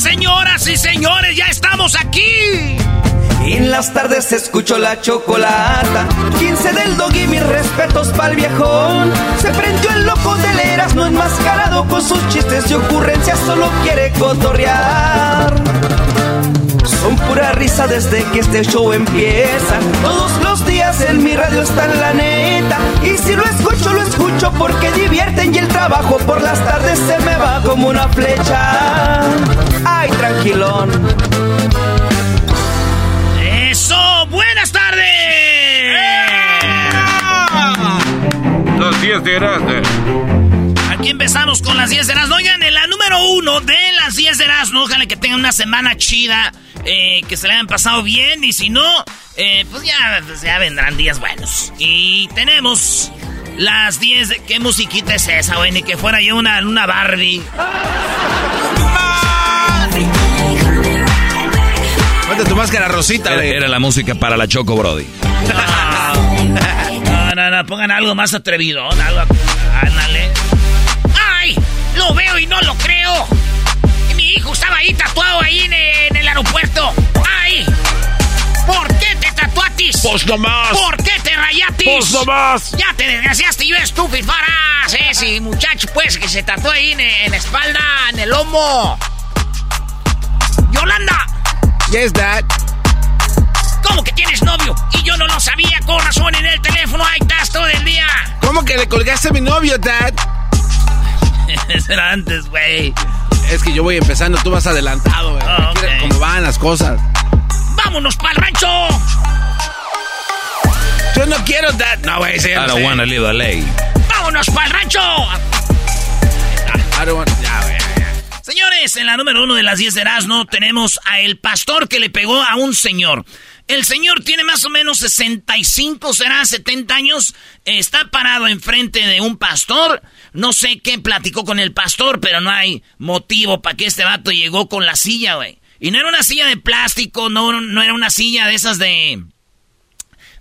señoras y señores, ya estamos aquí. En las tardes escucho la chocolata. 15 del dog y mis respetos pa'l viejón. Se prendió el loco del Erasmo enmascarado con sus chistes y ocurrencias, solo quiere cotorrear. Son pura risa desde que este show empieza. Todos los días en mi radio está la neta. Y si lo escucho, lo escucho porque divierten y el trabajo por las tardes se me va como una flecha. Ay, tranquilón. Eso, buenas tardes. Las 10 de Erasmo. Aquí empezamos con las 10 de Erasmo. Oigan, en la número uno de las 10 de Erasmo, ojalá que tengan una semana chida, eh, que se le hayan pasado bien y si no, eh, pues ya, pues ya vendrán días buenos. Y tenemos las 10 de... ¿Qué musiquita es esa, güey? Ni que fuera yo una, una Barbie. Ponte tu máscara rosita, Era, güey. era la música para la Choco Brody. No, no, no, pongan algo más atrevido, algo... Veo y no lo creo. Mi hijo estaba ahí tatuado ahí en, en el aeropuerto. ¡Ay! ¿Por qué te tatuatis? Pues nomás. ¿Por qué te rayatis? Pues nomás. Ya te desgraciaste, yo estúpido, farás, eh, sí, muchacho, pues, que se tatuó ahí en, en la espalda, en el lomo. Yolanda, Yes, Dad. ¿cómo que tienes novio? Y yo no lo sabía, con razón en el teléfono, ahí estás todo el día. ¿Cómo que le colgaste a mi novio, Dad? Eso era antes, güey. Es que yo voy empezando, tú vas adelantado, güey. Ah, Mira ok. cómo van las cosas. ¡Vámonos para el rancho! Yo no quiero, Dad. No, güey, sí, I no don't wanna live the ley. ¡Vámonos para el rancho! I don't want- Ya, güey. Señores, en la número uno de las 10 de Erasmo tenemos a el pastor que le pegó a un señor. El señor tiene más o menos 65, será 70 años. Está parado enfrente de un pastor. No sé qué platicó con el pastor, pero no hay motivo para que este vato llegó con la silla, güey. Y no era una silla de plástico, no, no era una silla de esas de...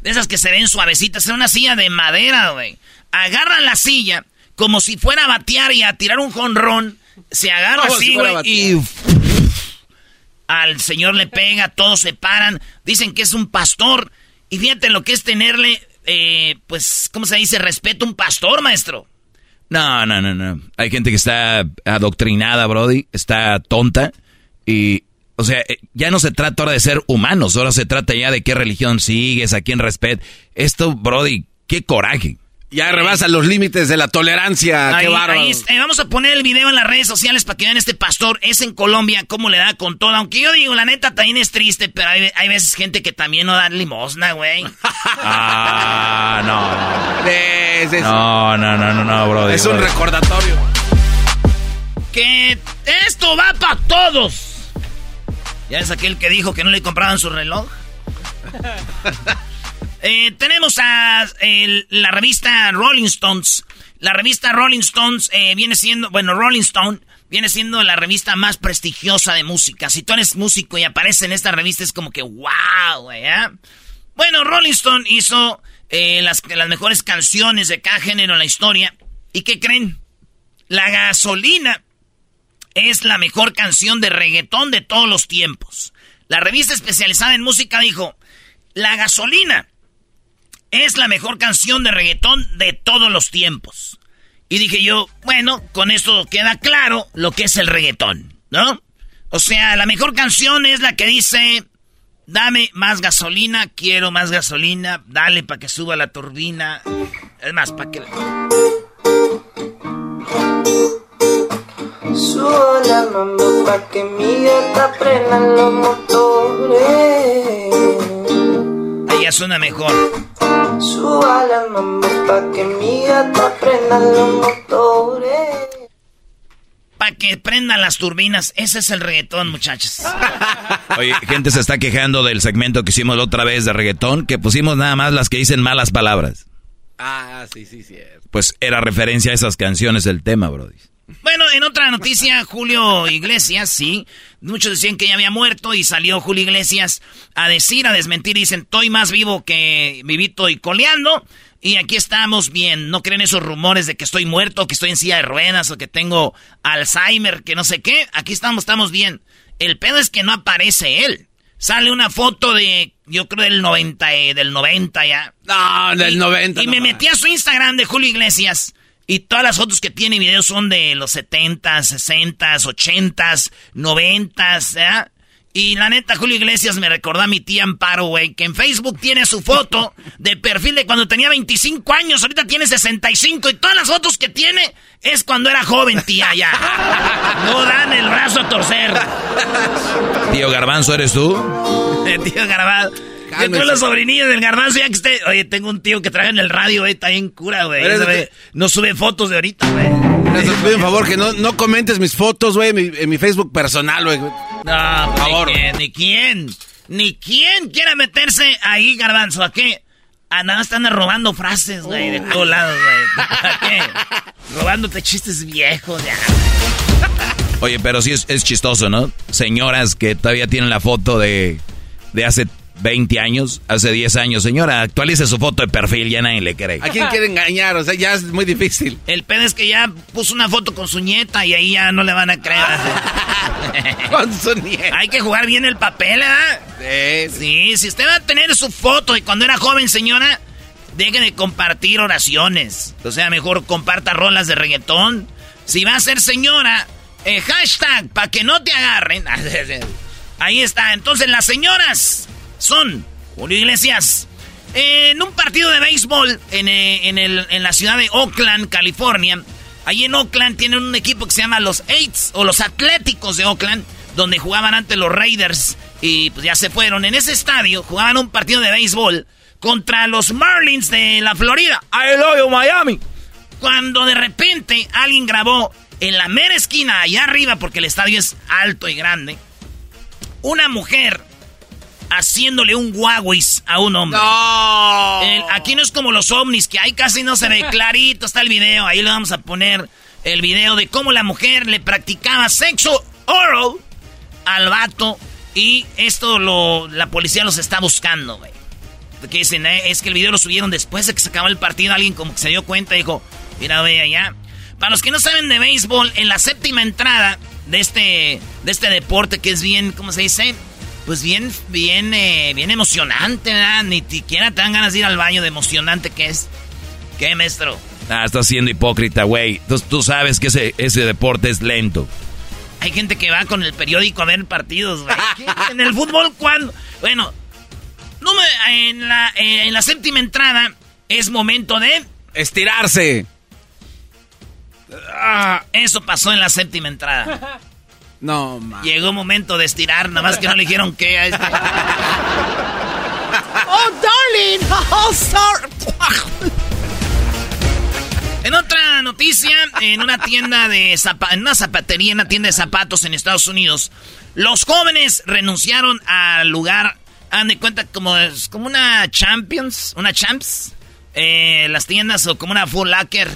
De esas que se ven suavecitas, era una silla de madera, güey. Agarra la silla como si fuera a batear y a tirar un jonrón. Se agarra Como así, si güey, y al señor le pega, todos se paran, dicen que es un pastor. Y fíjate lo que es tenerle, eh, pues, ¿cómo se dice? Respeto a un pastor, maestro. No, no, no, no. Hay gente que está adoctrinada, Brody, está tonta y, o sea, eh, ya no se trata ahora de ser humanos, ahora se trata ya de qué religión sigues, a quién respeto. Esto, Brody, qué coraje. Ya rebasa los límites de la tolerancia. Ahí- Qué bárbaro. ahí está. Eh, vamos a poner el video en las redes sociales para que vean este pastor. Es en Colombia, cómo le da con todo. Aunque yo digo, la neta también es triste, pero hay, hay veces gente que también no da limosna, güey. Ah, no. Es, es- No, no, no, no, no, Brody. es un Brody. recordatorio. que esto va para todos. ¿Ya es aquel que dijo que no le compraban su reloj? Eh, tenemos a la revista Rolling Stones. La revista Rolling Stones eh, viene siendo, bueno, Rolling Stone viene siendo la revista más prestigiosa de música. Si tú eres músico y aparece en esta revista es como que wow, ¿eh? Bueno, Rolling Stone hizo las, las mejores canciones de cada género en la historia. ¿Y qué creen? La gasolina es la mejor canción de reggaetón de todos los tiempos. La revista especializada en música dijo, La gasolina es la mejor canción de reggaetón de todos los tiempos. Y dije yo, bueno, con esto queda claro lo que es el reggaetón, ¿no? O sea, la mejor canción es la que dice, dame más gasolina, quiero más gasolina, dale para que suba la turbina. Es más, para que... Suba mambo pa' que mi gata prenda los motores. Ya suena mejor. Suba la mambo pa' que mi gata prenda los motores. Para que prendan las turbinas. Ese es el reggaetón, muchachos. Oye, gente se está quejando del segmento que hicimos la otra vez de reggaetón, que pusimos nada más las que dicen malas palabras. Ah, sí, sí, sí. Pues era referencia a esas canciones del tema, Brody. Bueno, en otra noticia, Julio Iglesias, sí. Muchos decían que ya había muerto y salió Julio Iglesias a decir, a desmentir. Dicen, estoy más vivo que vivito y coleando. Y aquí estamos bien. No creen esos rumores de que estoy muerto, que estoy en silla de ruedas o que tengo Alzheimer, que no sé qué. Aquí estamos, estamos bien. El pedo es que no aparece él. Sale una foto de, yo creo del 90, eh, del 90 ya. No, del Y- 90. Y me metí a su Instagram de Julio Iglesias. Y todas las fotos que tiene videos son de los 70, 60, 80, 90, ¿verdad? Y la neta, Julio Iglesias me recordó a mi tía Amparo, güey, que en Facebook tiene su foto de perfil de cuando tenía 25 años, ahorita tiene 65 y todas las fotos que tiene es cuando era joven, tía, ya. No dan el brazo a torcer. Tío Garbanzo, ¿eres tú? Eh, tío Garbanzo. Yo Cálmese. con los sobrinillos del garbanzo, ya que esté. Oye, tengo un tío que trabaja en el radio, güey, está bien cura, güey. No sube fotos de ahorita, güey. Te pido un favor que no, no comentes mis fotos, güey, en mi, en mi Facebook personal, güey. No, por favor. Ni quién, ni quién. Ni quién quiera meterse ahí, garbanzo. ¿A qué? A nada están robando frases, güey, de todos lados, güey. ¿A qué? Robándote chistes viejos, ya. Oye, pero sí es, es chistoso, ¿no? Señoras que todavía tienen la foto de, de hace 20 años, hace 10 años. Señora, actualice su foto de perfil, ya nadie le cree. ¿A quién quiere engañar? O sea, ya es muy difícil. El pedo es que ya puso una foto con su nieta y ahí ya no le van a creer. Con su nieta. Hay que jugar bien el papel, ¿eh? Sí, si usted va a tener su foto y cuando era joven, señora, deje de compartir oraciones. O sea, mejor comparta rolas de reggaetón. Si va a ser señora, eh, hashtag, para que no te agarren. Ahí está. Entonces, las señoras son Julio Iglesias. eh, en un partido de béisbol en, eh, en el- en la ciudad de Oakland, California. Allí en Oakland tienen un equipo que se llama los Eights o los Atléticos de Oakland, donde jugaban antes los Raiders y pues ya se fueron. En ese estadio jugaban un partido de béisbol contra los Marlins de la Florida. I love you, Miami. Cuando de repente alguien grabó en la mera esquina, allá arriba, porque el estadio es alto y grande, una mujer haciéndole un guaguis a un hombre. No. El- aquí no es como los ovnis, que ahí casi no se ve clarito, está el video. Ahí le vamos a poner el video de cómo la mujer le practicaba sexo oral al vato. Y esto lo, la policía los está buscando, güey. Que dicen, eh, es que el video lo subieron después de que se acabó el partido. Alguien como que se dio cuenta y dijo, mira, ve allá. Para los que no saben de béisbol, en la séptima entrada de este, de este deporte que es bien, ¿cómo se dice? Pues bien, bien, eh, bien emocionante, ¿verdad? Ni siquiera te dan ganas de ir al baño de emocionante que es. ¿Qué, maestro? Ah, estás siendo hipócrita, güey. Tú, tú sabes que ese, ese deporte es lento. Hay gente que va con el periódico a ver partidos, güey. En el fútbol, ¿cuándo? Bueno, no me- en, la, eh, en la séptima entrada es momento de... Estirarse. Ah, eso pasó en la séptima entrada. No, ma. Llegó momento de estirar, nada más que no le dijeron qué a este. Oh, darling. Oh, sorry. En otra noticia, en una tienda de zapa- en una zapatería, en una tienda de zapatos en Estados Unidos, los jóvenes renunciaron al lugar, han de cuenta como es como una Champions, una Champs, eh, las tiendas o como una Full Locker,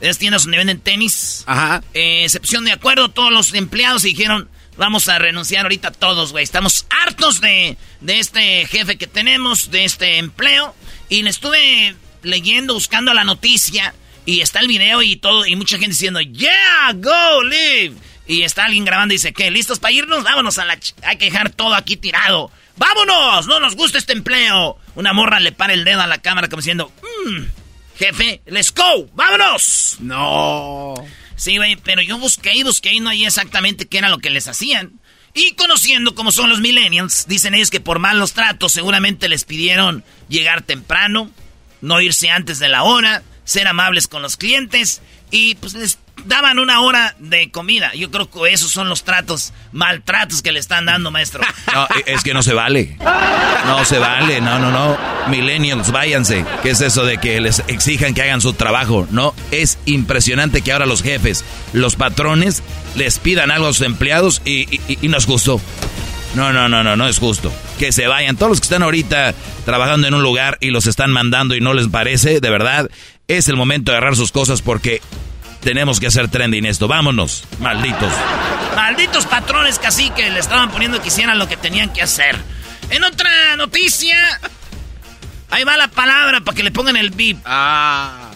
esas tiendas donde venden tenis. Ajá. Eh, excepción de acuerdo, todos los empleados dijeron, vamos a renunciar ahorita todos, güey. Estamos hartos de, de este jefe que tenemos, de este empleo. Y le estuve leyendo, buscando la noticia. Y está el video y todo, y mucha gente diciendo, yeah, go, live. Y está alguien grabando y dice, ¿qué? ¿Listos para irnos? Vámonos a la... ch- Hay que dejar todo aquí tirado. ¡Vámonos! No nos gusta este empleo. Una morra le para el dedo a la cámara como diciendo, "Mm, jefe, let's go, vámonos. No. Sí, güey, pero yo busqué y busqué y no hay exactamente qué era lo que les hacían. Y conociendo cómo son los millennials, dicen ellos que por malos tratos seguramente les pidieron llegar temprano, no irse antes de la hora, ser amables con los clientes y pues les daban una hora de comida. Yo creo que esos son los tratos, maltratos que le están dando, maestro. No, es que no se vale. No se vale, no, no, no. Millennials, váyanse. ¿Qué es eso de que les exijan que hagan su trabajo? No, es impresionante que ahora los jefes, los patrones, les pidan algo a sus empleados y no es justo. No, no, no, no, no es justo. Que se vayan. Todos los que están ahorita trabajando en un lugar y los están mandando y no les parece, de verdad, es el momento de agarrar sus cosas porque tenemos que hacer trending esto. Vámonos, malditos. Malditos patrones casi que le estaban poniendo que hicieran lo que tenían que hacer. En otra noticia, ahí va la palabra para que le pongan el beep. Ah.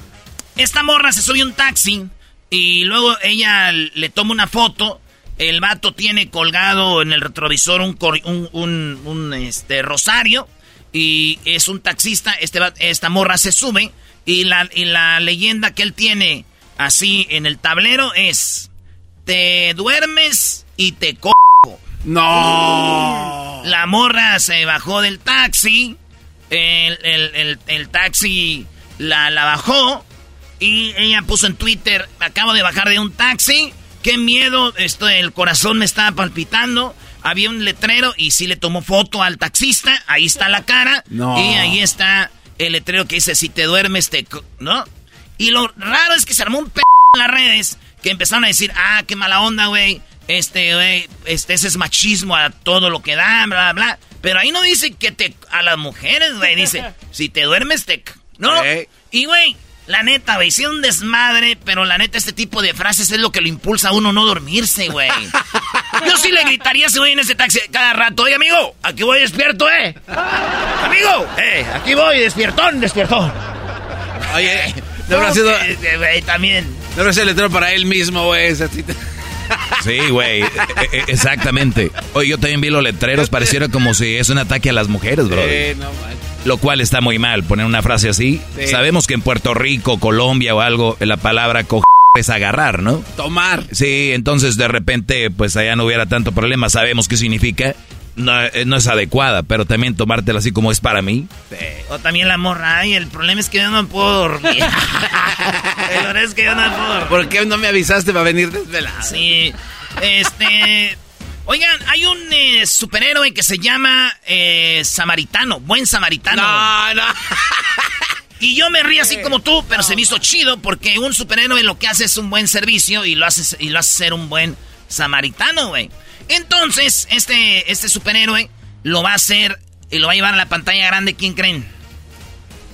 Esta morra se sube a un taxi y luego ella le toma una foto. El vato tiene colgado en el retrovisor un, un, un- un, este, rosario y es un taxista. Este, esta morra se sube y la, y la leyenda que él tiene así en el tablero es: Te duermes y te co. No. La morra se bajó del taxi. El, el- el- el taxi la, la bajó. Y ella puso en Twitter: Acabo de bajar de un taxi. Qué miedo. Esto, el corazón me estaba palpitando. Había un letrero y sí le tomó foto al taxista. Ahí está la cara. No. Y ahí está el letrero que dice: Si te duermes, te. co-", ¿No? Y lo raro es que se armó un p en las redes que empezaron a decir: Ah, qué mala onda, güey. Este, güey, este, ese es machismo a todo lo que da, bla, bla, bla. Pero ahí no dice que te. A las mujeres, güey. Dice: Si te duermes, te. c-", ¿No? Y, güey, la neta, güey, sí un desmadre, pero la neta, este tipo de frases es lo que lo impulsa a uno no dormirse, güey. Yo sí le gritaría a ese güey en ese taxi cada rato. Oye, amigo, aquí voy despierto, ¿eh? Amigo, eh, aquí voy, despiertón, despiertón. Oye, no habrá sido. Eh, eh, güey, también. No habrá sido el letrero para él mismo, güey. Sí, güey, e- e- exactamente. Oye, yo también vi los letreros, pareciera como si es un ataque a las mujeres, bro. Eh, no. Lo cual está muy mal, poner una frase así. Sí. Sabemos que en Puerto Rico, Colombia o algo, la palabra co es agarrar, ¿no? Tomar. Sí, entonces de repente, pues allá no hubiera tanto problema, sabemos qué significa. No, eh, no es adecuada, pero también tomártela así como es para mí. O también la morra, ay, el problema es que yo no puedo dormir. el problema es que yo no puedo dormir. ¿Por qué no me avisaste para venir desvelado? Sí, este... Oigan, hay un eh, superhéroe que se llama eh, Samaritano, buen samaritano. No, no. Y yo me río así como tú, pero se me hizo chido porque un superhéroe lo que hace es un buen servicio y lo hace, y lo hace ser un buen samaritano, güey. Entonces, este, este superhéroe lo va a hacer y lo va a llevar a la pantalla grande, ¿quién creen?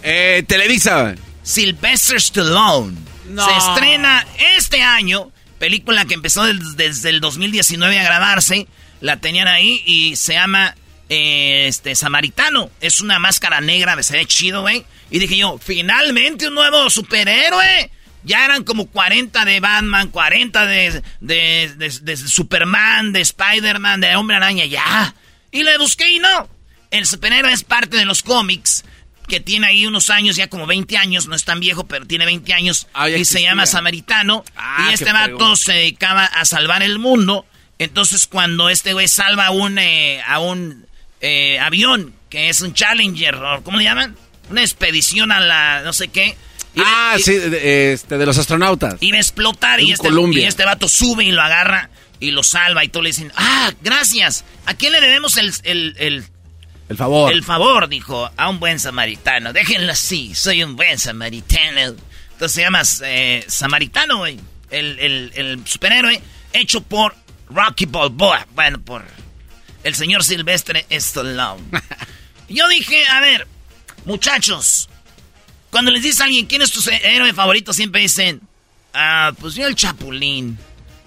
Eh, Televisa. Sylvester Stallone. No. Se estrena este año, película que empezó desde el 2019 a grabarse, la tenían ahí y se llama eh, este Samaritano. Es una máscara negra, se ve chido, güey. Y dije yo, finalmente un nuevo superhéroe. Ya eran como 40 de Batman, 40 de, de, de- de Superman, de Spider-Man, de Hombre Araña, ya. Y le busqué y no. El superhéroe es parte de los cómics que tiene ahí unos años, ya como 20 años, no es tan viejo, pero tiene 20 años, Ah, y se llama Samaritano, Ah, y este vato se dedicaba a salvar el mundo, entonces cuando este güey salva a un, eh, a un eh, avión, que es un Challenger, o ¿cómo le llaman? Una expedición a la, no sé qué. Iba- Ah, sí, de, este, de los astronautas. Iba a explotar y este, Colombia. y este vato sube y lo agarra y lo salva y todos le dicen, ah, gracias, ¿a quién le debemos el, el, el, El favor. el favor, dijo, a un buen samaritano. Déjenlo así, soy un buen samaritano. Entonces se llama eh, Samaritano, güey. El, el- el superhéroe hecho por Rocky Balboa. Bueno, por el señor Silvestre Stallone. Yo dije, a ver, muchachos, cuando les dices a alguien quién es tu héroe favorito, siempre dicen, ah, pues yo el Chapulín.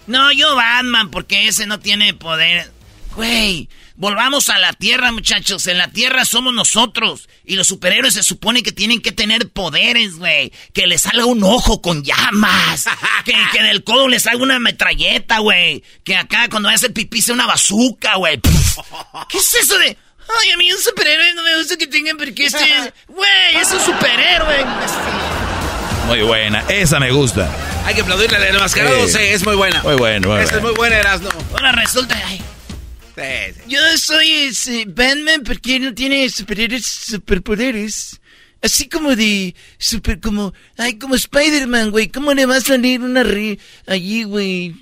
No, yo Batman, porque ese no tiene poder. Güey, Volvamos a la Tierra, muchachos. En la Tierra somos nosotros. Y los superhéroes se supone que tienen que tener poderes, güey. Que les salga un ojo con llamas. que, que del codo les salga una metralleta, güey. Que acá cuando vayas el pipí sea una bazooka, güey. ¿Qué es eso de...? Ay, a mí un superhéroe no me gusta que tengan porque este... Güey, es un superhéroe. Muy buena, esa me gusta. Hay que aplaudirle al enmascarado, Sí. sí, es muy buena. Muy bueno, muy Esta es muy buena, Erasno. Ahora resulta... ay, Sí, sí. Yo soy ese Batman porque no tiene superhéroes, superpoderes. Así como de super, como, ay, como Spider-Man, güey. ¿Cómo le va a salir una ri allí, güey?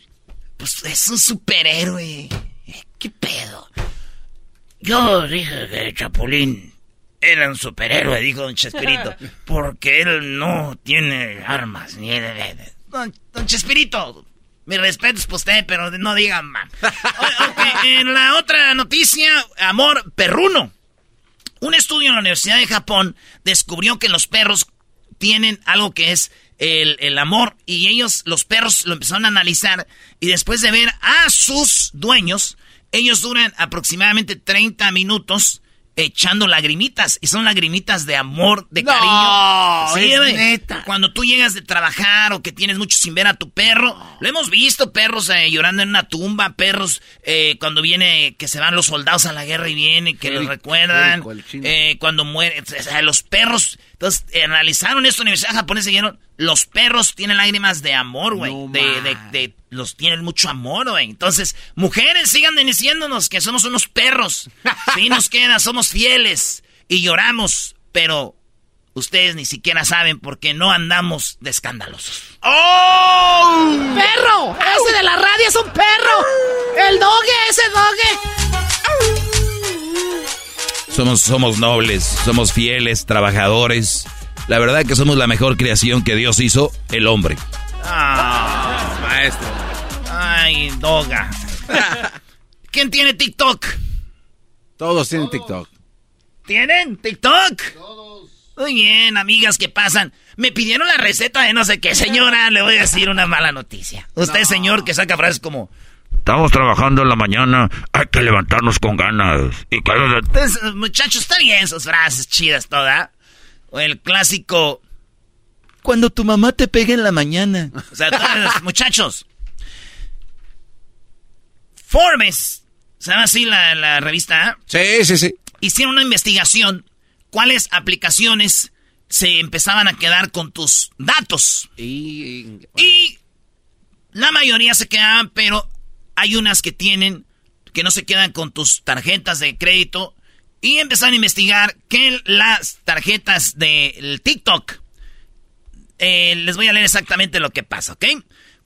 Pues es un superhéroe. ¿Qué pedo? Yo dije que Chapulín era un superhéroe, dijo Don Chespirito, porque él no tiene armas ni Don, don Chespirito, mis respetos por usted, pero no digan más. Ok, en la otra noticia, amor perruno. Un estudio en la Universidad de Japón descubrió que los perros tienen algo que es el, el amor y ellos, los perros, lo empezaron a analizar y después de ver a sus dueños, ellos duran aproximadamente 30 minutos echando lagrimitas y son lagrimitas de amor, de No, cariño. Sí, es neta. Cuando tú llegas de trabajar o que tienes mucho sin ver a tu perro, lo hemos visto, perros eh, llorando en una tumba, perros eh, cuando viene, que se van los soldados a la guerra y vienen, que los recuerdan, eh, cuando mueren, o sea, los perros, entonces eh, analizaron esto en la Universidad Japonesa y dijeron, los perros tienen lágrimas de amor, güey, No de, de, man. de- los tienen mucho amor, güey. Entonces, mujeres, sigan diciéndonos que somos unos perros. Sí nos queda, somos fieles y lloramos, pero ustedes ni siquiera saben porque no andamos de escandalosos. ¡Oh! ¡Perro! ¡Ese de la radio es un perro! ¡El doge, ese doge! Somos, somos nobles, somos fieles, trabajadores. La verdad que somos la mejor creación que Dios hizo, el hombre. Ah, Maestro. ay, doga. ¿Quién tiene TikTok? Todos tienen TikTok. ¿Tienen TikTok? Muy bien, amigas que pasan. Me pidieron la receta de no sé qué, señora. Le voy a decir una mala noticia. Usted, señor, que saca frases como... Estamos trabajando en la mañana, hay que levantarnos con ganas. Y que... Entonces, muchachos, está bien sus frases chidas todas. O el clásico... Cuando tu mamá te pega en la mañana. O sea, todos los muchachos. Forbes, se llama así la, la revista. Sí, sí, sí. hicieron una investigación cuáles aplicaciones se empezaban a quedar con tus datos. Y, Y la mayoría se quedaban, pero hay unas que tienen que no se quedan con tus tarjetas de crédito. Y empezaron a investigar que las tarjetas del TikTok. eh, les voy a leer exactamente lo que pasa, ¿ok?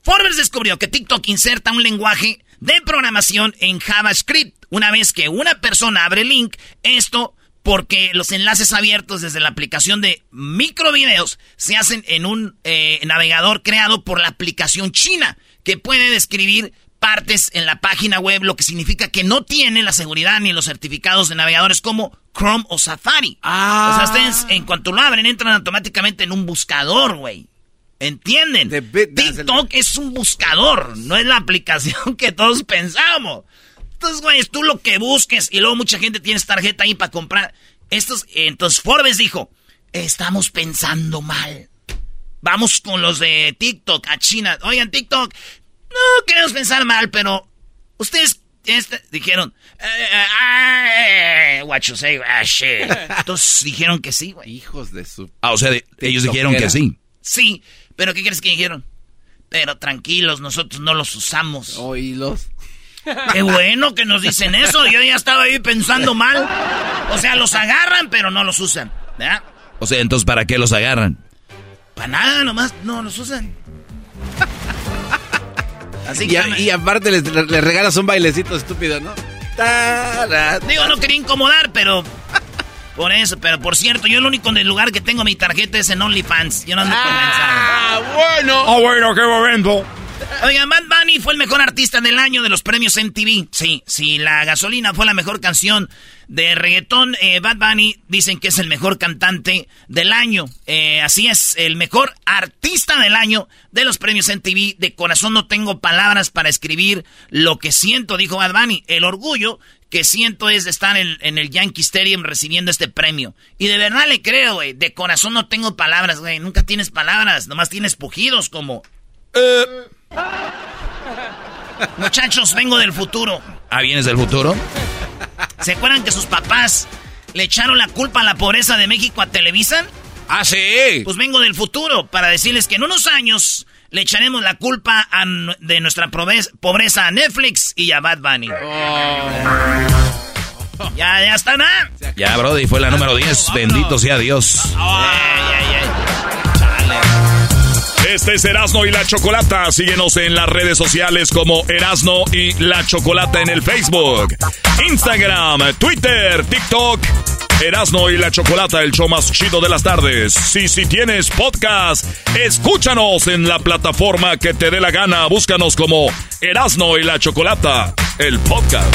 Forbes descubrió que TikTok inserta un lenguaje de programación en JavaScript. Una vez que una persona abre el link, esto porque los enlaces abiertos desde la aplicación de microvideos se hacen en un eh, navegador creado por la aplicación china, que puede describir partes en la página web, lo que significa que no tiene la seguridad ni los certificados de navegadores como Chrome o Safari. Ah. O sea, ustedes en cuanto lo abren entran automáticamente en un buscador, güey. ¿Entienden? TikTok es un buscador, no es la aplicación que todos pensamos. Entonces, güey, tú lo que busques y luego mucha gente tiene tarjeta ahí para comprar. Estos, entonces Forbes dijo, estamos pensando mal. Vamos con los de TikTok a China. Oigan, TikTok, no queremos pensar mal, pero ustedes este, dijeron, eh, eh, what you say, ah, shit. Entonces dijeron que sí, güey. hijos de su... Ah, o sea, de- ellos dijeron que sí. Sí, pero ¿qué crees que dijeron? Pero tranquilos, nosotros no los usamos. Oílos. Qué bueno que nos dicen eso. Yo ya estaba ahí pensando mal. O sea, los agarran, pero no los usan. ¿Verdad? O sea, entonces, ¿para qué los agarran? Para nada, nomás no los usan. Así Y, que. a- y aparte les, les regalas un bailecito estúpido, ¿no? Tara. Digo, no quería incomodar, pero. Por eso, pero por cierto, yo el único en el lugar que tengo mi tarjeta es en OnlyFans. Yo no ando con mensajes. Ah, bueno. Ah, bueno, qué momento. Oigan, Bad Bunny fue el mejor artista del año de los premios MTV. Sí, sí, la gasolina fue la mejor canción de reggaetón. eh, Bad Bunny dicen que es el mejor cantante del año. Eh, así es, el mejor artista del año de los premios MTV. De corazón no tengo palabras para escribir lo que siento, dijo Bad Bunny. El orgullo que siento es estar en, en, el Yankee Stadium recibiendo este premio. Y de verdad le creo, güey. De corazón no tengo palabras, güey. Nunca tienes palabras, nomás tienes pujidos como... Eh. Muchachos, vengo del futuro. ¿Ah, vienes del futuro? ¿Se acuerdan que sus papás le echaron la culpa a la pobreza de México a Televisa? Ah, sí. Pues vengo del futuro para decirles que en unos años le echaremos la culpa de nuestra pobreza a Netflix y a Bad Bunny. Oh. Ya, ya está, ¿no? Ya, Brody, fue la número 10. Bendito sea Dios. Este es Erasno y la Chocolata. Síguenos en las redes sociales como Erasno y la Chocolata en el Facebook, Instagram, Twitter, TikTok. Erasno y la Chocolata, el show más chido de las tardes. Si, si tienes podcast, escúchanos en la plataforma que te dé la gana. Búscanos como Erasno y la Chocolata, el podcast.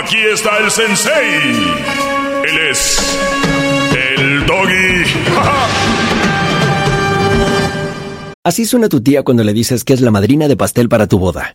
Aquí está el sensei. Él es el doggy. Así suena tu tía cuando le dices que es la madrina de pastel para tu boda.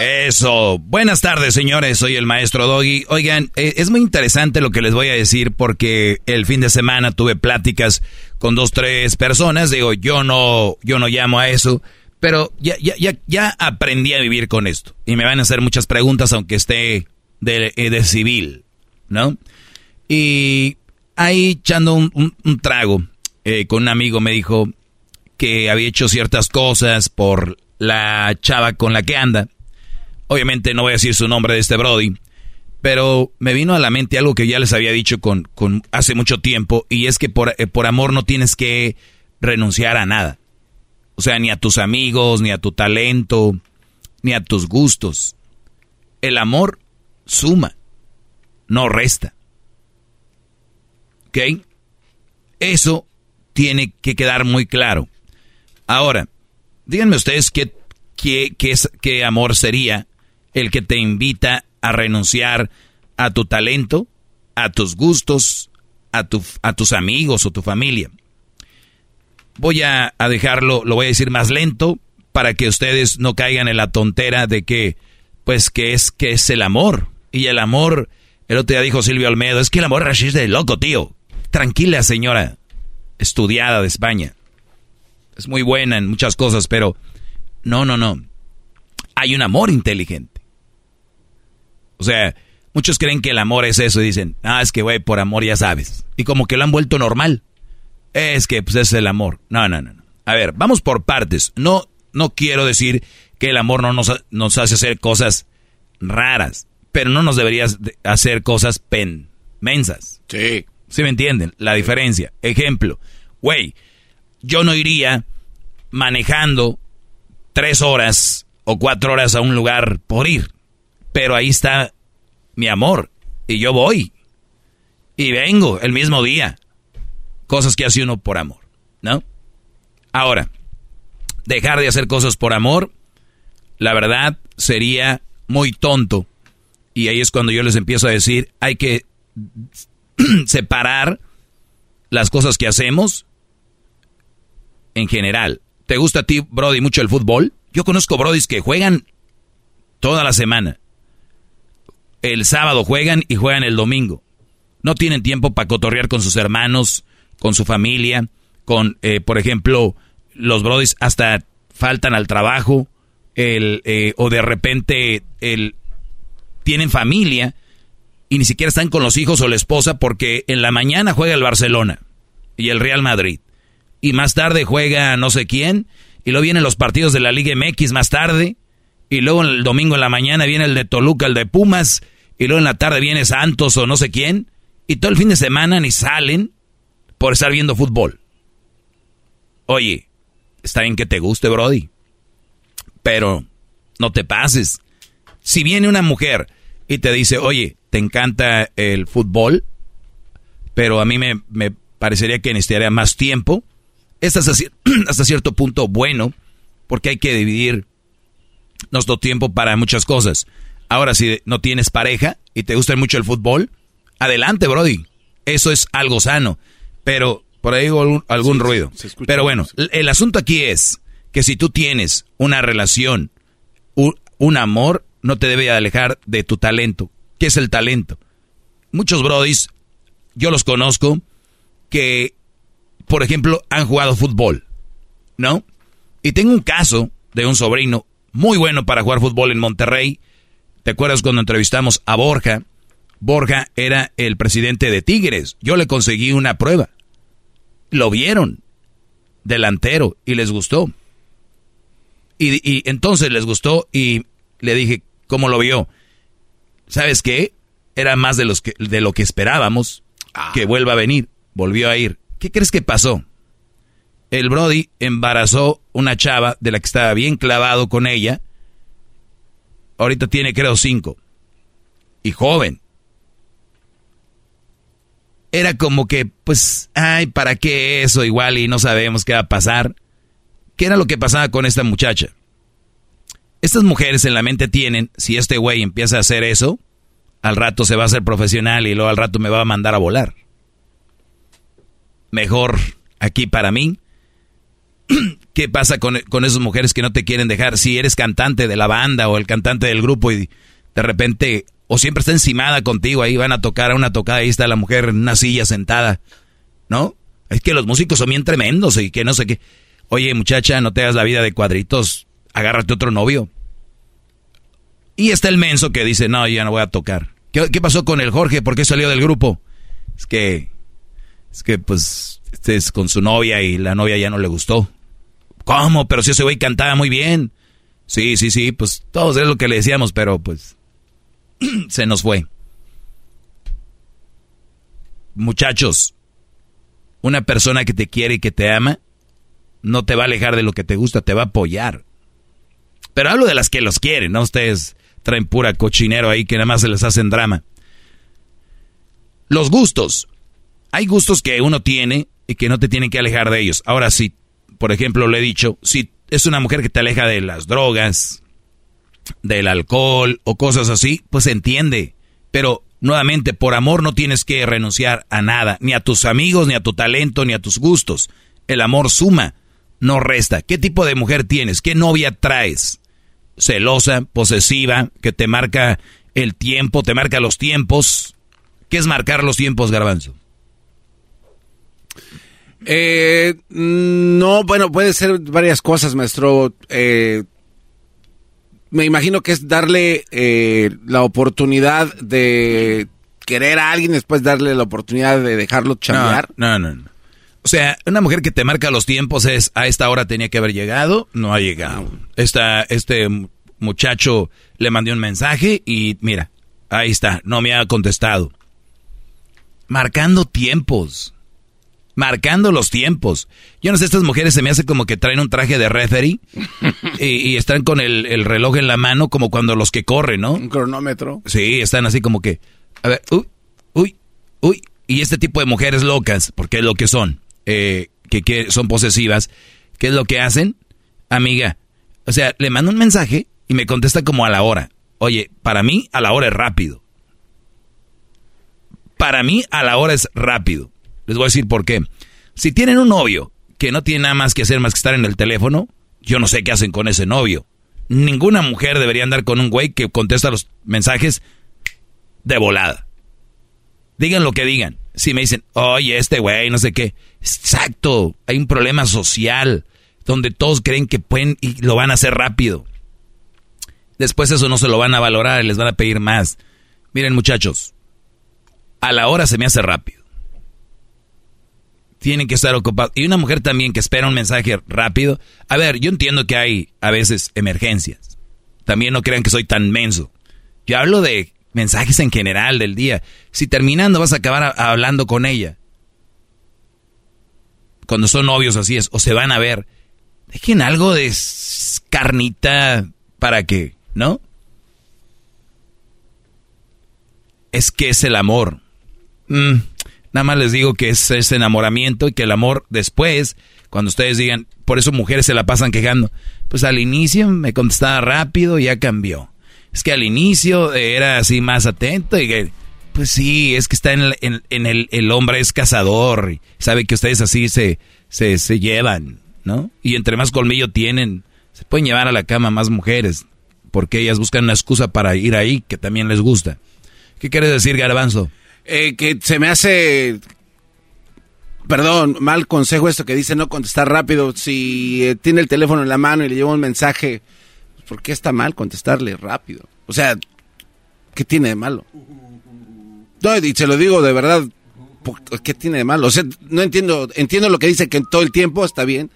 Eso. Buenas tardes, señores. Soy el maestro Doggy. Oigan, eh, es muy interesante lo que les voy a decir porque el fin de semana tuve pláticas con dos, tres personas. Digo, yo no, yo no llamo a eso, pero ya, ya, ya, ya aprendí a vivir con esto. Y me van a hacer muchas preguntas aunque esté de, eh, de civil, ¿no? Y ahí echando un, un, trago eh, con un amigo me dijo que había hecho ciertas cosas por la chava con la que anda. Obviamente no voy a decir su nombre de este Brody, pero me vino a la mente algo que ya les había dicho con, con hace mucho tiempo, y es que por, eh, por amor no tienes que renunciar a nada. O sea, ni a tus amigos, ni a tu talento, ni a tus gustos. El amor suma, no resta. ¿Ok? Eso tiene que quedar muy claro. Ahora, Díganme ustedes qué, qué, qué, amor sería el que te invita a renunciar a tu talento, a tus gustos, a, tu, a tus amigos o tu familia. Voy a, a, dejarlo, lo voy a decir más lento para que ustedes no caigan en la tontera de que, pues, que es, que es el amor. Y el amor, el otro día dijo Silvio Almedo, es que el amor es de loco, tío. Tranquila, señora, estudiada de España es muy buena en muchas cosas, pero no, no, no. Hay un amor inteligente. O sea, muchos creen que el amor es eso y dicen, ah, es que, güey, por amor ya sabes. Y como que lo han vuelto normal. Es que, pues, es el amor. No, no, no. no. A ver, vamos por partes. No, no quiero decir que el amor no nos, nos hace hacer cosas raras, pero no nos deberías de- hacer cosas pen, mensas. Sí. ¿Sí me entienden? La diferencia. Ejemplo, güey, yo no iría manejando tres horas o cuatro horas a un lugar por ir, pero ahí está mi amor y yo voy y vengo el mismo día. Cosas que hace uno por amor, ¿no? Ahora, dejar de hacer cosas por amor, la verdad sería muy tonto. Y ahí es cuando yo les empiezo a decir, hay que separar las cosas que hacemos en general. ¿Te gusta a ti, Brody, mucho el fútbol? Yo conozco Brodis que juegan toda la semana. El sábado juegan y juegan el domingo. No tienen tiempo para cotorrear con sus hermanos, con su familia, con, eh, por ejemplo, los Brodis hasta faltan al trabajo, el, eh, o de repente el, tienen familia y ni siquiera están con los hijos o la esposa porque en la mañana juega el Barcelona y el Real Madrid. Y más tarde juega no sé quién. Y luego vienen los partidos de la Liga MX más tarde. Y luego el domingo en la mañana viene el de Toluca, el de Pumas. Y luego en la tarde viene Santos o no sé quién. Y todo el fin de semana ni salen por estar viendo fútbol. Oye, está bien que te guste, Brody. Pero no te pases. Si viene una mujer y te dice, oye, te encanta el fútbol, pero a mí me, me parecería que necesitaría más tiempo. Es hasta, cier- hasta cierto punto bueno, porque hay que dividir nuestro tiempo para muchas cosas. Ahora, si no tienes pareja y te gusta mucho el fútbol, adelante, Brody. Eso es algo sano. Pero por ahí algún, algún ruido. Pero bueno, el, el asunto aquí es que si tú tienes una relación, un, un amor, no te debe alejar de tu talento. ¿Qué es el talento? Muchos Brodis, yo los conozco, que, por ejemplo, han jugado fútbol, ¿no? Y tengo un caso de un sobrino muy bueno para jugar fútbol en Monterrey. ¿Te acuerdas cuando entrevistamos a Borja? Borja era el presidente de Tigres. Yo le conseguí una prueba. Lo vieron. Delantero. Y les gustó. Y, y entonces les gustó y le dije, ¿cómo lo vio? ¿Sabes qué? Era más de, los que, de lo que esperábamos que vuelva a venir. Volvió a ir. ¿Qué crees que pasó? El Brody embarazó una chava de la que estaba bien clavado con ella. Ahorita tiene creo cinco. Y joven. Era como que, pues, ay, ¿para qué eso? Igual y no sabemos qué va a pasar. ¿Qué era lo que pasaba con esta muchacha? Estas mujeres en la mente tienen, si este güey empieza a hacer eso, al rato se va a hacer profesional y luego al rato me va a mandar a volar. Mejor aquí para mí. ¿Qué pasa con, con esas mujeres que no te quieren dejar? Si eres cantante de la banda o el cantante del grupo y de repente, o siempre está encimada contigo, ahí van a tocar a una tocada, ahí está la mujer en una silla sentada, ¿no? Es que los músicos son bien tremendos y que no sé qué. Oye, muchacha, no te hagas la vida de cuadritos, agárrate otro novio. Y está el menso que dice, no, ya no voy a tocar. ¿Qué, qué pasó con el Jorge? ¿Por qué salió del grupo? Es que, es que pues, este es con su novia y la novia ya no le gustó. ¿Cómo? Pero si ese güey cantaba muy bien. Sí, sí, sí, pues todos es lo que le decíamos, pero pues se nos fue. Muchachos, una persona que te quiere y que te ama, no te va a alejar de lo que te gusta, te va a apoyar. Pero hablo de las que los quieren, no ustedes traen pura cochinero ahí que nada más se les hacen drama. Los gustos. Hay gustos que uno tiene y que no te tienen que alejar de ellos. Ahora sí, por ejemplo, le he dicho, si es una mujer que te aleja de las drogas, del alcohol o cosas así, pues entiende. Pero nuevamente, por amor no tienes que renunciar a nada, ni a tus amigos, ni a tu talento, ni a tus gustos. El amor suma, no resta. ¿Qué tipo de mujer tienes? ¿Qué novia traes? Celosa, posesiva, que te marca el tiempo, te marca los tiempos. ¿Qué es marcar los tiempos, garbanzo? Eh, no, bueno, puede ser varias cosas, maestro. Eh, me imagino que es darle eh, la oportunidad de querer a alguien, después darle la oportunidad de dejarlo chambear. No, no, no. no. O sea, una mujer que te marca los tiempos es a esta hora tenía que haber llegado, no ha llegado. Esta, este muchacho le mandé un mensaje y mira, Ahí está, no me ha contestado. Marcando tiempos. Marcando los tiempos. Yo no sé, estas mujeres se me hace como que traen un traje de referee y, y están con el, el reloj en la mano como cuando los que corren, ¿no? Un cronómetro. Sí, están así como que, a ver, uy, uy, uy. Y este tipo de mujeres locas, porque es lo que son, eh, que, que son posesivas, ¿qué es lo que hacen? Amiga, o sea, le mando un mensaje y me contesta como a la hora. Oye, para mí a la hora es rápido. Para mí a la hora es rápido. Les voy a decir por qué. Si tienen un novio que no tiene nada más que hacer más que estar en el teléfono, yo no sé qué hacen con ese novio. Ninguna mujer debería andar con un güey que contesta los mensajes de volada. Digan lo que digan. Si me dicen, oye, este güey, no sé qué. Exacto, hay un problema social donde todos creen que pueden y lo van a hacer rápido. Después eso no se lo van a valorar y les van a pedir más. Miren muchachos, a la hora se me hace rápido. Tienen que estar ocupados. Y una mujer también que espera un mensaje rápido. A ver, yo entiendo que hay a veces emergencias. También no crean que soy tan menso. Yo hablo de mensajes en general del día. Si terminando vas a acabar hablando con ella. Cuando son novios así es, o se van a ver. Dejen algo de carnita para que, ¿no? Es que es el amor. Mm, nada más les digo que es ese enamoramiento y que el amor después, cuando ustedes digan, por eso mujeres se la pasan quejando, pues al inicio me contestaba rápido y ya cambió. Es que al inicio era así más atento y que, pues sí, es que está en el, hombre es cazador y sabe que ustedes así se, se, se llevan, ¿no? Y entre más colmillo tienen, se pueden llevar a la cama más mujeres, porque ellas buscan una excusa para ir ahí que también les gusta. ¿Qué quieres decir, Garbanzo? Eh, que se me hace, perdón, mal consejo esto que dice no contestar rápido. Si eh, tiene el teléfono en la mano y le lleva un mensaje, ¿por qué está mal contestarle rápido? O sea, ¿qué tiene de malo? No, y se lo digo de verdad, ¿por- ¿qué tiene de malo? O sea, no entiendo, entiendo lo que dice que todo el tiempo está bien,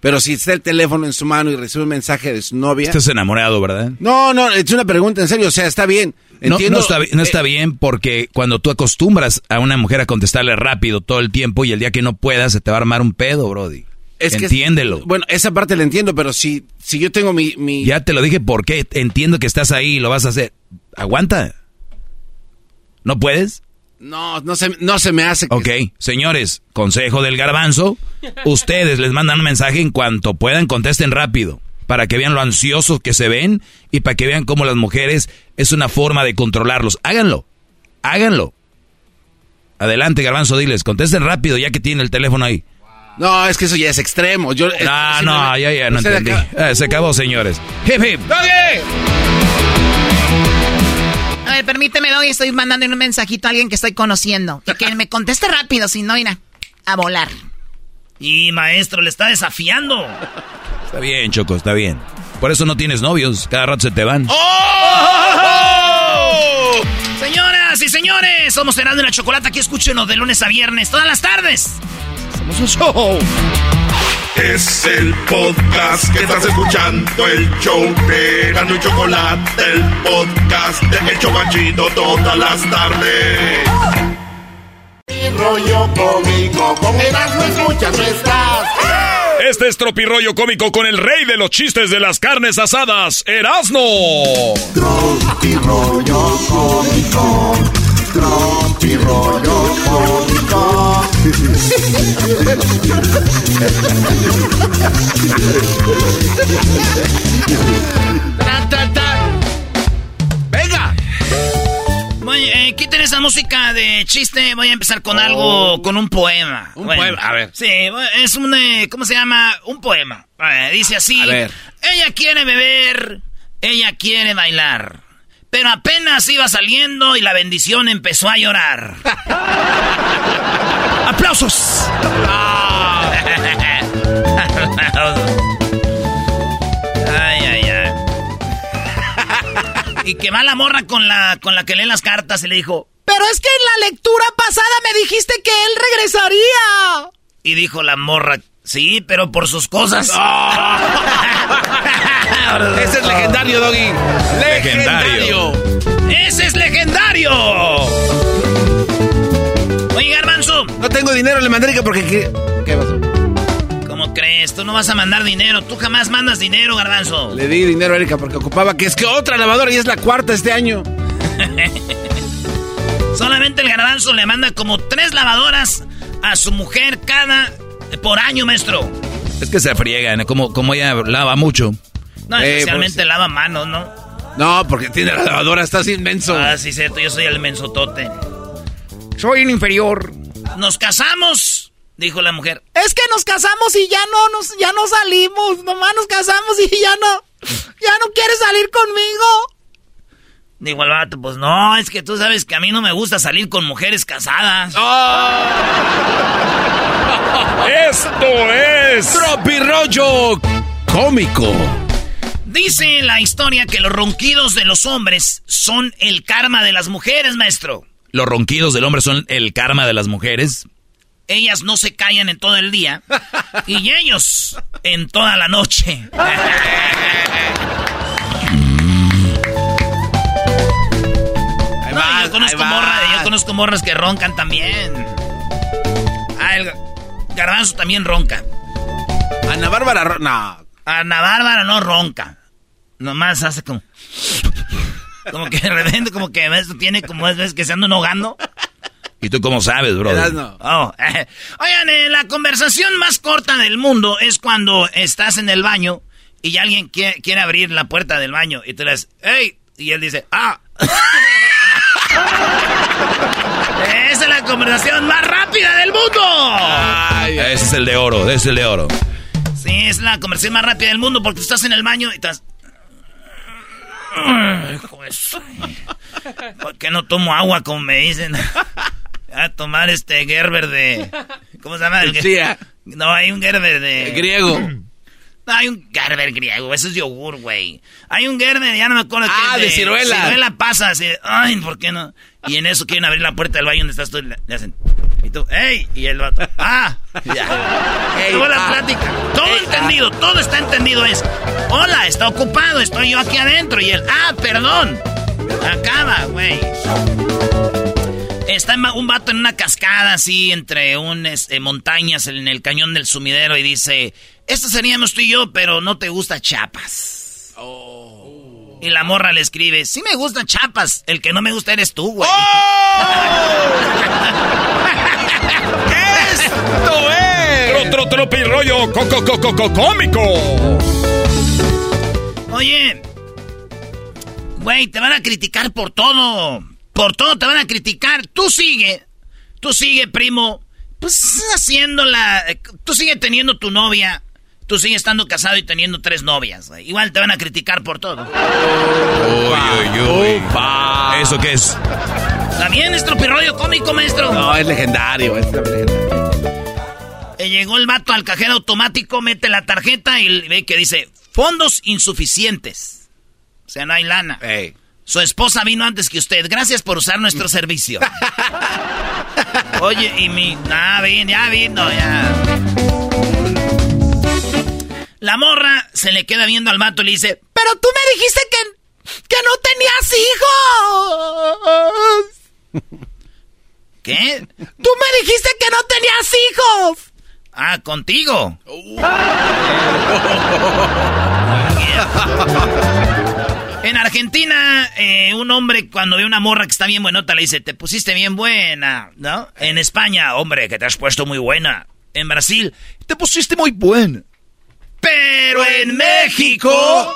pero si está el teléfono en su mano y recibe un mensaje de su novia... Estás enamorado, ¿verdad? No, no, es una pregunta en serio, o sea, está bien. No, Entiendo, no está, no está eh, bien porque cuando tú acostumbras a una mujer a contestarle rápido todo el tiempo y el día que no puedas se te va a armar un pedo, Brody. Es que- Entiéndelo. Bueno, esa parte la entiendo, pero si, si yo tengo mi... mi- Ya te lo dije porque entiendo que estás ahí y lo vas a hacer. Aguanta. ¿No puedes? No, no se, no se me hace... que- Ok, señores, consejo del garbanzo. Ustedes les mandan un mensaje en cuanto puedan, contesten rápido. Para que vean lo ansiosos que se ven y para que vean cómo las mujeres es una forma de controlarlos. Háganlo. Háganlo. Adelante, garbanzo, diles. Contesten rápido ya que tiene el teléfono ahí. No, es que eso ya es extremo. Yo, No, no, ya, ya, no entendí. Ah, se acabó, señores. Hip, hip. A ver, permíteme, Doggy, estoy mandando un mensajito a alguien que estoy conociendo. Y que me conteste rápido, si no, irá a volar. Y maestro, le está desafiando. Está bien, Choco, está bien. Por eso no tienes novios. Cada rato se te van. ¡Oh! Señoras y señores, somos Cenando en la Chocolata. Aquí escúchenos de lunes a viernes, todas las tardes. Somos un show. Es el podcast que estás escuchando, el show de Erasmo y Chocolate, el podcast de El Chobachito todas las tardes. Rollo cómico, con Erasmo escuchas no estás. Este es Tropirollo Cómico con el rey de los chistes de las carnes asadas, Erasno. Tropirollo cómico, tropirollo cómico. ¡Venga! Eh, quiten esa música de chiste. Voy a empezar con algo, con un poema. Un poema, a ver. Sí, es un, eh, ¿cómo se llama? Un poema. Eh, dice así. A ver. Ella quiere beber, ella quiere bailar. Pero apenas iba saliendo y la bendición empezó a llorar. ¡Aplausos! Y que va la morra con la, con la que lee las cartas y le dijo, Pero es que en la lectura pasada me dijiste que él regresaría. y dijo la morra, sí, pero por sus cosas. Ese es legendario, Doggy. Legendario. ¡Ese es legendario! Oye, Garbanzo. No tengo dinero, le mandé porque... ¿Qué, ¿Qué pasó? ¿Cómo crees? Tú no vas a mandar dinero. Tú jamás mandas dinero, Garbanzo. Le di dinero a Erika porque ocupaba que es que otra lavadora y es la cuarta este año. Solamente el Garbanzo le manda como tres lavadoras a su mujer cada por año, maestro. Es que se friega, como, como ella lava mucho. No, Eh, especialmente pues- lava manos, ¿no? No, porque tiene la lavadora, estás inmenso. Ah, sí, cierto, yo soy el mensotote. Soy el inferior. Nos casamos, dijo la mujer. Es que nos casamos y ya no nos, ya no salimos. Nomás nos casamos y ya no, ya no quieres salir conmigo. Dijo el vato, pues no, es que tú sabes que a mí no me gusta salir con mujeres casadas. Esto es... Tropirollo cómico. Dice la historia que los ronquidos de los hombres son el karma de las mujeres, maestro. Los ronquidos del hombre son el karma de las mujeres. Ellas no se callan en todo el día y ellos en toda la noche. No, yo conozco morras, yo conozco morras que roncan también. Ah, el garbanzo también ronca. Ana Bárbara, ro- no. Ana Bárbara no ronca. Nomás hace como. Como que de repente, como que tiene como es que se andan ahogando. ¿Y tú cómo sabes, bro? Erasno. Oh, eh. Oigan, eh, la conversación más corta del mundo es cuando estás en el baño y alguien quiere, quiere abrir la puerta del baño y tú le dices, ¡Ey! Y él dice, ¡Ah! Esa es la conversación más rápida del mundo. Ese es el de oro, ese es el de oro. Sí, es la conversación más rápida del mundo porque estás en el baño y estás... Ay, hijo ¿Por qué no tomo agua como me dicen? A tomar este Gerber de... ¿Cómo se llama? El Chía. No, hay un Gerber de... Griego. No, hay un Gerber griego, eso es yogur, güey. Hay un Gerber, ya no me acuerdo Ah, qué es de ciruela. Ciruela pasa así, ay, ¿por qué no? Y en eso quieren abrir la puerta del baño donde estás tú y le hacen, y tú, ¡ey! Y el vato, ¡ah! Ya. Ey, Toda la ah. plática, todo Ey, entendido, todo está entendido es, hola, está ocupado, estoy yo aquí adentro. Y él, ah, perdón. Acaba, güey. Está un vato en una cascada así entre unas montañas en el cañón del sumidero y dice, esto seríamos tú y yo, pero no te gusta Chapas. Y la morra le escribe, sí me gusta Chapas, el que no me gusta eres tú, güey. ¡Esto es! Tro, tro, tropirollo co, co, co, co, co- cómico. Oye, güey, te van a criticar por todo. Por todo te van a criticar. Tú sigue, tú sigue, primo, pues haciéndola. Tú sigue teniendo tu novia. Tú sigue estando casado y teniendo tres novias. güey. Igual te van a criticar por todo. Uy, uy, uy. ¿Eso qué es? ¿Está bien, es tropirollo cómico, maestro? No, es legendario. Es legendario. Eh, llegó el vato al cajero automático, mete la tarjeta y ve que dice fondos insuficientes. O sea, no hay lana. Ey. Su esposa vino antes que usted. Gracias por usar nuestro servicio. Oye, y mi... Ah, vino, ya vino, ya. La morra se le queda viendo al vato y le dice... Pero tú me dijiste que, que no tenías hijos. ¿Qué? Tú me dijiste que no tenías hijos. Ah, contigo. En Argentina, eh, un hombre cuando ve una morra que está bien buenota le dice, te pusiste bien buena, ¿no? En España, hombre, que te has puesto muy buena. En Brasil, te pusiste muy buena. Pero en México...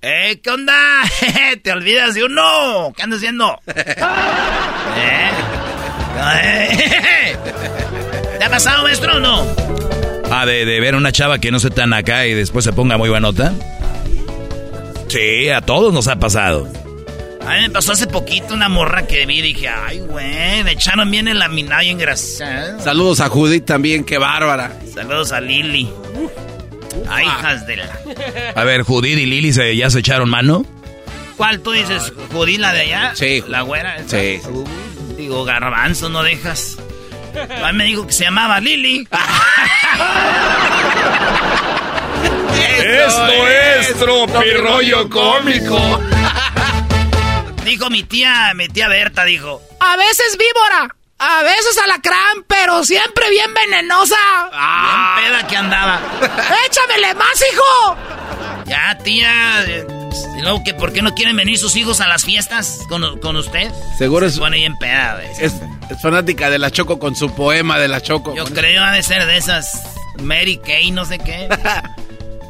¿Eh? ¿Qué onda? ¿Te olvidas de uno? ¿Qué andas haciendo? ¿Eh? ¿Eh? ¿Te ha pasado, maestro, o no? Ah, de, de ver a una chava que no se tan acá y después se ponga muy buenota. Sí, a todos nos ha pasado. A mí me pasó hace poquito una morra que vi y dije, ay, güey, me echaron bien el laminado y engrasado. Saludos a Judith también, qué bárbara. Saludos a Lili. Ay, hijas de la... A ver, Judith y Lili se, ya se echaron mano. ¿Cuál tú dices? ¿Judí la de allá? Sí. ¿La güera? esa? Sí. Uh, digo, garbanzo, no dejas. A mí me dijo que se llamaba Lili. Esto es tropirollo cómico. Dijo mi tía, mi tía Berta, dijo. A veces víbora, a veces alacrán, pero siempre bien venenosa. Ah. Bien peda que andaba. ¡Échamele más, hijo! Ya, tía. eh, Y luego, que ¿por qué no quieren venir sus hijos a las fiestas con, con usted? Seguro es, Se pone bien peda, güey. es, es fanática de la Choco con su poema de la Choco. Yo creo ha de ser de esas Mary Kay, no sé qué.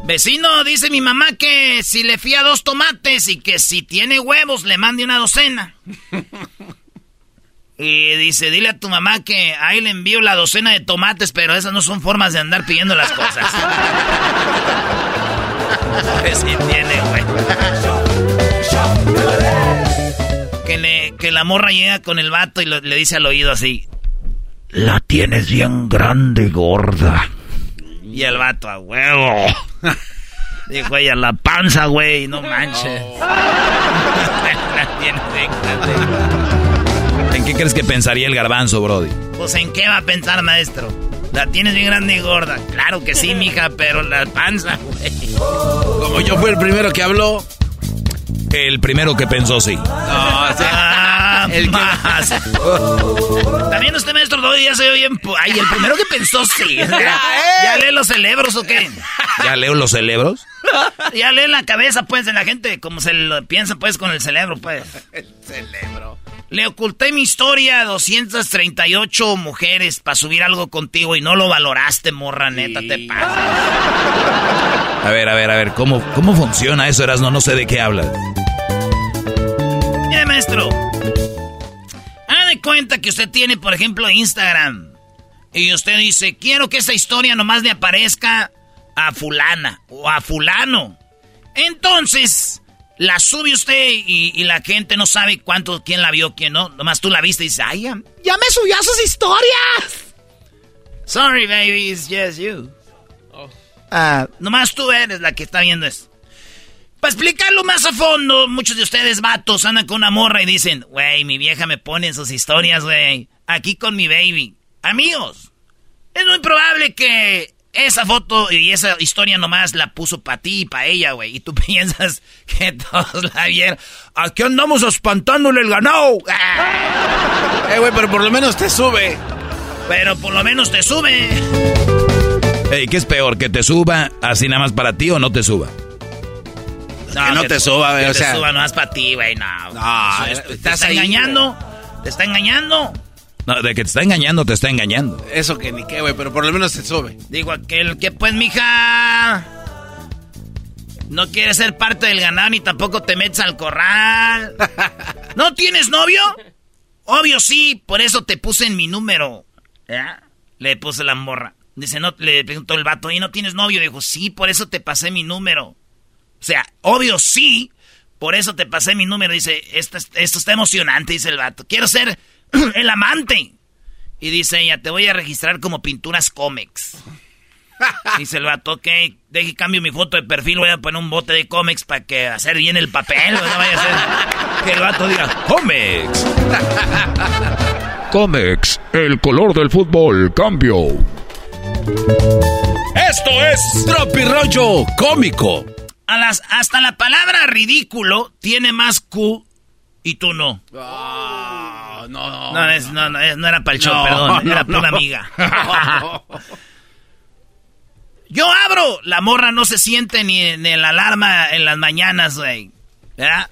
Vecino, dice mi mamá que si le fía dos tomates y que si tiene huevos le mande una docena. Y dice, dile a tu mamá que ahí le envío la docena de tomates, pero esas no son formas de andar pidiendo las cosas. que si tiene huevos. Que, le, que la morra llega con el vato y lo- le dice al oído así. La tienes bien grande, gorda. Y el vato, a huevo. Dijo ella, la panza, güey, no manches. ¿En qué crees que pensaría el garbanzo, Brody? Pues, ¿en qué va a pensar, maestro? La tienes bien grande y gorda. Claro que sí, mija, pero la panza, güey. Como yo fui el primero que habló. El primero que pensó sí. No, o sea, Más. También usted, maestro, Doggy, ya se ve bien... Ay, el primero que pensó sí. ¿Ya lee los cerebros o qué? ¿Ya leo los cerebros? Ya lee la cabeza, pues, de la gente, como se lo piensa, pues, con el cerebro, pues. el cerebro. Le oculté mi historia a 238 mujeres para subir algo contigo y no lo valoraste, morra, neta, te pasa. A ver, a ver, a ver, ¿cómo, cómo funciona eso, Erasno? No sé de qué hablas. Mire, maestro. De cuenta que usted tiene, por ejemplo, Instagram. Y usted dice, quiero que esa historia nomás le aparezca a fulana o a fulano. Entonces, la sube usted y, y la gente no sabe cuánto, quién la vio, quién no. Nomás tú la viste y dices, ay, ya, ¡Ya me subió a sus historias! sorry, baby, it's just you. Ah, nomás tú eres la que está viendo esto. Para explicarlo más a fondo, muchos de ustedes, vatos, andan con una morra y dicen, güey, mi vieja me pone en sus historias, güey. Aquí con mi baby. Amigos, es muy probable que esa foto y esa historia nomás la puso para ti y para ella, güey. Y tú piensas que todos la vieron. Aquí andamos espantándole el ganado. Ah. Eh, güey, pero por lo menos te sube. Pero por lo menos te sube. Ey, ¿qué es peor? ¿Que te suba así nada más para ti o no te suba? Que no te suba, güey, que o sea. te suba nomás para ti, güey, no. No, es- te estás ahí, engañando. Te está engañando. No, de que te está engañando, te está engañando. Eso que ni qué, güey, pero por lo menos te sube. Digo aquel que pues, mija. No quieres ser parte del ganado ni tampoco te metes al corral. ¿No tienes novio? Obvio sí, por eso te puse en mi número. ¿Ya? Le puse la morra. Dice, no, le preguntó el vato, ¿y no tienes novio? Dijo, sí, por eso te pasé mi número. O sea, obvio sí, por eso te pasé mi número. Dice, esto, es- esto está emocionante, dice el vato. Quiero ser el amante. Y dice ella, te voy a registrar como pinturas cómics. Dice el vato, ok, deje cambio mi foto de perfil, voy a poner un bote de cómics para que hacer bien el papel, no vaya a ser que el vato diga, ¡Comex! Comex, el color del fútbol, cambio. Esto es Tropirollo cómico. A las, hasta la palabra ridículo tiene más Q y tú no. Ah, no, no. No, es- no, no, es- no era para el show, No, perdón, no, era para una no. amiga. Yo abro, la morra no se siente ni en el alarma en las mañanas, güey. ¿Ya?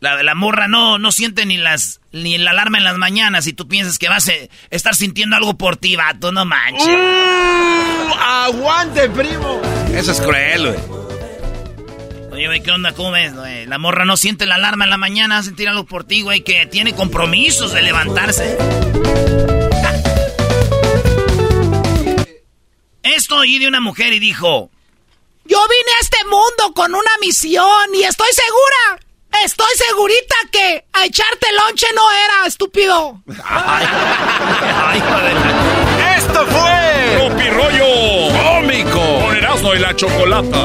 La, la morra no, no siente ni las ni la alarma en las mañanas y tú piensas que vas a estar sintiendo algo por ti, vato, no manches. Uh, ¡Aguante, primo! Eso es cruel, güey. Oye, güey, ¿qué onda? ¿Cómo ves, güey? La morra no siente la alarma en la mañana, va a sentir algo por ti, güey, que tiene compromisos de levantarse. Esto oí de una mujer y dijo, Yo vine a este mundo con una misión y estoy segura, estoy segurita que a echarte lonche no era, estúpido. ¡Esto fue! Tropi Rollo ¡Cómico! con Erasmo y la Chocolata.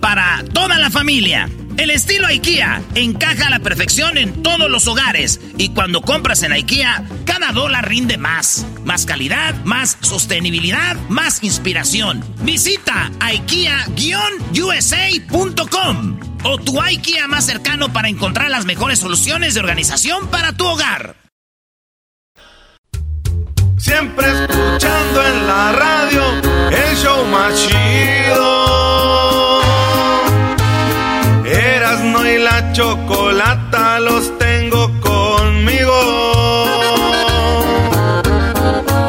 para toda la familia. El estilo IKEA encaja a la perfección en todos los hogares y cuando compras en IKEA, cada dólar rinde más. Más calidad, más sostenibilidad, más inspiración. Visita IKEA-USA.com o tu IKEA más cercano para encontrar las mejores soluciones de organización para tu hogar. Siempre escuchando en la radio el show más. Chocolata los tengo conmigo.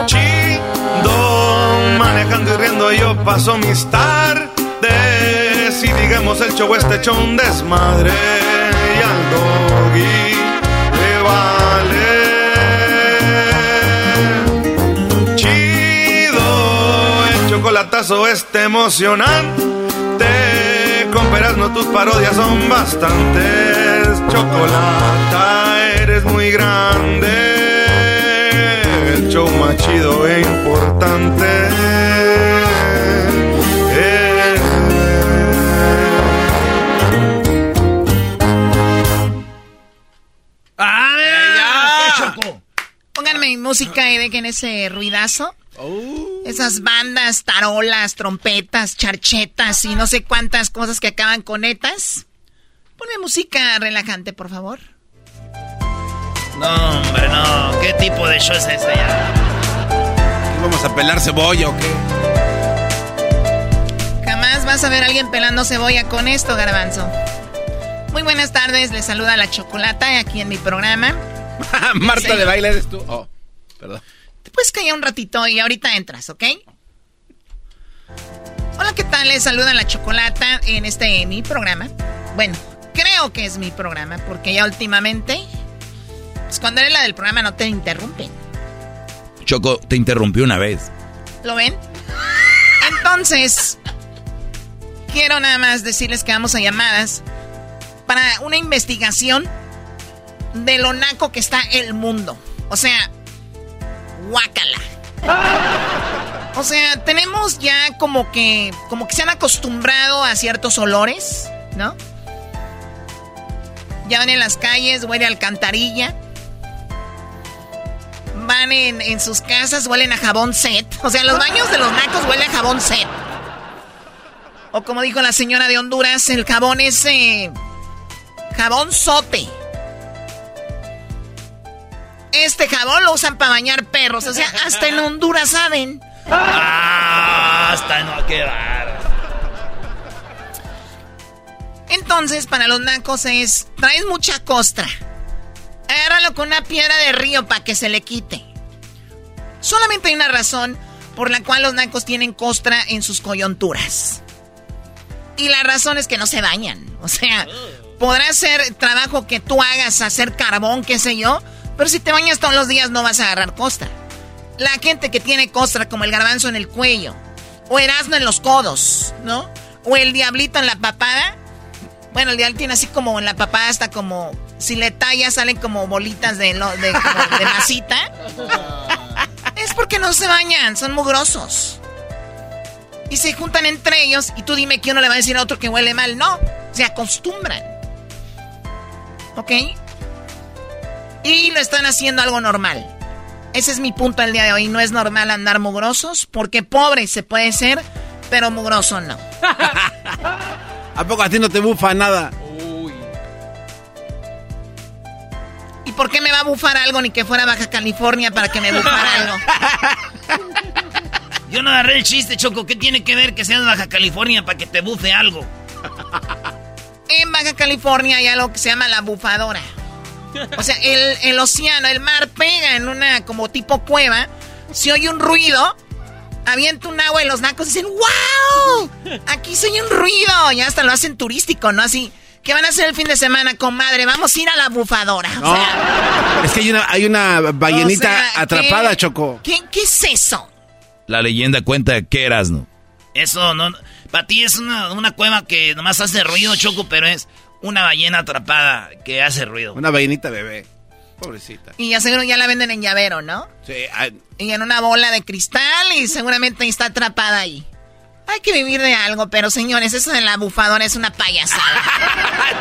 Chido, manejando y riendo yo paso mis tardes. Y digamos el show este hecho un desmadre. Y al doggy le vale. Chido, el chocolatazo este emocionante. Peras no tus parodias son bastantes. Chocolata, eres muy grande. El show más chido e importante. ¡A ver! ¿Qué, Choco? Pónganme música y dejen ese ruidazo. Esas bandas, tarolas, trompetas, charchetas y no sé cuántas cosas que acaban con etas. Ponme música relajante, por favor. No, hombre, no. ¿Qué tipo de show es este ya? ¿Qué, ¿Vamos a pelar cebolla o qué? Jamás vas a ver a alguien pelando cebolla con esto, garbanzo. Muy buenas tardes, les saluda la Chocolata aquí en mi programa. Marta Sí. de baile eres tú. Oh, perdón. Te puedes callar un ratito y ahorita entras, ¿ok? Hola, ¿qué tal? Les saluda la Chocolata en este mi programa. Bueno, creo que es mi programa porque ya últimamente, pues cuando eres la del programa no te interrumpen. Choco, te interrumpió una vez. ¿Lo ven? Entonces, quiero nada más decirles que vamos a llamadas para una investigación de lo naco que está el mundo. O sea, guácala. O sea, tenemos ya como que como que se han acostumbrado a ciertos olores, ¿no? Ya van en las calles, huele a alcantarilla. Van en, sus casas, huelen a jabón set. O sea, los baños de los nacos huelen a jabón set. O como dijo la señora de Honduras, el jabón es eh, jabón sote. Este jabón lo usan para bañar perros. O sea, hasta en Honduras saben. Ah, hasta no quedar. Entonces, para los nacos es, traes mucha costra. Agárralo con una piedra de río para que se le quite. Solamente hay una razón por la cual los nacos tienen costra en sus coyunturas. Y la razón es que no se bañan. O sea, podrá ser trabajo que tú hagas, hacer carbón, qué sé yo, pero si te bañas todos los días no vas a agarrar costra. La gente que tiene costra, como el garbanzo en el cuello, o Erasmo en los codos, ¿no? O el diablito en la papada. Bueno, el diablo tiene así como en la papada, hasta como. Si le tallas, salen como bolitas de, lo- de, como de masita. Es porque no se bañan, son mugrosos. Y se juntan entre ellos, y tú dime que uno le va a decir a otro que huele mal. No, se acostumbran. ¿Ok? Y lo están haciendo algo normal. Ese es mi punto del día de hoy. No es normal andar mugrosos, porque pobre se puede ser, pero mugroso no. ¿A poco a ti no te bufa nada? ¿Y por qué me va a bufar algo ni que fuera Baja California para que me bufara algo? Yo no agarré el chiste, Choco. ¿Qué tiene que ver que seas Baja California para que te bufe algo? En Baja California hay algo que se llama la bufadora. O sea, el, el océano, el mar pega en una como tipo cueva. Si oye un ruido, avienta un agua y los nacos dicen, ¡Wow! Aquí se oye un ruido. Y hasta lo hacen turístico, ¿no? Así. ¿Qué van a hacer el fin de semana, comadre? Vamos a ir a la bufadora. O sea, es que hay una, hay una ballenita o sea, atrapada, ¿qué- Choco. ¿qué, ¿Qué es eso? La leyenda cuenta que eras, ¿no? Eso no. Para ti es una, una cueva que nomás hace ruido, Choco, pero es una ballena atrapada que hace ruido. Una ballenita bebé. Pobrecita. Y ya seguro ya la venden en llavero, ¿no? Sí, Y en una bola de cristal y seguramente está atrapada ahí. Hay que vivir de algo, pero señores, eso de la bufadora es una payasada.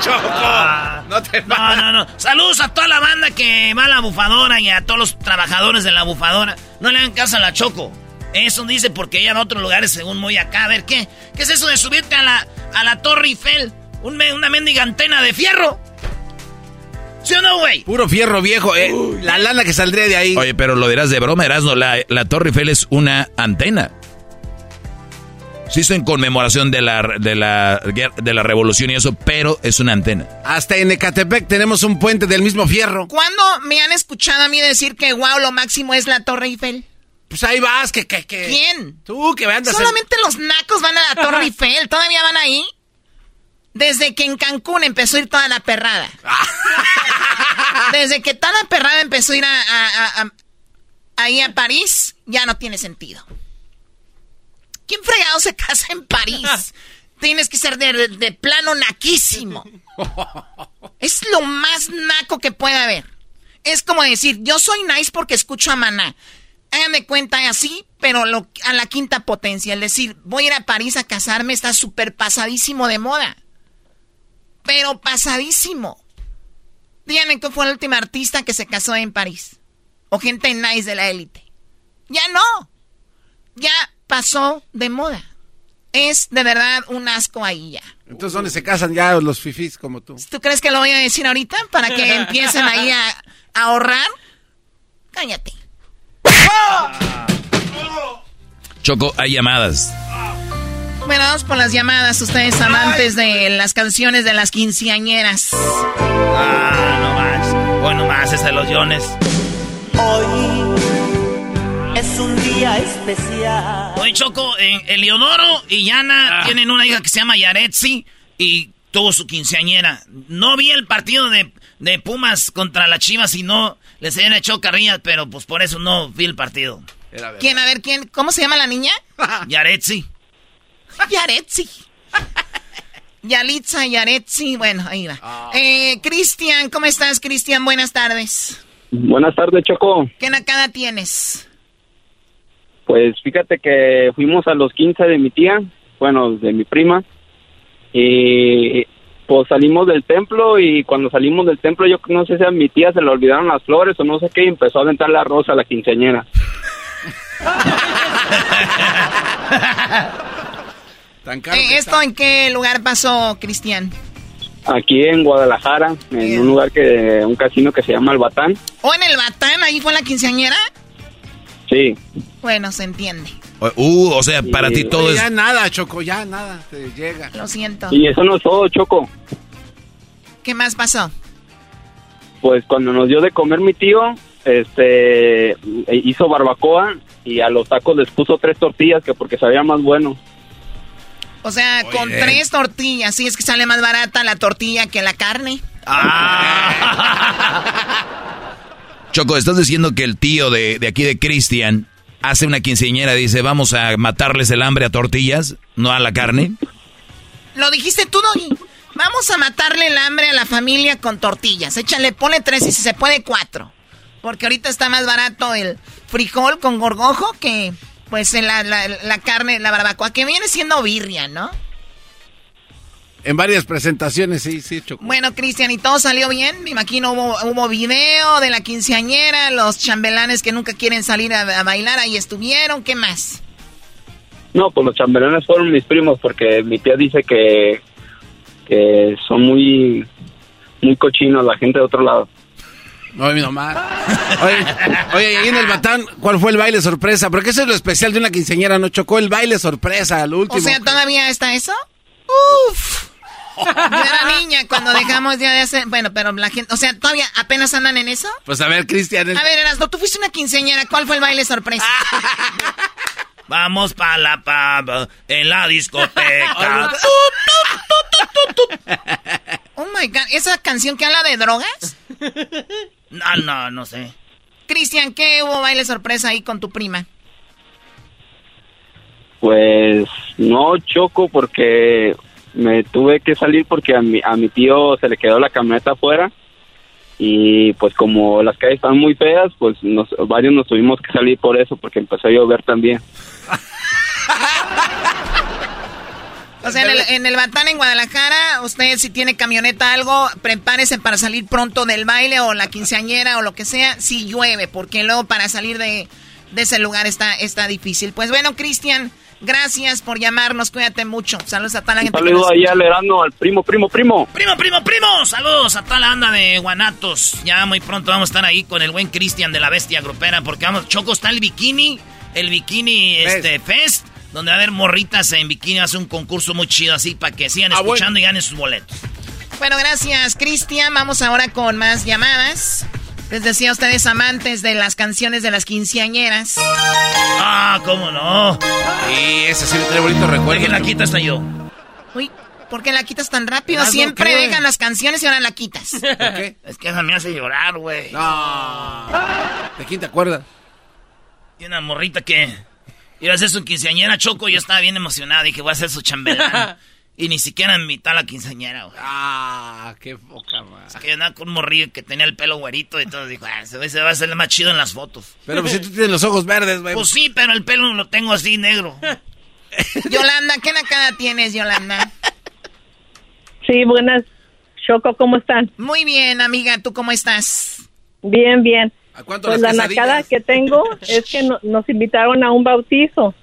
Ah. no te No, no, no. Saludos a toda la banda que va a la bufadora y a todos los trabajadores de la bufadora. No le hagan caso a la Choco. Eso dice porque ella en otros lugares según muy acá. A ver, ¿qué? ¿Qué es eso de subirte a la, a la Torre Eiffel? Un me- una mendiga antena de fierro. ¿Sí o no, güey? Puro fierro viejo, eh. La lana que saldría de ahí. Oye, pero lo dirás de broma, Erasno. La, la Torre Eiffel es una antena. Se hizo en conmemoración de la, de, la, de la revolución y eso, pero es una antena. Hasta en Ecatepec tenemos un puente del mismo fierro. ¿Cuándo me han escuchado a mí decir que wow, lo máximo es la Torre Eiffel? Pues ahí vas, que, que, que. ¿Quién? Tú, que andas en- Solamente los nacos van a la Torre Eiffel. ¿Todavía van ahí? Desde que en Cancún empezó a ir toda la perrada. Desde que toda la perrada empezó a ir a, a- a- a- ahí a París, ya no tiene sentido. ¿Quién fregado se casa en París? Tienes que ser de plano naquísimo. Es lo más naco que puede haber. Es como decir, yo soy nice porque escucho a Maná. Háganme cuenta así, pero lo- a la quinta potencia. Es decir, voy a ir a París a casarme, está súper pasadísimo de moda. Pero pasadísimo. Díganme qué fue el último artista que se casó en París. O gente nice de la élite. Ya no. Ya pasó de moda. Es de verdad un asco ahí ya. Entonces, ¿dónde se casan ya los fifís como tú? ¿Tú crees que lo voy a decir ahorita para que empiecen ahí a, a ahorrar? Cállate. Choco, hay llamadas. Bueno, vamos por las llamadas, ustedes amantes de las canciones de las quinceañeras. Ah, no más. Hoy no más, es de los Jones. Hoy es un día especial. Hoy Choco, en Eleodoro y Yana Ah. tienen una hija que se llama Yaretsi y tuvo su quinceañera. No vi el partido de, de Pumas contra la Chivas y no les habían hecho carrillas, pero pues por eso no vi el partido. ¿Quién? A ver, ¿quién? ¿Cómo se llama la niña? Yaretsi. Yaretsi. Yalitza Yaretsi. Bueno, ahí va. Eh, Cristian, ¿cómo estás, Cristian? Buenas tardes. Buenas tardes, Choco. ¿Qué nacada tienes? Pues fíjate que fuimos a los 15 de mi tía, bueno, de mi prima, y pues salimos del templo y cuando salimos del templo yo no sé si a mi tía se le olvidaron las flores o no sé qué y empezó a aventar la rosa a la quinceañera. Eh, ¿Esto en qué lugar pasó, Cristian? Aquí en Guadalajara, en un lugar que, un casino que se llama El Batán. ¿O en el Batán? ¿Ahí fue la quinceañera? Sí. Bueno, se entiende. Uh, o sea, para ti todo Oye, es... Ya nada, Choco, ya nada. Te llega. Lo siento. Y eso no es todo, Choco. ¿Qué más pasó? Pues cuando nos dio de comer mi tío, este, hizo barbacoa y a los tacos les puso tres tortillas que porque sabía más bueno. O sea, con tres tortillas. Sí, es que sale más barata la tortilla que la carne. Choco, estás diciendo que el tío de, de aquí de Cristian hace una quinceañera, dice, vamos a matarles el hambre a tortillas, no a la carne. Lo dijiste tú, Doggy. Vamos a matarle el hambre a la familia con tortillas. Échale, ponle tres y si se puede cuatro. Porque ahorita está más barato el frijol con gorgojo que pues la, la, la carne, la barbacoa, que viene siendo birria, ¿no? En varias presentaciones, sí, sí, Choco. Bueno, Cristian, ¿y todo salió bien? Me imagino hubo, hubo video de la quinceañera, los chambelanes que nunca quieren salir a, a bailar, ahí estuvieron, ¿qué más? No, pues los chambelanes fueron mis primos porque mi tía dice que, que son muy, muy cochinos la gente de otro lado. Oye, nomás. Oye, oye, y ahí en el Batán, ¿cuál fue el baile sorpresa? Porque eso es lo especial de una quinceañera, ¿no? Chocó el baile sorpresa, lo último. O sea, ¿todavía está eso? Uf. Yo era niña cuando dejamos ya de hacer... Bueno, pero la gente... O sea, ¿todavía apenas andan en eso? Pues a ver, Cristian. el- A ver, Erasmo, tú fuiste una quinceañera. ¿Cuál fue el baile sorpresa? Vamos pa' la pub en la discoteca. Oh my God, ¿esa canción que habla de drogas? No, no, no sé. Cristian, ¿qué hubo baile sorpresa ahí con tu prima? Pues no choco porque me tuve que salir porque a mi, a mi tío se le quedó la camioneta afuera y pues como las calles están muy feas, pues nos, varios nos tuvimos que salir por eso porque empezó a llover también. O sea, en el, en el Batán, en Guadalajara, usted si tiene camioneta algo, prepárese para salir pronto del baile o la quinceañera o lo que sea, si llueve, porque luego para salir de, de ese lugar está, está difícil. Pues bueno, Cristian, gracias por llamarnos, cuídate mucho. Saludos a toda la gente. que saludo nos- ahí al Erasmo, al primo, primo, primo. Primo, primo, primo. Saludos a toda la banda de Guanatos. Ya muy pronto vamos a estar ahí con el buen Cristian de la Bestia Grupera. Porque vamos, Choco está el bikini. El bikini este, Fest. Donde va a haber morritas en bikini. Hace un concurso muy chido así para que sigan Ah, escuchando y ganen sus boletos. Bueno, gracias, Cristian. Vamos ahora con más llamadas. Les decía a ustedes amantes de las canciones de las quinceañeras. Ah, cómo no. Sí, ese sí trae bonito recuerdo. ¿Quién la quita hasta yo? Uy, ¿por qué la quitas tan rápido? Siempre ¿qué? dejan las canciones y ahora la quitas. Es que esa me hace llorar, güey. No. ¿De quién te acuerdas? Y una morrita que iba a hacer su quinceañera Choco. Yo estaba bien emocionado. Dije, voy a hacer su chambelán. y ni siquiera invitó a la quinceañera, güey. Ah, qué poca más. Es que yo andaba con un morrillo que tenía el pelo güerito y todo. Dijo, ah, ese se va a hacer más chido en las fotos. Pero pues si tú tienes los ojos verdes, güey. Pues sí, pero el pelo lo tengo así negro. Yolanda, ¿qué nakada tienes, Yolanda? Sí, buenas. Choco, ¿cómo están? Muy bien, amiga. ¿Tú cómo estás? Bien, bien. Cuánto Pues las la nacada que tengo es que no- nos invitaron a un bautizo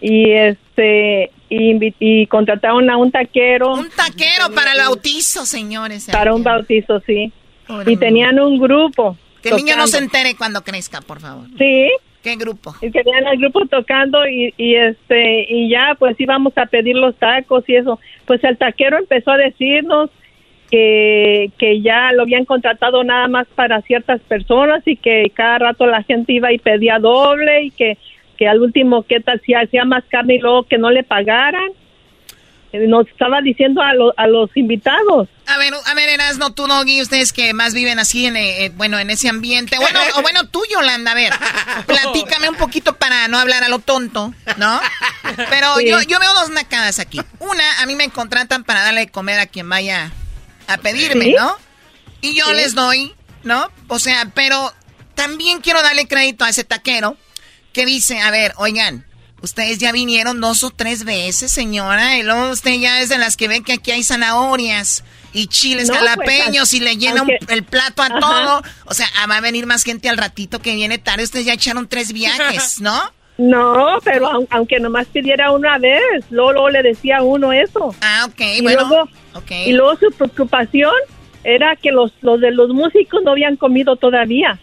y este y, y contrataron a un taquero. Un taquero para el bautizo, señores. Para un bautizo, sí. Pobre Y tenían un grupo. Que el niño no se entere cuando crezca, por favor. Sí. ¿Qué grupo? Y tenían el grupo tocando y, y este y ya pues íbamos a pedir los tacos y eso. Pues el taquero empezó a decirnos que, que ya lo habían contratado nada más para ciertas personas y que cada rato la gente iba y pedía doble y que, que al último qué tal si hacía más carne y luego que no le pagaran. Eh, Nos estaba diciendo a, lo- a los invitados. A ver, a ver, Erasno, tú, Doggy, ustedes que más viven así, en, eh, eh, bueno, en ese ambiente. Bueno, o bueno, tú, Yolanda, a ver, platícame un poquito para no hablar a lo tonto, ¿no? Pero Sí. yo, yo veo dos nacadas aquí. Una, a mí me contratan para darle de comer a quien vaya a pedirme, Sí. ¿no? Y yo Sí. les doy, ¿no? O sea, pero también quiero darle crédito a ese taquero que dice, a ver, oigan, ustedes ya vinieron dos o tres veces, señora, y luego usted ya es de las que ve que aquí hay zanahorias y chiles No, pues, jalapeños y le llena un- aunque- el plato a Ajá. todo. O sea, ah, va a venir más gente al ratito que viene tarde. Ustedes ya echaron tres viajes, ¿no? No, pero au- aunque nomás pidiera una vez, luego, luego le decía a uno eso. Ah, ok, y bueno, Luego, Y luego su preocupación era que los, los de los músicos no habían comido todavía.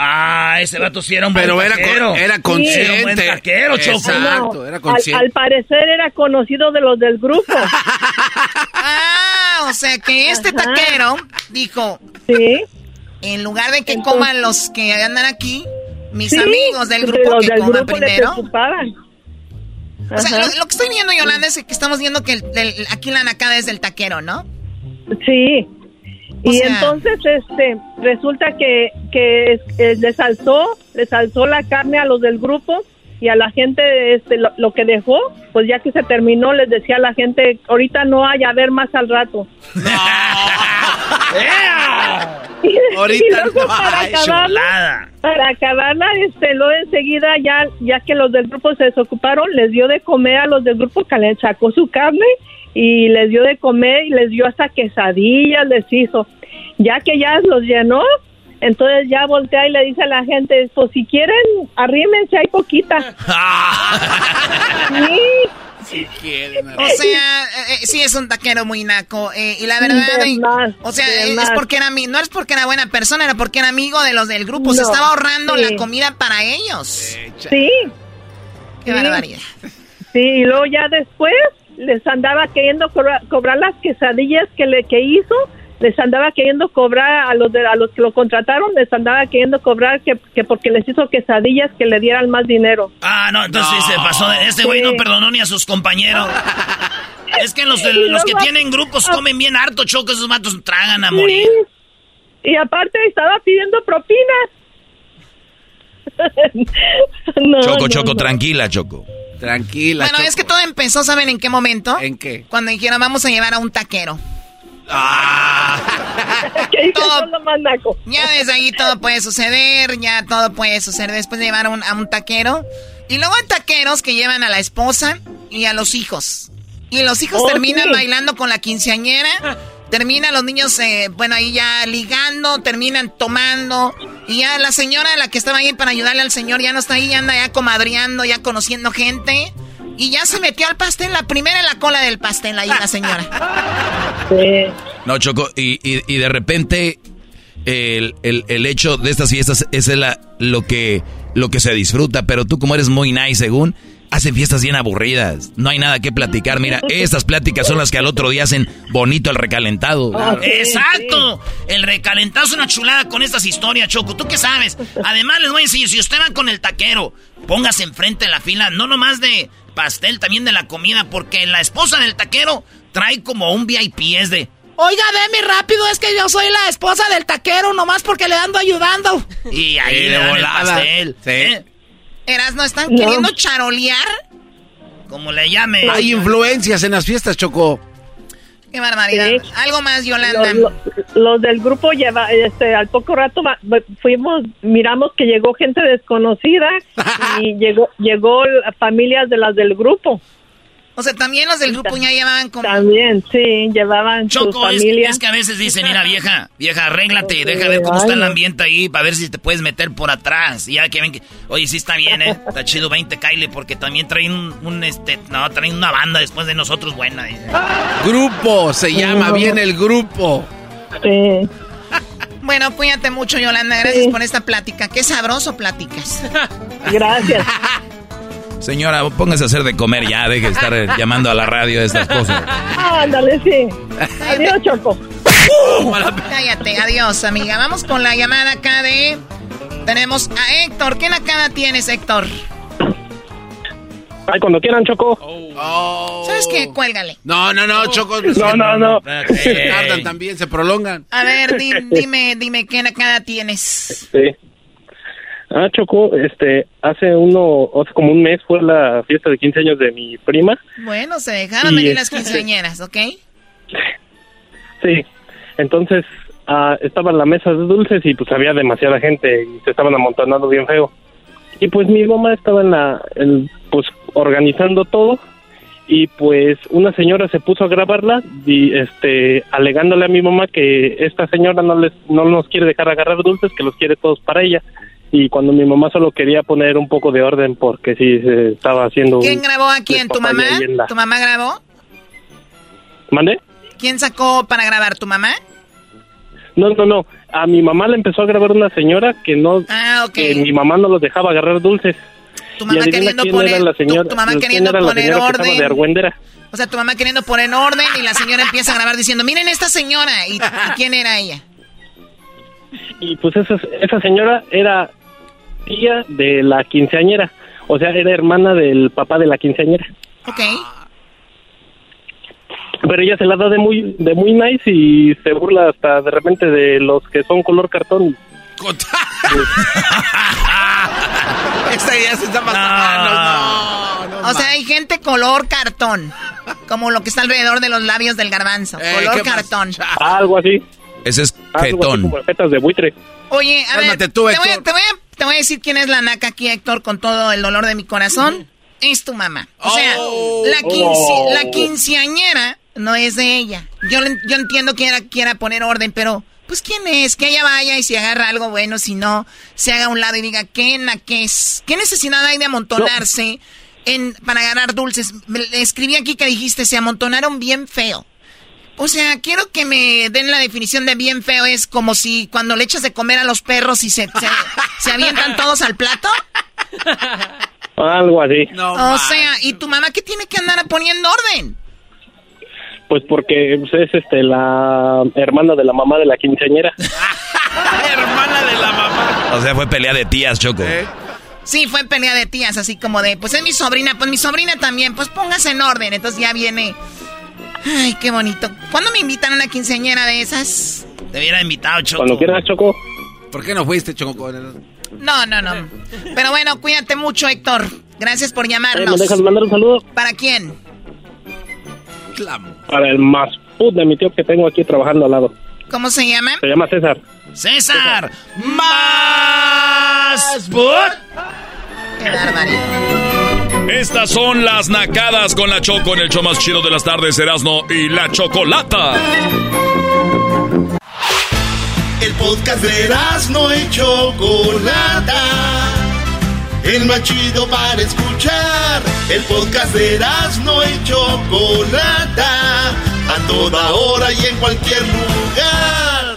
Ah, ese vato sí era un Pero buen era con- taquero. era Era un consciente. buen taquero, Choco. Exacto, No, era al, consciente. al parecer era conocido de los del grupo. Ah, o sea que este Ajá. taquero dijo, sí. en lugar de que Entonces- coman los que andan aquí, mis Sí, amigos del de grupo los que del coman grupo primero. O sea, lo, lo que estoy viendo, Yolanda, es que estamos viendo que el- el- aquí la nacada es del taquero, ¿no? Sí. O Y sea- entonces este resulta que, que eh, les alzó, les alzó la carne a los del grupo y a la gente este lo, lo que dejó, pues ya que se terminó les decía a la gente, ahorita no hay a ver más al rato. Ahorita no para hay acabarla, Chulada. para acabarla, este, luego enseguida ya, ya que los del grupo se desocuparon, les dio de comer a los del grupo que les sacó su carne y les dio de comer y les dio hasta quesadillas, les hizo. Ya que ya los llenó, entonces ya voltea y le dice a la gente, pues si quieren, arrímense, hay poquita. sí. Si quieren. O sea, eh, eh, sí es un taquero muy naco. eh, y la verdad, De y- más, o sea, de es más. porque era no es porque era buena persona, era porque era amigo de los del grupo. Se estaba ahorrando sí. la comida para ellos. Sí. Qué Sí. barbaridad. Sí, y luego ya después les andaba queriendo cobrar, cobrar las quesadillas que le que hizo, les andaba queriendo cobrar a los de, a los que lo contrataron, les andaba queriendo cobrar que, que porque les hizo quesadillas que le dieran más dinero. Ah, no, entonces sí se pasó. de- Este güey no perdonó ni a sus compañeros. Es que los, los que tienen grupos comen bien harto, choco. Esos matos tragan a Sí. morir. Y aparte estaba pidiendo propinas. No, Choco, no, Choco, no. tranquila, Choco. Tranquila. Bueno, es que todo empezó, ¿saben en qué momento? ¿En qué? Cuando dijeron, vamos a llevar a un taquero. ¿Qué hizo Todo- lo más naco? Ya desde ahí todo puede suceder, ya todo puede suceder después de llevar a un, a un taquero. Y luego hay taqueros que llevan a la esposa y a los hijos. Y los hijos Oh, terminan sí. bailando con la quinceañera. Terminan los niños, eh, bueno, ahí ya ligando, terminan tomando. Y ya la señora, la que estaba ahí para ayudarle al señor, ya no está ahí, ya anda ya comadreando, ya conociendo gente. Y ya se metió al pastel, la primera en la cola del pastel ahí la señora. No, Choco, y, y- y de repente el, el- el hecho de estas fiestas es la, lo, que, lo que se disfruta, pero tú como eres muy nice según, hacen fiestas bien aburridas, no hay nada que platicar. Mira, estas pláticas son las que al otro día hacen bonito el recalentado. Exacto. El recalentado es una chulada con estas historias, Choco. ¿Tú qué sabes? Además, les voy a decir, si usted va con el taquero, póngase enfrente de la fila, no nomás de pastel, también de la comida, porque la esposa del taquero trae como un VIP, es de... Oiga, deme rápido, es que yo soy la esposa del taquero, nomás porque le ando ayudando. Y ahí Sí, le dan el pastel. Sí. ¿eh? Eras, ¿no están No. queriendo charolear? Como le llame. Hay influencias en las fiestas, Choco. Qué barbaridad. Sí. Algo más, Yolanda. Los, los- los del grupo lleva, este, al poco rato va- fuimos, miramos que llegó gente desconocida y llegó, llegó familias de las del grupo. O sea, también los del grupo ya llevaban como... También, sí, llevaban sus Choco, es, familias. es que a veces dicen, mira vieja, vieja, arréglate, deja ver cómo está el ambiente ahí para ver si te puedes meter por atrás. Y ya que ven que, oye, sí está bien, eh, está chido 20 Kyle, porque también traen un, un, este, no, traen una banda después de nosotros buena. dice. Grupo, se llama bien el grupo. Sí. Bueno, cuídate mucho, Yolanda, gracias por esta plática. Qué sabroso platicas. Gracias. Señora, póngase a hacer de comer ya, deje de estar eh, llamando a la radio de estas cosas. Ándale, sí. Adiós, Choco. Cállate, adiós, amiga. Vamos con la llamada acá de... Tenemos a Héctor. ¿Qué nacada tienes, Héctor? Ay, cuando quieran, Choco. ¿Sabes qué? Cuélgale. No, no, no, Choco. No, no, no. Se tardan también, se prolongan. A ver, di- dime, dime, ¿qué nacada tienes? Sí. Ah, Choco, este, hace uno, hace como un mes fue la fiesta de 15 años de mi prima. Bueno, se dejaron venir las este- quinceañeras, ¿ok? Sí. Entonces, ah, estaba la mesa de dulces y pues había demasiada gente y se estaban amontonando bien feo. Y pues mi mamá estaba en la, en, pues organizando todo y pues una señora se puso a grabarla y este alegándole a mi mamá que esta señora no les no nos quiere dejar agarrar dulces que los quiere todos para ella y cuando mi mamá solo quería poner un poco de orden porque sí se estaba haciendo ¿Quién un grabó a quién? ¿Tu mamá? la- ¿Tu mamá grabó? ¿Mande? ¿Quién sacó para grabar? ¿Tu mamá? No, no, no. A mi mamá le empezó a grabar una señora que no, Ah, ok. que mi mamá no los dejaba agarrar dulces. Tu mamá queriendo poner- la señora, tu- tu mamá queriendo poner orden. de argüendera. O sea, tu mamá queriendo poner orden y la señora empieza a grabar diciendo, miren esta señora. ¿Y, y quién era ella? Y pues esa, esa señora era tía de la quinceañera. O sea, era hermana del papá de la quinceañera. Ok. Pero ella se la da de muy, de muy nice y se burla hasta de repente de los que son color cartón. Esta ya se está pasando. o sea, hay gente color cartón. Como lo que está alrededor de los labios del garbanzo. Eh, color cartón. Algo así. Ese es Algo así jetón. como fetas de buitre. Oye, a ver, te, voy a, te, voy a, te voy a decir quién es la naca aquí, Héctor, con todo el dolor de mi corazón. Es tu mamá. O sea, la, quince- Oh. la quinceañera No es de ella. Yo, yo entiendo que ella quiera poner orden, pero pues quién es, que ella vaya y se agarra algo bueno, si no, se haga a un lado y diga, ¿qué na qué es? ¿Qué necesidad hay de amontonarse en, para ganar dulces? Me- escribí aquí que dijiste, se amontonaron bien feo. O sea, quiero que me den la definición de bien feo. Es como si cuando le echas de comer a los perros y se, se, se avientan todos al plato. Algo así. o sea, ¿y tu mamá qué tiene que andar poniendo orden? Pues porque es este la hermana de la mamá de la quinceañera. Hermana de la mamá. O sea, fue pelea de tías, Choco. Sí, fue pelea de tías, así como de, pues es mi sobrina, pues mi sobrina también, pues póngase en orden. Entonces ya viene. Ay, qué bonito. ¿Cuándo me invitan a una quinceañera de esas? Te hubiera invitado, Choco. Cuando quieras, Choco. ¿Por qué no fuiste, Choco? No, no, no. Pero bueno, cuídate mucho, Héctor. Gracias por Eh, ¿Me llamarnos. dejas mandar un saludo? ¿Para quién? Para el más put de mi tío que tengo aquí trabajando al lado. ¿Cómo se llama? Se llama César. César. Más. Put. Qué barbaridad. Estas son las nacadas con la Choco en el show más chido de las tardes, Erasno y la Chocolata. El podcast de Erasmo y Chocolata. El más chido para escuchar. El podcast de Erasmo y Chocolata. A toda hora y en cualquier lugar.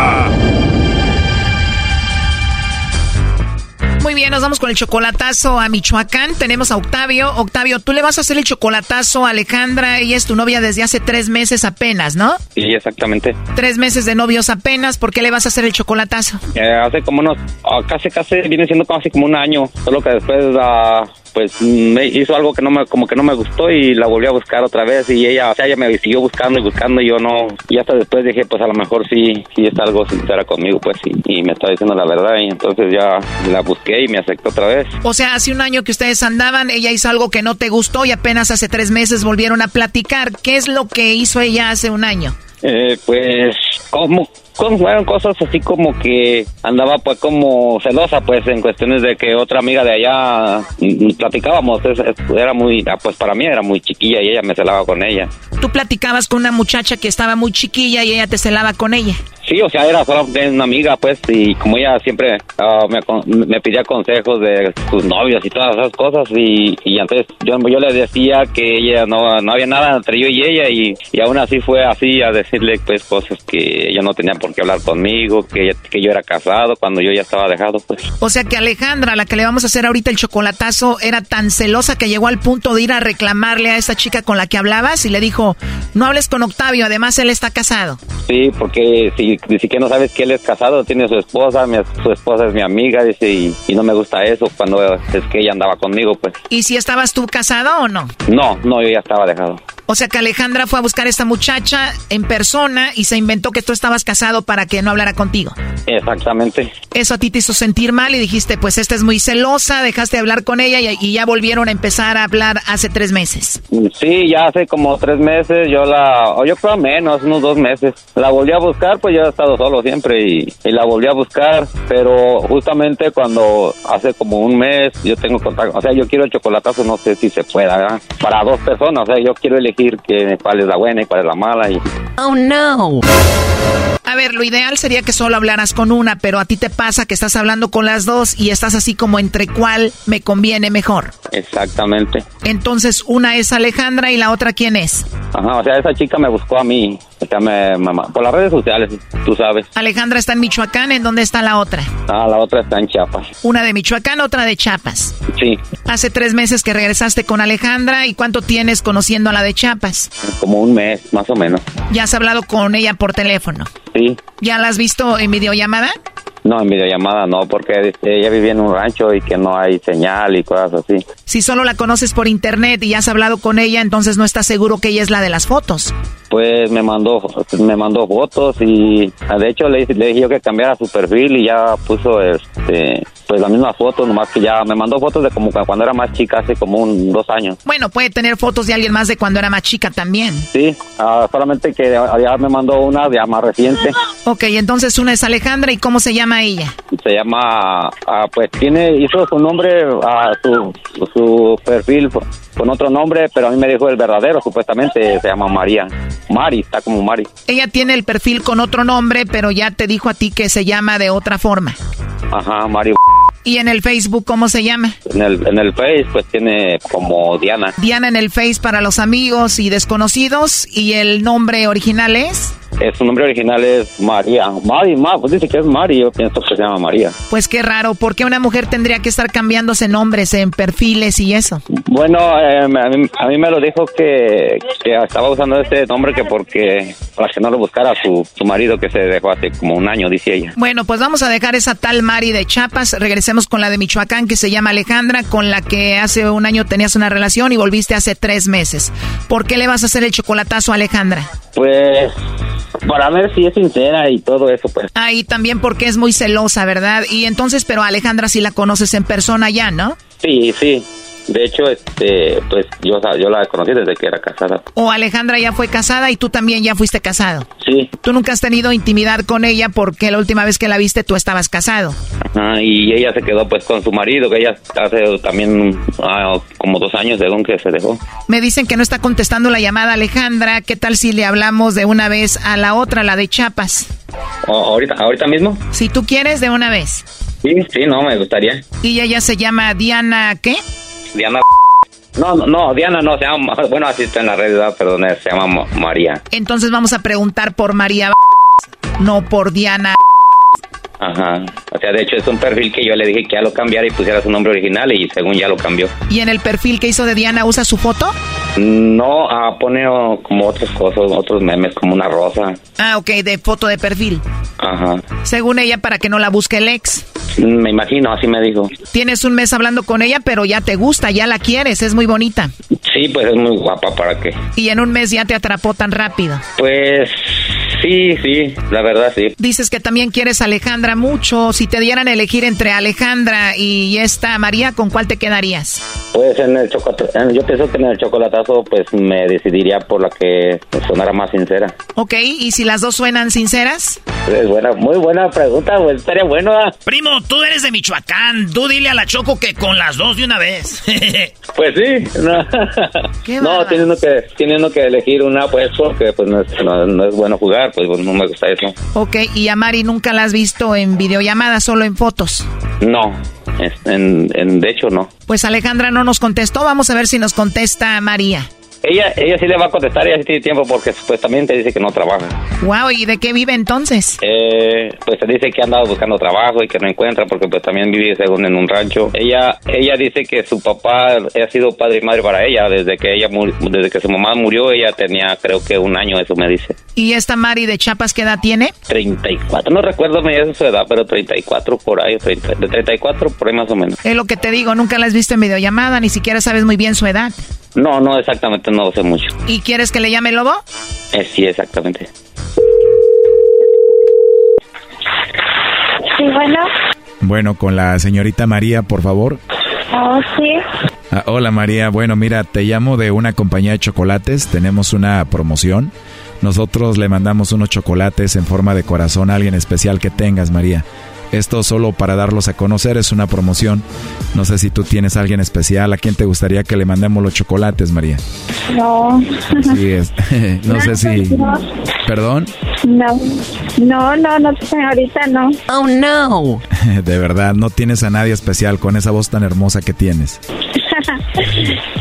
nos vamos con el chocolatazo a Michoacán. Tenemos a Octavio. Octavio, tú le vas a hacer el chocolatazo a Alejandra. Ella es tu novia desde hace tres meses apenas, ¿no? Sí, exactamente. Tres meses de novios apenas. ¿Por qué le vas a hacer el chocolatazo? Eh, hace como unos, ah, casi, casi, viene siendo casi como un año. Solo que después, ah, pues, me hizo algo que no me, como que no me gustó y la volví a buscar otra vez. Y ella, o sea, ella me siguió buscando y buscando y yo no. Y hasta después dije, pues, a lo mejor sí, sí es algo sincera conmigo, pues, y, y me está diciendo la verdad. Y entonces ya la busqué y me aceptó otra vez. O sea, hace un año que ustedes andaban, ella hizo algo que no te gustó y apenas hace tres meses volvieron a platicar. ¿Qué es lo que hizo ella hace un año? Eh, pues, como fueron cosas así como que andaba pues como celosa pues en cuestiones de que otra amiga de allá mm, platicábamos, es- es- era muy, ah, pues para mí era muy chiquilla y ella me celaba con ella. Tú platicabas con una muchacha que estaba muy chiquilla y ella te celaba con ella. Sí, o sea, era solamente una amiga, pues, y como ella siempre ah, me, me pedía consejos de sus novios y todas esas cosas, y, y entonces yo, yo le decía que ella no, no había nada entre yo y ella, y, y aún así fue así a decirle, pues, cosas que ella no tenía por qué hablar conmigo, que, que yo era casado cuando yo ya estaba dejado, pues. O sea que Alejandra, la que le vamos a hacer ahorita el chocolatazo, era tan celosa que llegó al punto de ir a reclamarle a esa chica con la que hablabas y le dijo, no hables con Octavio, además él está casado. Sí, porque si, dice que no sabes que él es casado, tiene su esposa, mi- su esposa es mi amiga, dice, y, y no me gusta eso cuando es que ella andaba conmigo, pues. ¿Y si estabas tú casado o no? No, no, yo ya estaba dejado. O sea que Alejandra fue a buscar a esta muchacha en persona y se inventó que tú estabas casado para que no hablara contigo. Exactamente. Eso a ti te hizo sentir mal y dijiste, pues esta es muy celosa, dejaste de hablar con ella y, y ya volvieron a empezar a hablar hace tres meses. Sí, ya hace como tres meses yo la, o yo creo menos, unos dos meses. La volví a buscar, pues yo he estado solo siempre y, y la volví a buscar, pero justamente cuando hace como un mes yo tengo contacto, o sea, yo quiero el chocolatazo, no sé si se pueda, ¿verdad? Para dos personas, o sea, yo quiero elegir que, cuál es la buena y cuál es la mala y... Oh no. A ver, lo ideal sería que solo hablaras con una, pero a ti te pasa que estás hablando con las dos y estás así como entre cuál me conviene mejor. Exactamente. Entonces, una es Alejandra y la otra quién es. Ajá, o sea, esa chica me buscó a mí. Ya me, mamá, por las redes sociales, tú sabes. Alejandra está en Michoacán, ¿en dónde está la otra? Ah, la otra está en Chiapas. Una de Michoacán, otra de Chiapas. Sí, Hace tres meses que regresaste con Alejandra, ¿y cuánto tienes conociendo a la de Chiapas? como un mes, más o menos. ¿Ya has hablado con ella por teléfono? Sí. ¿Ya la has visto en videollamada? No, en videollamada no, porque dice, ella vivía en un rancho y que no hay señal y cosas así. Si solo la conoces por internet y has hablado con ella, entonces no estás seguro que ella es la de las fotos. Pues me mandó, me mandó fotos y ah, de hecho le, le dije yo que cambiara su perfil y ya puso este, pues la misma foto, nomás que ya me mandó fotos de como cu- cuando era más chica, hace como un dos años. Bueno, puede tener fotos de alguien más de cuando era más chica también. Sí, ah, solamente que ya me mandó una ya más reciente. Ok, entonces una es Alejandra y ¿cómo se llama ella? Se llama, ah, pues tiene, hizo su nombre, a su, su perfil con otro nombre, pero a mí me dijo el verdadero, supuestamente se llama María. Mari, está como Mari. Ella tiene el perfil con otro nombre, pero ya te dijo a ti que se llama de otra forma. Ajá, Mari. ¿Y en el Facebook cómo se llama? En el, en el Face, pues tiene como Diana. Diana en el Face para los amigos y desconocidos. ¿Y el nombre original es? Eh, su nombre original es María. Mari, ma, pues dice que es Mari, yo pienso que se llama María. Pues qué raro, ¿por qué una mujer tendría que estar cambiándose nombres en perfiles y eso? Bueno, eh, a, mí, a mí me lo dijo que, que estaba usando este nombre que porque para que no lo buscara su, su marido que se dejó hace como un año, dice ella. Bueno, pues vamos a dejar esa tal Mari de Chiapas. Regresemos con la de Michoacán que se llama Alejandra, con la que hace un año tenías una relación y volviste hace tres meses. ¿Por qué le vas a hacer el chocolatazo a Alejandra? Pues para ver si es sincera y todo eso, pues. Ah, y también porque es muy celosa, ¿verdad? Y entonces, pero Alejandra sí la conoces en persona ya, ¿no? Sí, sí. De hecho, este, pues yo, yo la conocí desde que era casada. O Alejandra ya fue casada y tú también ya fuiste casado. Sí. Tú nunca has tenido intimidad con ella porque la última vez que la viste tú estabas casado. Ajá, y ella se quedó pues con su marido, que ella hace también ah, como dos años según que se dejó. Me dicen que no está contestando la llamada Alejandra. ¿Qué tal si le hablamos de una vez a la otra, la de Chiapas? O- ahorita, ahorita mismo. Si tú quieres, de una vez. Sí, sí, no, me gustaría. Y ella ya se llama Diana, ¿qué? Diana. No, no, Diana no, se llama, bueno, así está en la red, perdón, se llama Ma- María. Entonces vamos a preguntar por María, no por Diana. Ajá. O sea, de hecho es un perfil que yo le dije que ya lo cambiara y pusiera su nombre original y según ya lo cambió. ¿Y en el perfil que hizo de Diana usa su foto? No, ah, pone oh, como otras cosas, otros memes, como una rosa. Ah, ok, de foto de perfil. Ajá. Según ella, para que no la busque el ex. Me imagino, así me dijo. Tienes un mes hablando con ella, pero ya te gusta, ya la quieres, es muy bonita. Sí, pues es muy guapa para que. Y en un mes ya te atrapó tan rápido. Pues sí, sí, la verdad sí. Dices que también quieres a Alejandra mucho. Si te dieran a elegir entre Alejandra y esta María, ¿con cuál te quedarías? Pues en el chocolate, yo pienso que en el chocolatazo pues me decidiría por la que sonara más sincera. Ok, ¿y si las dos suenan sinceras? Es buena, muy buena pregunta, pues estaría bueno. Primo, tú eres de Michoacán. Tú dile a la Choco que con las dos de una vez. Pues sí, no, no teniendo que teniendo que elegir una pues porque pues no es, no, no es bueno jugar, pues no me gusta eso. ok, y a Mari nunca la has visto en videollamada, solo en fotos. No, en, en- de hecho no. Pues Alejandra no nos contestó, vamos a ver si nos contesta María. Ella ella sí le va a contestar, ella sí tiene tiempo porque supuestamente dice que no trabaja. Wow, ¿y de qué vive entonces? Eh, pues se dice que ha andado buscando trabajo y que no encuentra porque pues también vive según en un rancho. Ella ella dice que su papá ha sido padre y madre para ella desde que ella desde que su mamá murió ella tenía creo que un año eso me dice. ¿Y esta Mari de Chiapas qué edad tiene? 34, no recuerdo me dice su edad, pero 34 por ahí, 30 de 34 por ahí más o menos. Es lo que te digo, nunca la has visto en videollamada, ni siquiera sabes muy bien su edad. No, no exactamente, no lo sé mucho. ¿Y quieres que le llame Lobo? Eh, sí, exactamente. Sí, bueno. Bueno, con la señorita María, por favor. Oh, sí. Ah, hola María, bueno, mira, te llamo de una compañía de chocolates, tenemos una promoción. Nosotros le mandamos unos chocolates en forma de corazón a alguien especial que tengas, María. Esto solo para darlos a conocer es una promoción. No sé si tú tienes a alguien especial, a quién te gustaría que le mandemos los chocolates, María. No. Sí, es. no sé si. No, ¿Perdón? no, no, no, no, ahorita no. Oh, no. De verdad, no tienes a nadie especial con esa voz tan hermosa que tienes.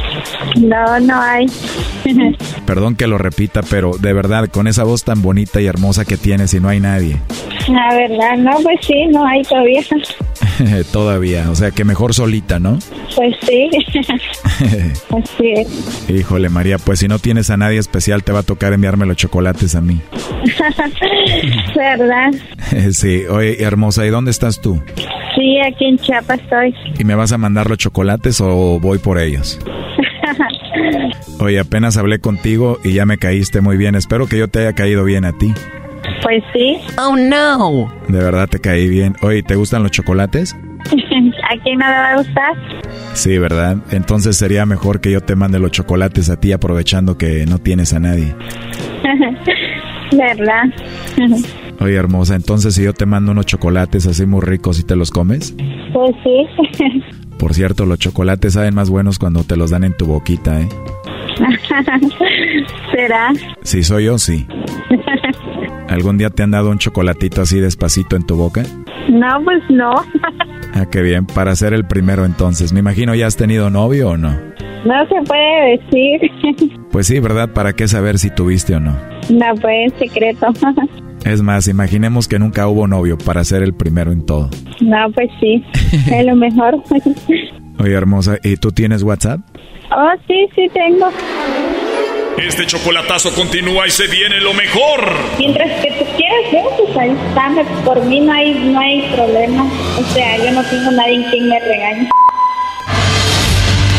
No, no hay. Perdón que lo repita, pero de verdad, con esa voz tan bonita y hermosa que tienes y no hay nadie. La verdad, no, pues sí, no hay todavía. Todavía, o sea que mejor solita, ¿no? Pues sí. Así es. Híjole María, pues si no tienes a nadie especial te va a tocar enviarme los chocolates a mí. ¿Verdad? sí, oye hermosa, ¿y dónde estás tú? Sí, aquí en Chiapas estoy. ¿Y me vas a mandar los chocolates o voy por ellos? Oye, apenas hablé contigo y ya me caíste muy bien. Espero que yo te haya caído bien a ti. Pues sí. Oh no. De verdad te caí bien. Oye, ¿te gustan los chocolates? ¿A quién no le va a gustar? Sí, ¿verdad? Entonces sería mejor que yo te mande los chocolates a ti aprovechando que no tienes a nadie. ¿Verdad? Oye, hermosa, entonces si yo te mando unos chocolates así muy ricos y te los comes. Pues sí. Por cierto, los chocolates saben más buenos cuando te los dan en tu boquita, ¿eh? ¿Será? Si soy yo, sí. ¿Algún día te han dado un chocolatito así despacito en tu boca? No, pues no. Ah, qué bien. Para ser el primero entonces. Me imagino ya has tenido novio o no. No se puede decir. Pues sí, ¿verdad? ¿Para qué saber si tuviste o no? No, pues secreto. Es más, imaginemos que nunca hubo novio para ser el primero en todo. No, pues sí. Es lo mejor. Oye, hermosa, ¿y tú tienes WhatsApp? Oh, sí, sí tengo. Este chocolatazo continúa y se viene lo mejor. Mientras que tú quieras, ¿eh? pues ahí está. Por mí no hay, no hay problema. O sea, yo no tengo nadie en quien me regañe.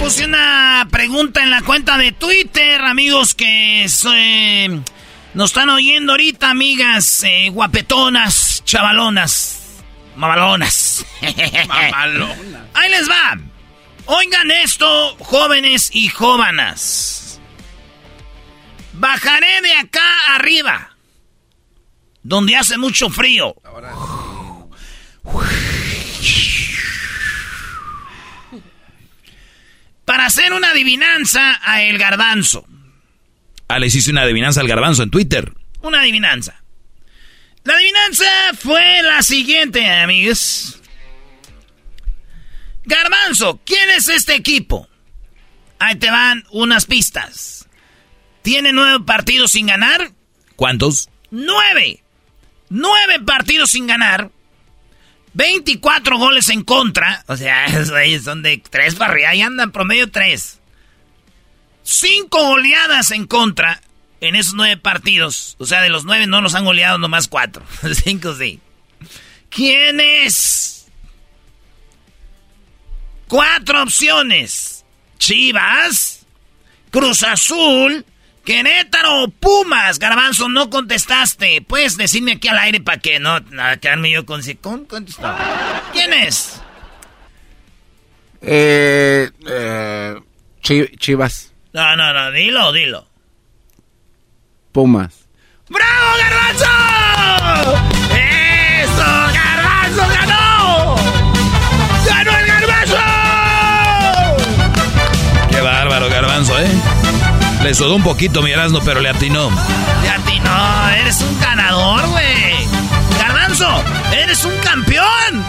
Puse una pregunta en la cuenta de Twitter, amigos que eh, nos están oyendo ahorita, amigas eh, guapetonas, chavalonas, mamalonas. Mamalona. Ahí les va. Oigan esto, jóvenes y jóvenes. Bajaré de acá arriba, donde hace mucho frío. Para hacer una adivinanza a el garbanzo. Ah, le hiciste una adivinanza al garbanzo en Twitter. Una adivinanza. La adivinanza fue la siguiente, amigos. Garbanzo, ¿quién es este equipo? Ahí te van unas pistas. ¿Tiene nueve partidos sin ganar? ¿Cuántos? ¡Nueve! Nueve partidos sin ganar. 24 goles en contra. O sea, son de tres para arriba. Ahí andan promedio tres. Cinco goleadas en contra en esos nueve partidos. O sea, de los nueve no los han goleado nomás cuatro. Cinco sí. ¿Quién es? Cuatro opciones. Chivas, Cruz Azul, Querétaro Pumas. Garbanzo, no contestaste. Puedes decirme aquí al aire para que no, quedarme yo con... ¿Cómo contestó? ¿Quién es? Eh, eh, Chi- Chivas, No, no, no, dilo, dilo. Pumas. ¡Bravo, Garbanzo! Le sudó un poquito mi Erasmo, pero le atinó. Y a ti no, eres un ganador, güey. Garbanzo, eres un campeón.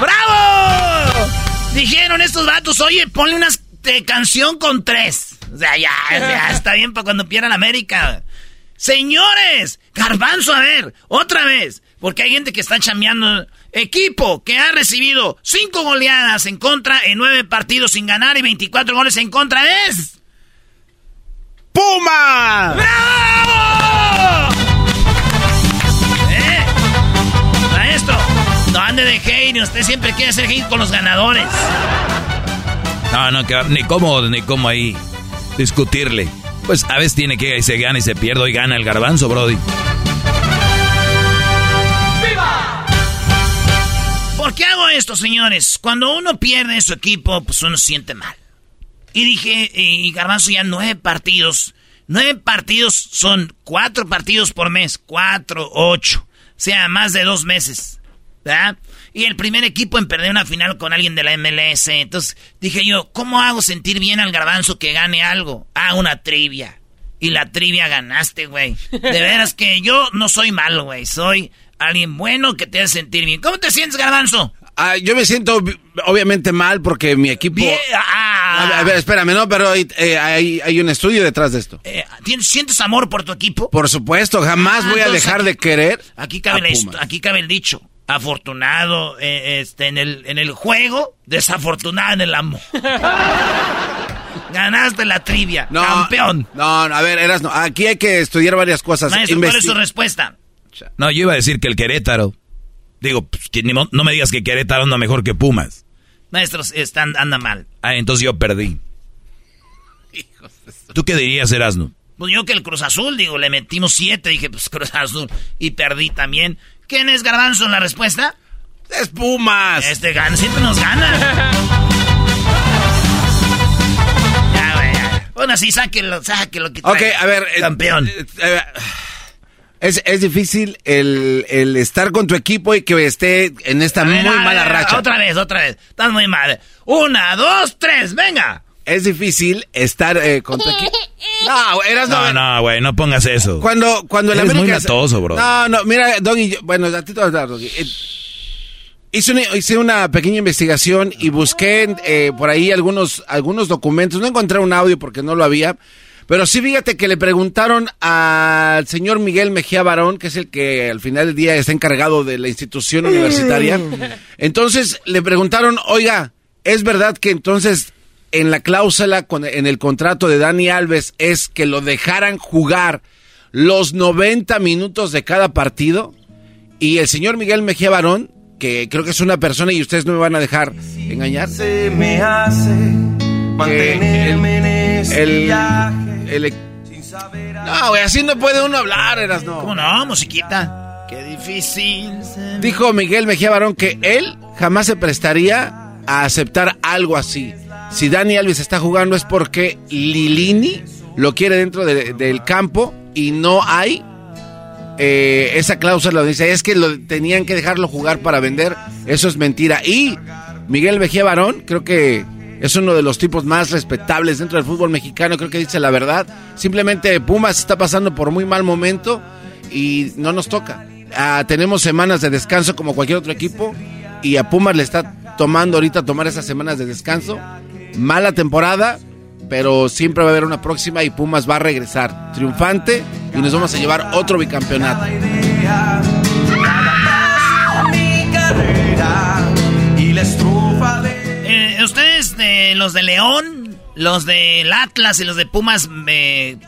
¡Bravo! Dijeron estos vatos, oye, ponle una canción con tres. O sea, ya, ya está bien para cuando pierdan América. Señores, Garbanzo, a ver, otra vez. Porque hay gente que está chambeando. Equipo que ha recibido cinco goleadas en contra en nueve partidos sin ganar y 24 goles en contra es. ¡Puma! ¡Bravo! ¿Eh? Maestro, no ande de hate, usted siempre quiere hacer hate con los ganadores. No, no, que- ni cómo, ni cómo ahí discutirle. Pues a veces tiene que se gana y se pierde y gana el garbanzo, Brody. ¿Por qué hago esto, señores? Cuando uno pierde su equipo, pues uno se siente mal. Y dije, y Garbanzo ya nueve partidos. Nueve partidos son cuatro partidos por mes. Cuatro, ocho. O sea, más de dos meses. ¿Verdad? Y el primer equipo en perder una final con alguien de la MLS. Entonces dije yo, ¿cómo hago sentir bien al Garbanzo que gane algo? Ah, una trivia. Y la trivia ganaste, güey. De veras que yo no soy malo, güey. Soy alguien bueno que te hace sentir bien. ¿Cómo te sientes, Garbanzo? Ah, yo me siento vi- obviamente mal porque mi equipo... Bien, ah. a, ver, a ver, espérame, ¿no? Pero hay, eh, hay, hay un estudio detrás de esto. Eh, ¿tienes- ¿Sientes amor por tu equipo? Por supuesto, jamás Ah, voy a dejar aquí- de querer Aquí cabe, a aquí cabe el dicho. Afortunado eh, este, en, el, en el juego, desafortunado en el amor. Ganaste la trivia, No, campeón. No, no, a ver, Erasno, aquí hay que estudiar varias cosas. Maestro, ¿cuál es su respuesta? No, yo iba a decir que el Querétaro. Digo, pues, que no me digas que Querétaro anda mejor que Pumas. Maestros, están, anda mal. Ah, entonces yo perdí. ¿Tú qué dirías, Erasno? Pues yo que el Cruz Azul, digo, le metimos siete, dije, pues Cruz Azul, y perdí también. ¿Quién es Garbanzo en la respuesta? Es Pumas. Este gana, siempre nos gana. ya. Bueno, así sáquelo, sáquelo. Que Ok, a ver. eh, Campeón. eh, eh, es, es difícil el, el estar con tu equipo y que esté en esta muy mala ver, racha. Otra vez, otra vez. Estás muy mal. Una, dos, tres, venga. Es difícil estar eh, con tu equipo. No, eras No, no, güey, no pongas eso. Cuando, cuando el Eres muy América... latoso, bro. No, no, mira, Doggy, yo- bueno, a ti te vas a dar, Doggy. Eh, Hice una, hice una pequeña investigación y busqué eh, por ahí algunos, algunos documentos. No encontré un audio porque no lo había. Pero sí, fíjate que le preguntaron al señor Miguel Mejía Barón, que es el que al final del día está encargado de la institución universitaria. Entonces le preguntaron, oiga, ¿es verdad que entonces en la cláusula, con- en el contrato de Dani Alves, es que lo dejaran jugar los 90 minutos de cada partido? Y el señor Miguel Mejía Barón, que creo que es una persona y ustedes no me van a dejar engañar. Se me hace mantenerme en este el, viaje. el- no, güey, así no puede uno hablar, eras no. ¿Cómo no, musiquita? Qué difícil. Dijo Miguel Mejía Barón que él jamás se prestaría a aceptar algo así. Si Dani Alves está jugando es porque Lilini lo quiere dentro de- del campo y no hay eh, esa cláusula donde dice es que lo tenían que dejarlo jugar para vender. Eso es mentira. Y Miguel Mejía Barón, creo que es uno de los tipos más respetables dentro del fútbol mexicano. Creo que dice la verdad. Simplemente Pumas está pasando por muy mal momento y no nos toca. Ah, tenemos semanas de descanso como cualquier otro equipo y a Pumas le está tomando ahorita tomar esas semanas de descanso. Mala temporada, pero siempre va a haber una próxima y Pumas va a regresar triunfante y nos vamos a llevar otro bicampeonato. Eh, de los de León, los del Atlas y los de Pumas, me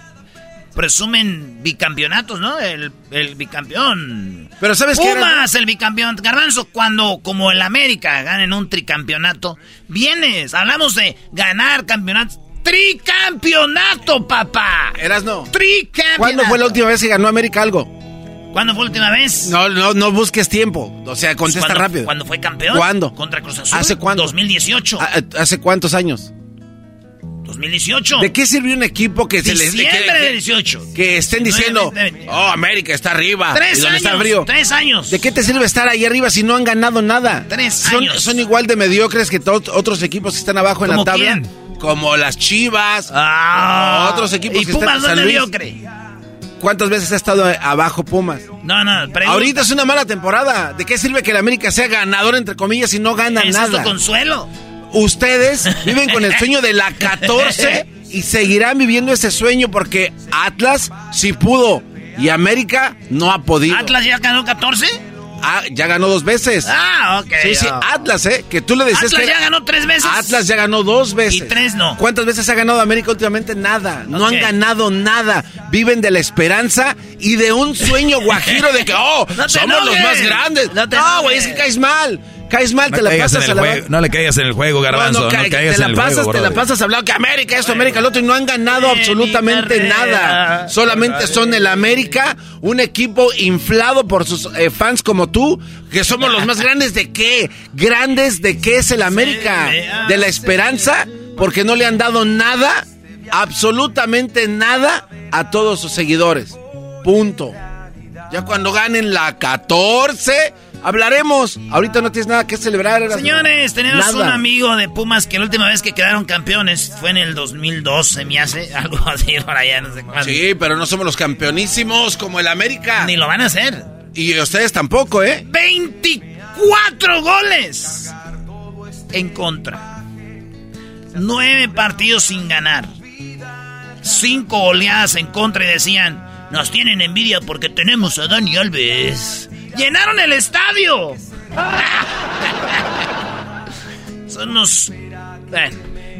presumen bicampeonatos, ¿no? El, el bicampeón. Pero ¿sabes qué? Pumas, el bicampeón. Garbanzo, cuando, como el América, ganen un tricampeonato, vienes. Hablamos de ganar campeonatos. ¡Tricampeonato, papá! Eras no. ¡Tricampeonato! ¿Cuándo fue la última vez que ganó América algo? ¿Cuándo fue la última vez? No, no, no busques tiempo. O sea, contesta ¿Cuándo- rápido. ¿Cuándo fue campeón? ¿Cuándo? Contra Cruz Azul. ¿Hace cuándo? 2018. Ah, ¿Hace cuántos años? 2018. ¿De qué sirve un equipo que se les Diciembre que- de 18. que estén diciendo, 19, oh, América está arriba. Tres ¿Y dónde está años, frío? tres años. ¿De qué te sirve estar ahí arriba si no han ganado nada? Tres son, años. Son igual de mediocres que otros equipos que están abajo en la ¿Cómo tabla. quién? Como las Chivas. Ah, como otros equipos ¿Y que Pumas están no es mediocre? ¿Cuántas veces ha estado abajo Pumas? No, no, pregunta. Ahorita es una mala temporada. ¿De qué sirve que el América sea ganador entre comillas y no gana ¿Es nada? tu consuelo? Ustedes viven con el sueño de la 14 y seguirán viviendo ese sueño porque Atlas sí pudo y América no ha podido. ¿Atlas ya ganó 14? Ah, ya ganó dos veces. Ah, ok. Sí, sí, Atlas, ¿eh? Que tú le decías Atlas que... ya ganó tres veces. Atlas ya ganó dos veces. Y tres no. ¿Cuántas veces ha ganado América últimamente? Nada. No han ganado nada. Viven de la esperanza y de un sueño guajiro de que, oh, No somos los más grandes. No No, güey, enojes. es que caes mal. Caes mal, No, te la pasas el a la... juego, no le caigas en el juego, garbanzo. No, No, no, ca- caigas te la en el pasas, juego, te la pasas hablando que América esto, América lo otro y no han ganado absolutamente nada. Solamente son el América, un equipo inflado por sus eh, fans como tú, que somos los más grandes de qué? Grandes de qué es el América? De la esperanza, porque no le han dado nada, absolutamente nada a todos sus seguidores. Punto. Ya cuando ganen la 14, hablaremos. Ahorita no tienes nada que celebrar. Erasmo. Señores, tenemos Nada. un amigo de Pumas que la última vez que quedaron campeones fue en el 2012, me hace algo así por allá, no sé cuándo. Sí, pero no somos los campeonísimos como el América. Ni lo van a hacer. Y ustedes tampoco, ¿eh? 24 goles en contra. 9 partidos sin ganar. 5 oleadas en contra y decían, nos tienen envidia porque tenemos a Dani Alves. Llenaron el estadio. Son unos... Bueno,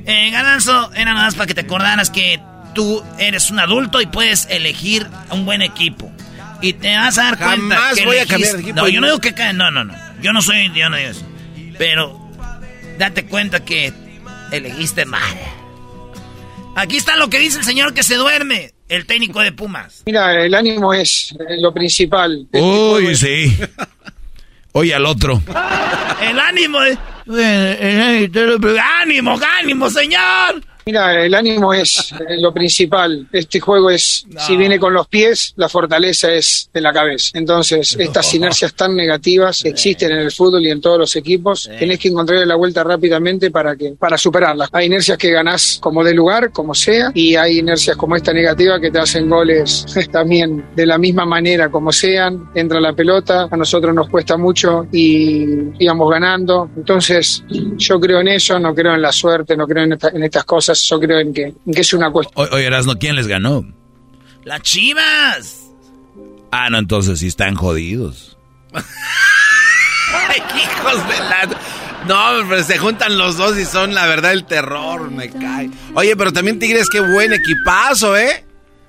eh, Garanzo, era nada más para que te acordaras que tú eres un adulto y puedes elegir un buen equipo. Y te vas a dar cuenta que voy a elegiste- cambiar de equipo. No, yo no digo que no, no, no. Yo no soy, yo no digo eso. Pero date cuenta que elegiste mal. Aquí está lo que dice el señor que se duerme, el técnico de Pumas. Mira, el ánimo es lo principal. Uy, sí. Oye al otro. El ánimo de... ¡Ánimo, ánimo, señor! Mira, el ánimo es eh, lo principal. Este juego es, si viene con los pies, la fortaleza es de la cabeza. Entonces, estas inercias tan negativas existen en el fútbol y en todos los equipos. Tenés que encontrarle la vuelta rápidamente para que para superarlas. Hay inercias que ganás como de lugar, como sea, y hay inercias como esta negativa que te hacen goles también de la misma manera, como sean. Entra la pelota, a nosotros nos cuesta mucho y íbamos ganando. Entonces, yo creo en eso, no creo en la suerte, no creo en, esta- en estas cosas, yo creo en que, en que es una cuestión. Oye, Erasno, ¿quién les ganó? ¡Las chivas! Ah, no, entonces sí están jodidos. Ay, hijos de la... No, pero se juntan los dos y son la verdad el terror, me cae. Oye, pero también Tigres, qué buen equipazo, ¿eh?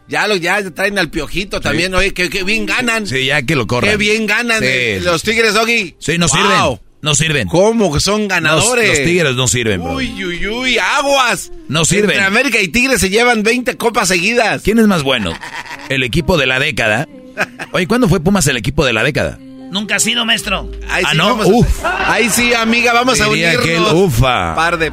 Ya lo ya traen al piojito también, oye, que, que bien ganan. Sí, ya que lo corran. Qué bien ganan Sí. eh, los Tigres, Doggy. Sí, no Wow. sirven. No sirven. ¿Cómo que son ganadores? los tigres no sirven, bro. Uy, uy, uy, aguas. No sirven. Entre América y Tigres se llevan 20 copas seguidas. ¿Quién es más bueno? ¿El equipo de la década? Oye, ¿cuándo fue Pumas el equipo de la década? Nunca ha sido maestro. Ahí Ah, sí, ¿no? vamos Uf. Ahí sí, amiga, vamos a unirnos. que el- ufa. Par de...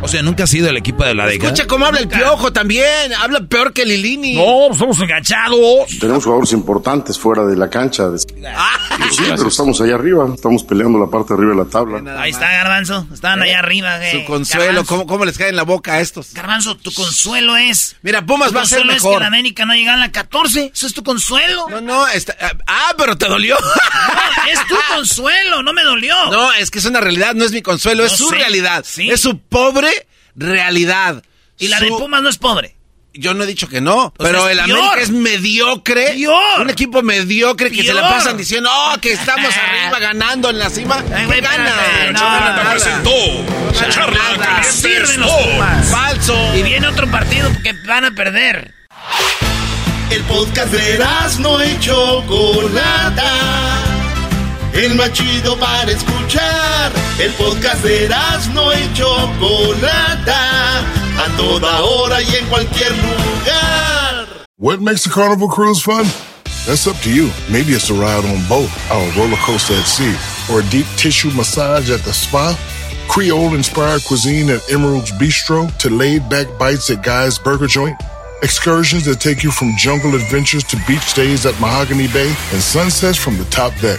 O sea, nunca ha sido el equipo de la década. Escucha cómo habla el piojo también. Habla peor que Lilini. No, somos enganchados. Tenemos jugadores importantes fuera de la cancha. Pero sí, pero estamos allá arriba. Estamos peleando la parte de arriba de la tabla. Ahí está Garbanzo. Estaban allá arriba. eh. Su consuelo, Garbanzo. ¿cómo, cómo les cae en la boca a estos? Garbanzo, tu consuelo es. Mira, Pumas va a ser consuelo es que mejor. la América no llega a la 14. Eso es tu consuelo. No, no, está- ah, pero te dolió. No, es tu consuelo, no me dolió. No, es que es una realidad, no es mi consuelo, es su sé, realidad. sí. Es su pobre realidad. Y la de Pumas no es pobre. Yo no he dicho que no, pero el peor. América es mediocre. Peor. Un equipo mediocre que se la pasan diciendo, oh, que estamos arriba ganando en la cima. Ay, espérate, no, presentó Charla. Caliente Sirven los Sports. Pumas. Falso. Y viene otro partido que van a perder. El podcast de no y Chocolata. El más chido para escuchar. El podcast de no y Chocolata. A toda hora y en cualquier lugar. What makes a carnival cruise fun? That's up to you. Maybe it's a ride on boat, or a roller coaster at sea, or a deep tissue massage at the spa. Creole inspired cuisine at Emerald's Bistro to laid back bites at Guy's Burger Joint. Excursions that take you from jungle adventures to beach stays at Mahogany Bay and sunsets from the top deck.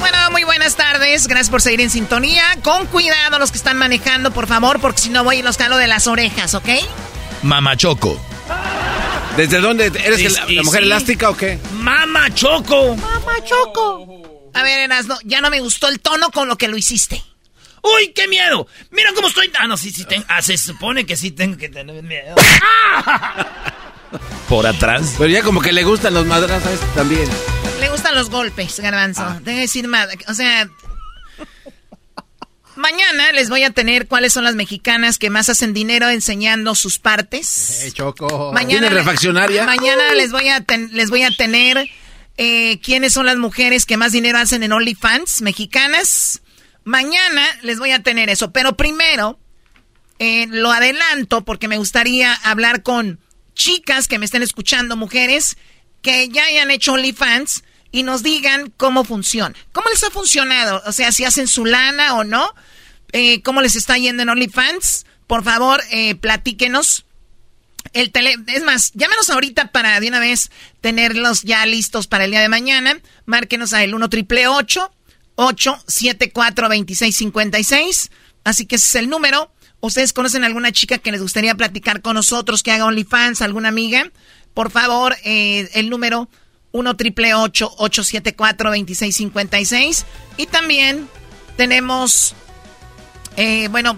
Bueno, muy buenas tardes. Gracias por seguir en sintonía. Con cuidado los que están manejando, por favor, porque si no voy y los calo de las orejas, ¿ok? Mamachoco. ¿Desde dónde? ¿Eres la mujer elástica o qué? Mamachoco. Mamachoco. A ver, Erasno, ya no me gustó el tono con lo que lo hiciste. ¡Uy, qué miedo! ¡Mira cómo estoy! Ah, no, sí, sí, ten... Ah, se supone que sí tengo que tener miedo. ¡Ah! Por atrás. Pero ya como que le gustan los madrazos también. Le gustan los golpes, Garbanzo. Ah. Deja de decir más. O sea, mañana les voy a tener cuáles son las mexicanas que más hacen dinero enseñando sus partes. Eh, Choco. Mañana ¿Tiene refaccionaria? Mañana les voy a ten- les voy a tener eh, quiénes son las mujeres que más dinero hacen en OnlyFans mexicanas. Mañana les voy a tener eso, pero primero eh, lo adelanto porque me gustaría hablar con chicas que me estén escuchando, mujeres que ya hayan hecho OnlyFans y nos digan cómo funciona. ¿Cómo les ha funcionado? O sea, si hacen su lana o no. Eh, ¿Cómo les está yendo en OnlyFans? Por favor, eh, platíquenos. El tele, es más, llámenos ahorita para de una vez tenerlos ya listos para el día de mañana. Márquenos a el 1 triple 874 2656. Así que ese es el número. ¿Ustedes conocen alguna chica que les gustaría platicar con nosotros, que haga OnlyFans, alguna amiga? Por favor, eh, el número 1 triple 874 2656. Y también tenemos, eh, bueno,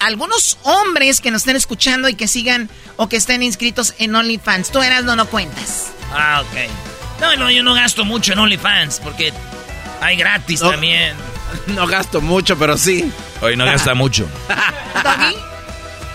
algunos hombres que nos estén escuchando y que sigan o que estén inscritos en OnlyFans. Tú eras no no cuentas. Ah, ok. No, no, yo no gasto mucho en OnlyFans porque hay gratis No. también. No gasto mucho, pero sí. Hoy no gasta mucho.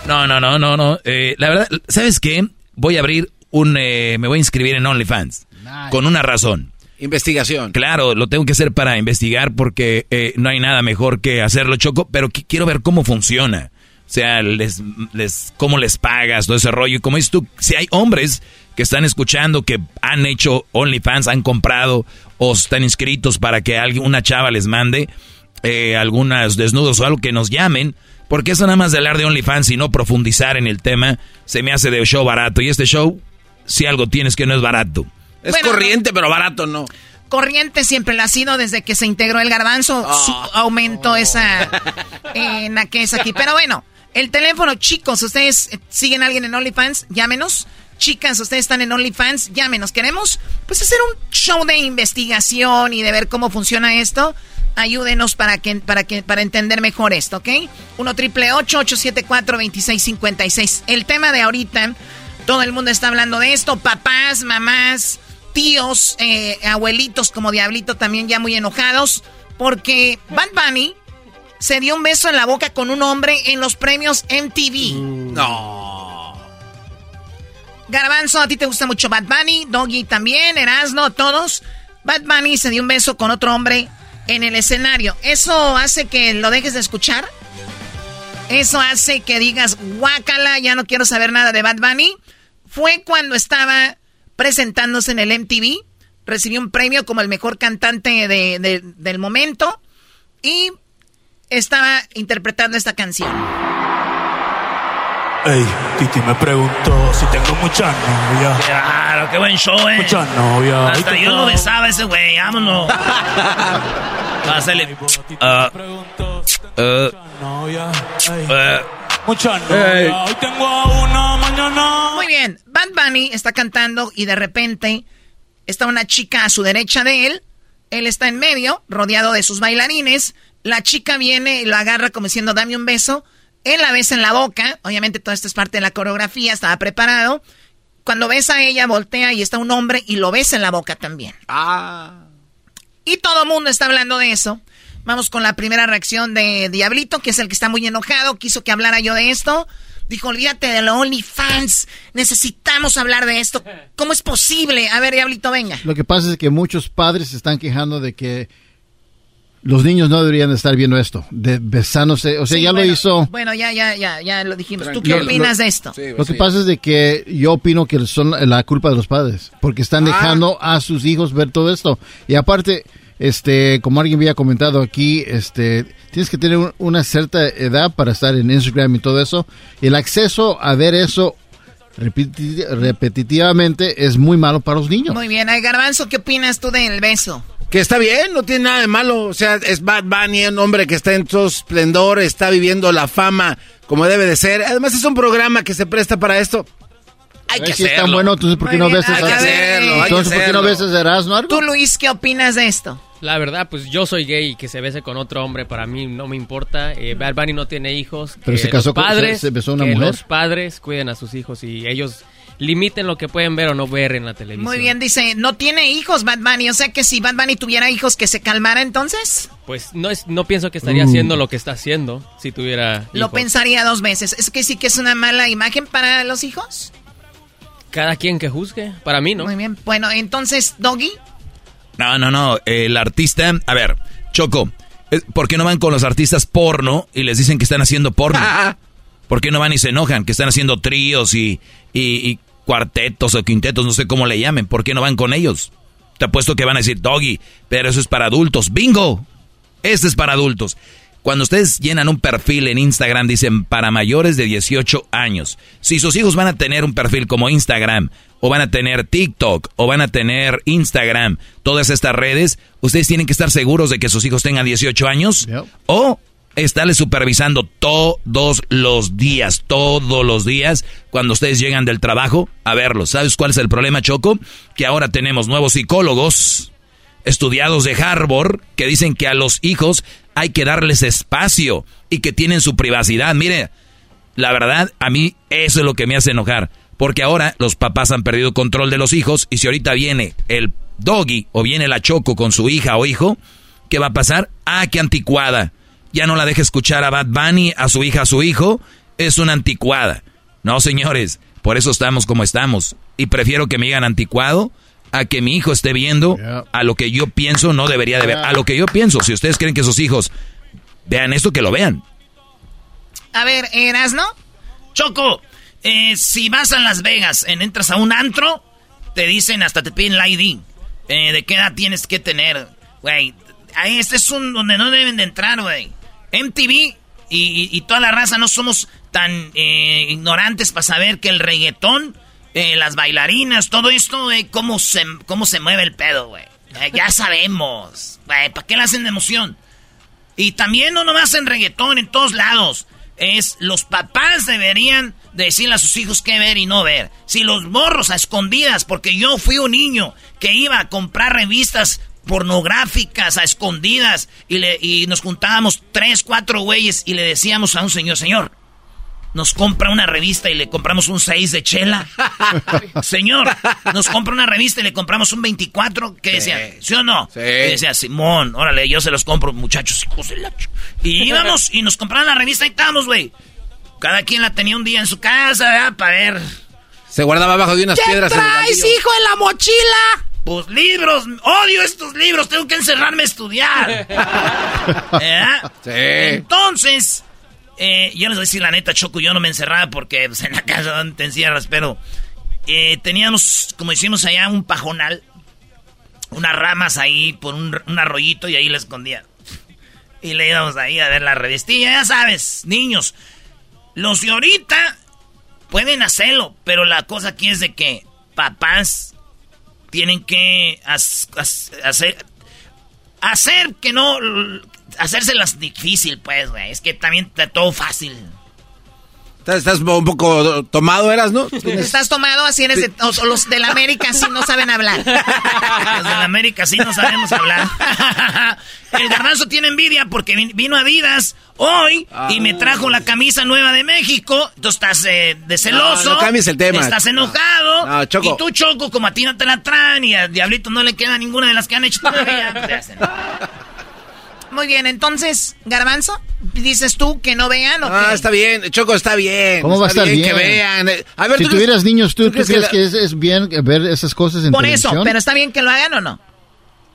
No, no, no, no, no. Eh, la verdad, ¿sabes qué? Voy a abrir un... eh, me voy a inscribir en OnlyFans. Con una razón. Investigación. Claro, lo tengo que hacer para investigar porque eh, no hay nada mejor que hacerlo, Choco, pero qui- quiero ver cómo funciona. O sea, les, les, cómo les pagas, todo ese rollo. Y como dices tú, si hay hombres que están escuchando, que han hecho OnlyFans, han comprado o están inscritos para que alguien, una chava les mande eh, algunas desnudos o algo que nos llamen. Porque eso nada más de hablar de OnlyFans y no profundizar en el tema, se me hace de show barato. Y este show, si algo tienes que no es barato. Es Bueno, corriente, pero barato no. corriente siempre lo ha sido desde que se integró el garbanzo. Ah. su- aumentó esa eh, naquez aquí. Pero bueno, el teléfono, chicos, ustedes siguen a alguien en OnlyFans, llámenos. Chicas, ustedes están en OnlyFans, llámenos. Queremos pues hacer un show de investigación y de ver cómo funciona esto. Ayúdenos para que para que para entender mejor esto, ¿ok? 1 triple 874 2656. El tema de ahorita, todo el mundo está hablando de esto, papás, mamás, tíos, eh, abuelitos como Diablito también ya muy enojados porque Bad Bunny se dio un beso en la boca con un hombre en los premios MTV. No. Garbanzo, a ti te gusta mucho Bad Bunny, Doggy también, Erasno, todos. Bad Bunny se dio un beso con otro hombre en el escenario. ¿Eso hace que lo dejes de escuchar? ¿Eso hace que digas, guácala, ya no quiero saber nada de Bad Bunny? Fue cuando estaba presentándose en el MTV, recibió un premio como el mejor cantante de- de- del momento y estaba interpretando esta canción. Ey, Titi me preguntó si tengo muchas novias. Claro, qué buen show, eh. Muchas novias. Hasta yo lo besaba ese güey, vámonos. Pásale. Ah, Eh, eh, Muchas Ey. novias. Hoy tengo a una, mañana. Muy bien, Bad Bunny está cantando y de repente está una chica a su derecha de él. Él está en medio, rodeado de sus bailarines. La chica viene y lo agarra como diciendo, dame un beso. Él la besa en la boca. Obviamente todo esto es parte de la coreografía, estaba preparado. Cuando besa a ella, voltea y está un hombre y lo besa en la boca también. Ah. Y todo el mundo está hablando de eso. Vamos con la primera reacción de Diablito, que es el que está muy enojado. Quiso que hablara yo de esto. Dijo, olvídate de los OnlyFans. Necesitamos hablar de esto. ¿Cómo es posible? A ver, Diablito, venga. Lo que pasa es que muchos padres se están quejando de que los niños no deberían de estar viendo esto, de besándose. O sea, Sí, ya bueno, lo hizo. Bueno, ya, ya, ya, ya lo dijimos. ¿Tú qué opinas lo- de esto? Lo que pasa es de que yo opino que son la culpa de los padres, porque están dejando a sus hijos ver todo esto. Y aparte, este, como alguien había comentado aquí, este, tienes que tener un- una cierta edad para estar en Instagram y todo eso. Y el acceso a ver eso repeti- repetitivamente es muy malo para los niños. Muy bien. Ay, Garbanzo, ¿qué opinas tú del beso? Que está bien, no tiene nada de malo. O sea, es Bad Bunny, un hombre que está en todo esplendor, está viviendo la fama como debe de ser. Además, es un programa que se presta para esto. Hay que Si es tan bueno, entonces ¿por qué no ves esa? hay que hacerlo, hay que Entonces, ¿por qué no hacerlo. ves ese Erasmo? Tú, Luis, ¿qué opinas de esto? La verdad, pues yo soy gay y que se bese con otro hombre para mí no me importa. Eh, Bad Bunny no tiene hijos. Pero que se casó los con- padres, se- se besó una que mujer. los padres cuiden a sus hijos y ellos limiten lo que pueden ver o no ver en la televisión. Muy bien, dice, no tiene hijos Bad Bunny. O sea que si Bad Bunny tuviera hijos, que se calmara entonces. Pues no es, no pienso que estaría Uh. haciendo lo que está haciendo si tuviera Lo pensaría dos veces. ¿Es que sí que es una mala imagen para los hijos? Cada quien que juzgue. Para mí, ¿no? Muy bien. Bueno, entonces, Doggy. No, no, no. El artista. A ver, Choco. eh, ¿Por qué no van con los artistas porno y les dicen que están haciendo porno? ¿Por qué no van y se enojan que están haciendo tríos y, y- y cuartetos o quintetos, no sé cómo le llamen? ¿Por qué no van con ellos? Te apuesto que van a decir, Doggy, pero eso es para adultos. ¡Bingo! Este es para adultos. Cuando ustedes llenan un perfil en Instagram, dicen para mayores de 18 años. Si sus hijos van a tener un perfil como Instagram, o van a tener TikTok, o van a tener Instagram, todas estas redes, ustedes tienen que estar seguros de que sus hijos tengan 18 años, o estarles supervisando todos los días, todos los días, cuando ustedes llegan del trabajo a verlos. ¿Sabes cuál es el problema, Choco? Que ahora tenemos nuevos psicólogos estudiados de Harvard que dicen que a los hijos hay que darles espacio y que tienen su privacidad. Mire, la verdad, a mí eso es lo que me hace enojar. Porque ahora los papás han perdido control de los hijos y si ahorita viene el doggy o viene la choco con su hija o hijo, ¿qué va a pasar? Ah, qué anticuada. Ya no la deja escuchar a Bad Bunny, a su hija, a su hijo. Es una anticuada. No, señores, por eso estamos como estamos. Y prefiero que me digan anticuado a que mi hijo esté viendo a lo que yo pienso no debería de ver. A lo que yo pienso. Si ustedes creen que sus hijos vean esto, que lo vean. A ver, ¿Erasno? Choco, eh, si vas a Las Vegas, en, entras a un antro, te dicen, hasta te piden la ID. Eh, ¿De qué edad tienes que tener? Güey, ahí este es un donde no deben de entrar, güey. MTV y, toda la raza no somos tan eh, ignorantes para saber que el reggaetón, eh, las bailarinas, todo esto, güey, cómo se, cómo se mueve el pedo, güey. Eh, ya sabemos. ¿para qué le hacen de emoción? Y también no nomás en reggaetón, en todos lados. Es los papás deberían decirle a sus hijos qué ver y no ver. Si los morros a escondidas, porque yo fui un niño que iba a comprar revistas pornográficas a escondidas y, le, y nos juntábamos tres, cuatro güeyes y le decíamos a un señor, señor, nos compra una revista y le compramos un 6 de chela. Señor, nos compra una revista y le compramos un 24. ¿Qué decía? ¿Sí o no? Sí. Y decía, Simón, órale, yo se los compro, muchachos, hijos de la ch-". Y íbamos y nos compraban la revista y estábamos, güey. Cada quien la tenía un día en su casa, ¿verdad? Para ver. Se guardaba abajo de unas ¿Qué piedras. en el traes, baldío. hijo, en la mochila? Pues libros, odio estos libros, tengo que encerrarme a estudiar. ¿Verdad? Sí. Entonces, eh, yo les voy a decir la neta, Choco, yo no me encerraba porque pues, en la casa donde te encierras, pero eh, teníamos, como decimos allá, un pajonal, unas ramas ahí por un, un arroyito y ahí la escondía. Y le íbamos ahí a ver la revistilla, ya sabes, niños. Los de ahorita pueden hacerlo, pero la cosa aquí es de que papás tienen que hacer hacer que no hacérselas difícil, pues, güey. Es que también está todo fácil. Estás, estás un poco tomado, eras, ¿no? Estás tomado, así eres de, o- o los de la América así no saben hablar. Los de la América sí no sabemos hablar. El garbanzo tiene envidia porque vin- vino Adidas hoy y me trajo la camisa nueva de México. Tú estás eh, de celoso. No, no cambies el tema. Estás enojado. No, Choco. Y tú, Choco, como a ti no te la traen y a Diablito no le queda ninguna de las que han hecho todavía. Muy bien, entonces, Garbanzo, dices tú que no vean o Ah, qué? está bien, Choco, está bien. ¿Cómo va a estar bien? Que vean. A ver, si ¿tú crees- tuvieras niños, ¿tú, tú crees, la- que, es, es bien ver esas cosas en Por eso, televisión? pero está bien que lo hagan o no.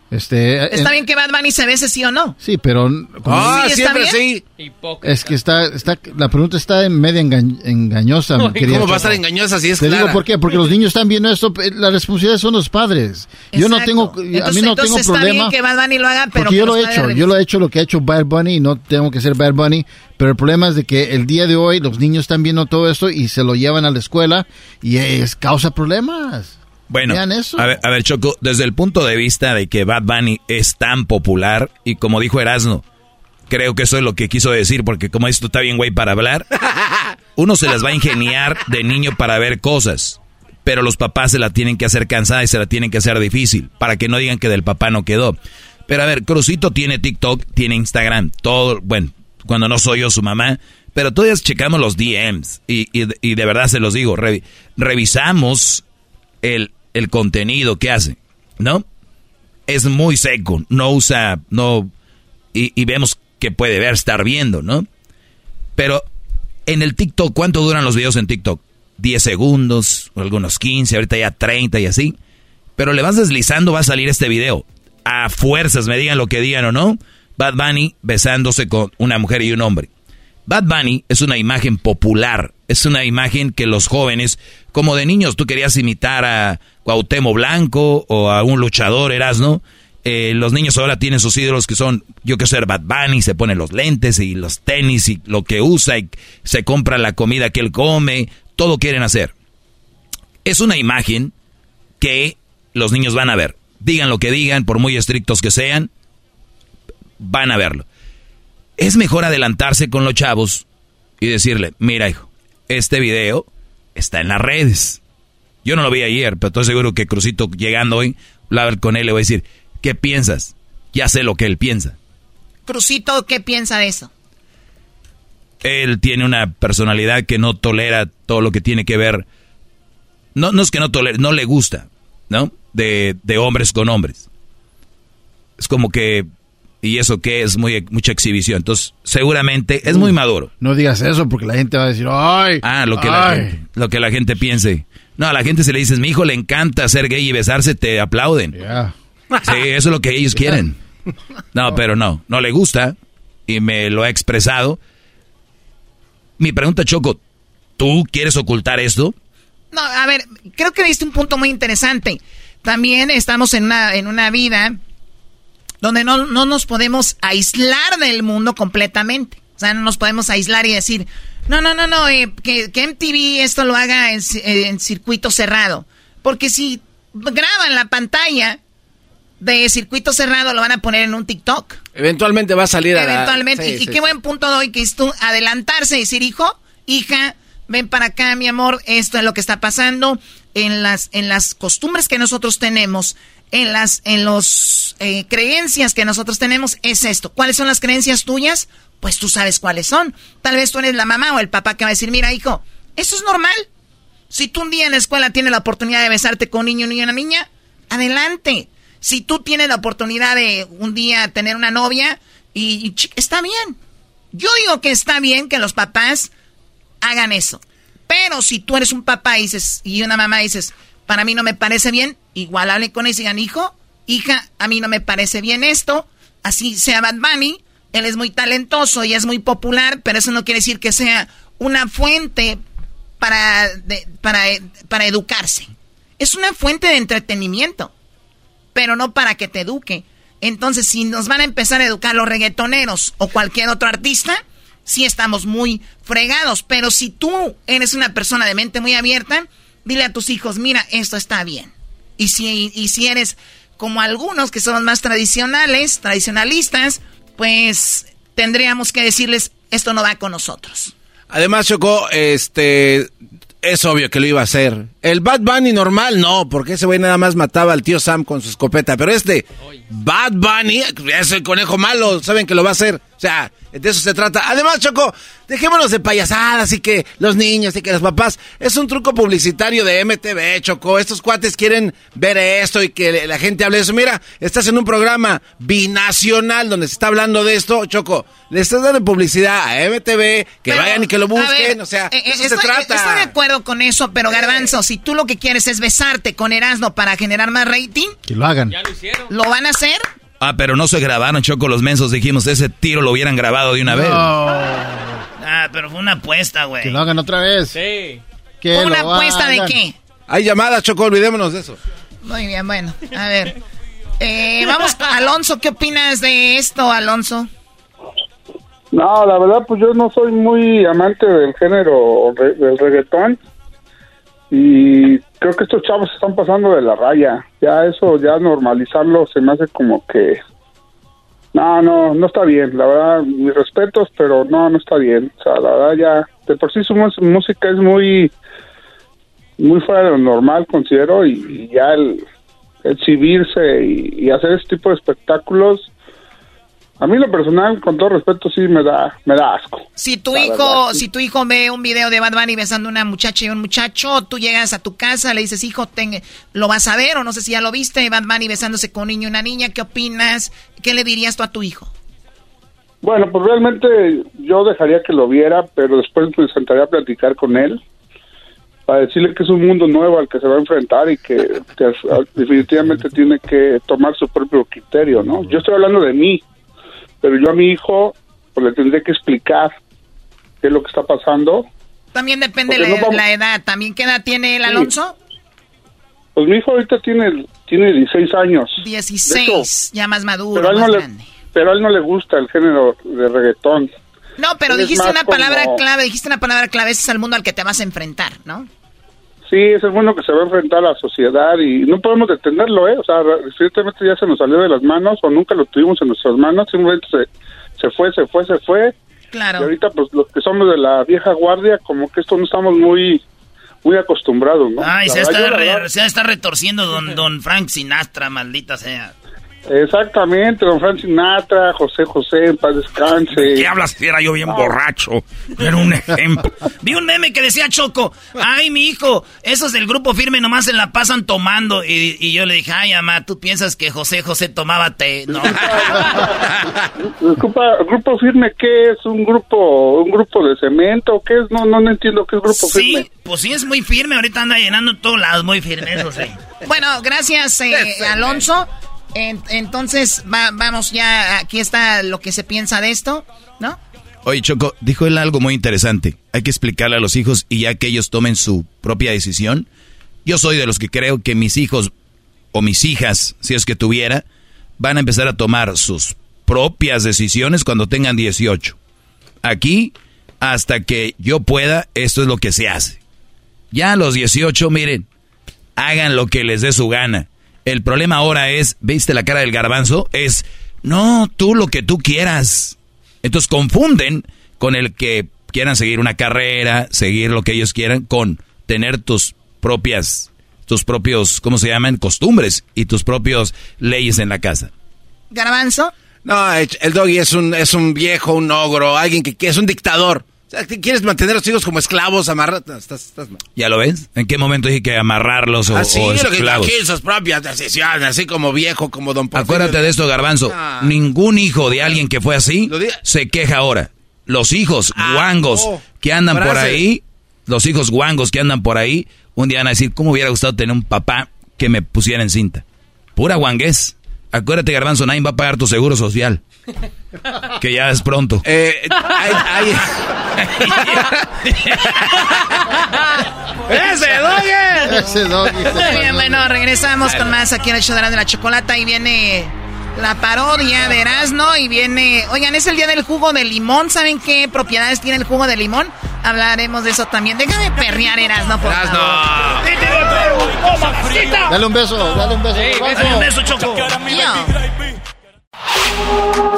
Este, Está en- bien que Bad Bunny se bese sí o no. Sí, pero... Ah, Sí, está siempre bien. sí. Es que está, está, la pregunta está en media enga- engañosa. mi ¿Cómo va a estar engañosa si es Te clara? digo por qué, porque los niños están viendo esto, eh, la responsabilidad son los padres. Yo no Exacto. tengo, a Entonces- mí no entonces tengo está problema. bien que Bad Bunny lo haga, pero Porque que yo lo he hecho, yo lo he hecho lo que ha hecho Bad Bunny y no tengo que ser Bad Bunny, pero el problema es de que el día de hoy los niños están viendo todo esto y se lo llevan a la escuela y es causa problemas. Bueno, eso. A, ver, a ver, Choco, desde el punto de vista de que Bad Bunny es tan popular y como dijo Erasno, creo que eso es lo que quiso decir, porque como esto está bien, güey, para hablar, uno se las va a ingeniar de niño para ver cosas, pero los papás se la tienen que hacer cansada y se la tienen que hacer difícil, para que no digan que del papá no quedó. Pero a ver, Crucito tiene TikTok, tiene Instagram, todo, bueno, cuando no soy yo su mamá, pero todos checamos los DMs y, y- y de verdad se los digo, revi- revisamos el, el contenido que hace, ¿no? Es muy seco, no usa, no, y, vemos que puede ver, estar viendo, ¿no? Pero en el TikTok, ¿cuánto duran los videos en TikTok? 10 segundos, algunos 15, ahorita ya 30 y así. Pero le vas deslizando, va a salir este video. A fuerzas, me digan lo que digan o no. Bad Bunny besándose con una mujer y un hombre. Bad Bunny es una imagen popular, es una imagen que los jóvenes, como de niños, tú querías imitar a Cuauhtémoc Blanco o a un luchador, eras, ¿no? Eh, los niños ahora tienen sus ídolos que son, yo que sé, Bad Bunny, se pone los lentes y los tenis y lo que usa y se compra la comida que él come, todo quieren hacer. Es una imagen que los niños van a ver. Digan lo que digan, por muy estrictos que sean, van a verlo. Es mejor adelantarse con los chavos y decirle, mira hijo, este video está en las redes. Yo no lo vi ayer, pero estoy seguro que Crucito llegando hoy, hablar con él le voy a decir, ¿qué piensas? Ya sé lo que él piensa. Crucito, ¿qué piensa de eso? Él tiene una personalidad que no tolera todo lo que tiene que ver. No, no es que no tolere, no le gusta, ¿no? De, de hombres con hombres. Es como que, y eso que es muy, mucha exhibición. Entonces, seguramente es muy maduro. No digas eso porque la gente va a decir, ¡ay! Ah, lo que, la ay". gente, lo que la gente piense. No, a la gente se le dices, mi hijo le encanta ser gay y besarse, te aplauden. Sí, eso es lo que ellos quieren. No, pero no, no le gusta y me lo ha expresado. Mi pregunta, Choco, ¿tú quieres ocultar esto? No, a ver, creo que diste un punto muy interesante. También estamos en una, en una vida donde no, no nos podemos aislar del mundo completamente. O sea, no nos podemos aislar y decir, no, no, no, no, eh, que, que MTV esto lo haga en, eh, en circuito cerrado. Porque si graban la pantalla de circuito cerrado, lo van a poner en un TikTok. Eventualmente va a salir a la- Eventualmente. Sí, y qué sí. buen punto doy que es tú adelantarse y decir, hijo, hija, ven para acá, mi amor, esto es lo que está pasando en las, en las costumbres que nosotros tenemos, en las, en los eh, creencias que nosotros tenemos, es esto. ¿Cuáles son las creencias tuyas? Pues tú sabes cuáles son. Tal vez tú eres la mamá o el papá que va a decir, mira, hijo, eso es normal. Si tú un día en la escuela tienes la oportunidad de besarte con un niño y una niña, adelante. Si tú tienes la oportunidad de un día tener una novia, y, está bien. Yo digo que está bien que los papás hagan eso. Pero si tú eres un papá y, dices, y una mamá dices, para mí no me parece bien, igual hable con ellos y digan, hijo, hija, a mí no me parece bien esto, así sea Bad Bunny, él es muy talentoso y es muy popular, pero eso no quiere decir que sea una fuente para, para, para educarse. Es una fuente de entretenimiento, pero no para que te eduque. Entonces, si nos van a empezar a educar los reggaetoneros o cualquier otro artista, sí estamos muy fregados. Pero si tú eres una persona de mente muy abierta, dile a tus hijos, mira, esto está bien. Y si, y si eres como algunos que son más tradicionales, tradicionalistas, pues tendríamos que decirles, esto no va con nosotros. Además, Choco, este, es obvio que lo iba a hacer. El Bad Bunny normal, no, porque ese güey nada más mataba al tío Sam con su escopeta. Pero este, Bad Bunny, es el conejo malo, saben que lo va a hacer. O sea, de eso se trata. Además, Choco, dejémonos de payasadas y que los niños y que los papás. Es un truco publicitario de MTV, Choco. Estos cuates quieren ver esto y que la gente hable de eso. Mira, estás en un programa binacional donde se está hablando de esto, Choco. Le estás dando publicidad a MTV, que Pero, vayan y que lo busquen. ver, o sea, eh, eh, eso estoy, se trata. estoy de acuerdo con eso, pero Garbanzo, si tú lo que quieres es besarte con Erasmo para generar más rating, Que lo hagan. ¿lo van a hacer? Ah, pero no se grabaron, Choco, los mensos. Dijimos, ese tiro lo hubieran grabado de una vez. Ah, pero fue una apuesta, güey. Que lo hagan otra vez. Sí. Que ¿Una apuesta de qué? Hay llamadas, Choco, olvidémonos de eso. Muy bien, bueno, a ver. Eh, vamos, Alonso, ¿qué opinas de esto, Alonso? No, la verdad, pues yo no soy muy amante del género re- del reggaetón, y creo que estos chavos están pasando de la raya. Ya eso, ya normalizarlo se me hace como que... No, no, no está bien. La verdad, mis respetos, pero no, no está bien. O sea, la verdad ya... De por sí su música es muy... Muy fuera de lo normal, considero, y, ya el exhibirse y, y hacer este tipo de espectáculos... A mí lo personal, con todo respeto, sí me da, me da asco. Si tu La hijo, verdad, sí. si tu hijo ve un video de Bad Bunny besando a una muchacha y un muchacho, tú llegas a tu casa, le dices, hijo, ten- lo vas a ver, o no sé si ya lo viste, Bad Bunny besándose con un niño y una niña, ¿qué opinas? ¿Qué le dirías tú a tu hijo? Bueno, pues realmente yo dejaría que lo viera, pero después me sentaría a platicar con él para decirle que es un mundo nuevo al que se va a enfrentar y que, definitivamente tiene que tomar su propio criterio, ¿no? Yo estoy hablando de mí, pero yo a mi hijo pues, le tendré que explicar qué es lo que está pasando. También depende la, no vamos- la edad. ¿También qué edad tiene el Alonso? Pues mi hijo ahorita tiene, tiene 16 años. De 16, ya más maduro, pero a, él más no le, grande. pero a él no le gusta el género de reggaetón. No, pero Él dijiste una palabra como- clave, dijiste una palabra clave, ese es el mundo al que te vas a enfrentar, ¿no? Sí, es el mundo que se va a enfrentar a la sociedad y no podemos detenerlo, ¿eh? O sea, recientemente ya se nos salió de las manos o nunca lo tuvimos en nuestras manos, simplemente se, se fue, se fue, se fue. Claro. Y ahorita, pues, los que somos de la vieja guardia, como que esto no estamos muy muy acostumbrados, ¿no? Ay, se está, re- se está retorciendo don, don Frank Sinatra, maldita sea. Exactamente, don Frank Sinatra, José José, en paz descanse. ¿Qué hablas? Si Era yo bien borracho. Era un ejemplo. Vi un meme que decía Choco, ay, mi hijo, esos del grupo firme nomás se la pasan tomando. Y, y yo le dije, ay, mamá, ¿tú piensas que José José tomaba té? No. Disculpa, ¿grupo firme qué es? ¿Un grupo un grupo de cemento? ¿Qué es? No, no, no entiendo qué es grupo Sí, firme. pues sí, es muy firme. Ahorita anda llenando todos lados, muy firme, eso sí. Bueno, gracias, eh, Alonso. En- entonces, va- vamos ya, aquí está lo que se piensa de esto, ¿no? Oye, Choco, dijo él algo muy interesante. Hay que explicarle a los hijos y ya que ellos tomen su propia decisión. Yo soy de los que creo que mis hijos o mis hijas, si es que tuviera, van a empezar a tomar sus propias decisiones cuando tengan 18. Aquí, hasta que yo pueda, esto es lo que se hace. Ya a los 18, miren, hagan lo que les dé su gana. El problema ahora es, ¿viste la cara del garbanzo? Es, no, tú lo que tú quieras. Entonces confunden con el que quieran seguir una carrera, seguir lo que ellos quieran, con tener tus propias, tus propios, ¿cómo se llaman? Costumbres y tus propios leyes en la casa. Garbanzo. No, el el doggy es un, es un viejo, un ogro, alguien que, que es un dictador. O quieres mantener a los hijos como esclavos, amarrados. Estás, estás mal. ¿Ya lo ves? ¿En qué momento dije que amarrarlos o, Así, o lo que esclavos? aquí sus propias decisiones, así como viejo, como don Porfirio. Acuérdate de esto, Garbanzo. Ah. Ningún hijo de alguien que fue así se queja ahora. Los hijos guangos oh, que andan por ahí, los hijos guangos que andan por ahí, un día van a decir, ¿cómo hubiera gustado tener un papá que me pusiera en cinta? Pura guanguez. Acuérdate, Garbanzo, nadie va a pagar tu seguro social. Que ya es pronto. Eh, hay- hay- ¡Ese doggy! Ese bien, bueno, regresamos con más aquí en el show de la chocolata y viene la parodia de Erasmo y viene... Oigan, es el día del jugo de limón. ¿Saben qué propiedades tiene el jugo de limón? Hablaremos de eso también. Déjame perrear, Erasmo, por favor. Dale un beso, dale un beso. Dale un beso, Choco.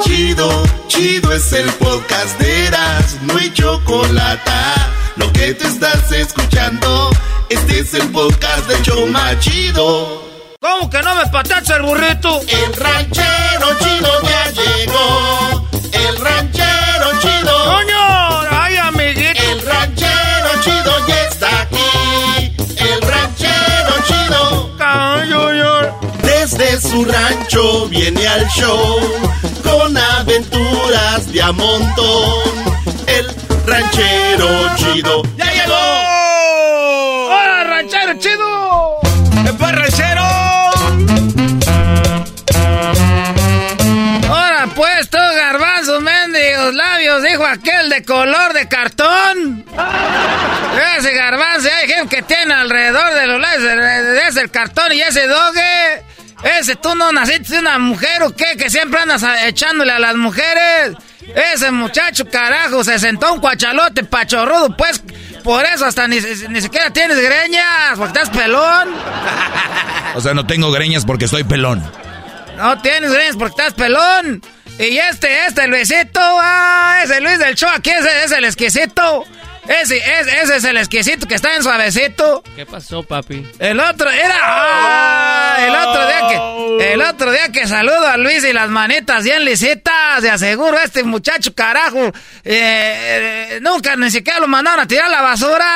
Chido, chido es el podcast de Eras, no hay chocolate. Lo que te estás escuchando, este es el podcast de Choma Chido. ¿Cómo que no me patacha el burrito? El ranchero chido ya llegó. El ranchero chido. ¡Coño! Su rancho viene al show con aventuras de a montón. El ranchero chido ¡Ya llegó! ¡Hola, ranchero chido! ¿Qué fue, ranchero? Ahora pues, tú, garbanzos, mendigos, labios, dijo aquel de color de cartón. Ese garbanzo, hay gente que tiene alrededor de los labios, ese el cartón y ese doge. Ese tú no naciste de una mujer o qué, que siempre andas echándole a las mujeres. Ese muchacho, carajo, se sentó un cuachalote pachorrudo, pues, por eso hasta ni, ni siquiera tienes greñas, porque estás pelón. O sea, no tengo greñas porque estoy pelón. No tienes greñas porque estás pelón. Y este, este Luisito, ah, ese Luis del show, aquí ese es el exquisito. Ese, ese, ese es el exquisito que está en suavecito. ¿Qué pasó, papi? El otro era. ¡ah! el otro día que. El otro día que saludo a Luis y las manitas bien lisitas. De aseguro, este muchacho, carajo. eh, eh, nunca ni siquiera lo mandaron a tirar la basura.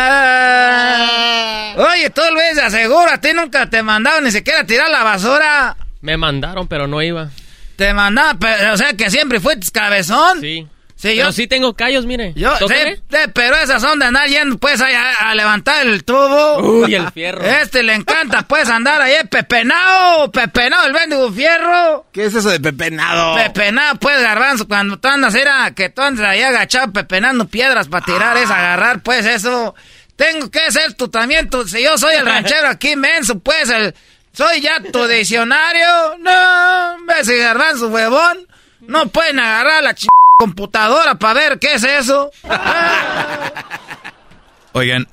Ah. oye, tú Luis, de aseguro, a ti nunca te mandaron ni siquiera a tirar la basura. Me mandaron, pero no iba. Te mandaban, pero, o sea que siempre fuiste cabezón. Sí. Sí, Pero yo sí tengo callos, mire. Yo, sí, sí, pero esas son de andar yendo pues ahí a, a levantar el tubo. Uy, el fierro. Este le encanta pues andar ahí pepenado, pepenado el bendigo fierro. ¿Qué es eso de pepenado? Pepenado pues garbanzo, cuando tú andas era que tú andas ahí agachado pepenando piedras para tirar es agarrar pues eso. Tengo que ser tu también, tu- si yo soy el ranchero aquí menso pues el... Soy ya tu diccionario. No, ves garbanzo huevón. No pueden agarrar la ch computadora para ver qué es eso. Oigan,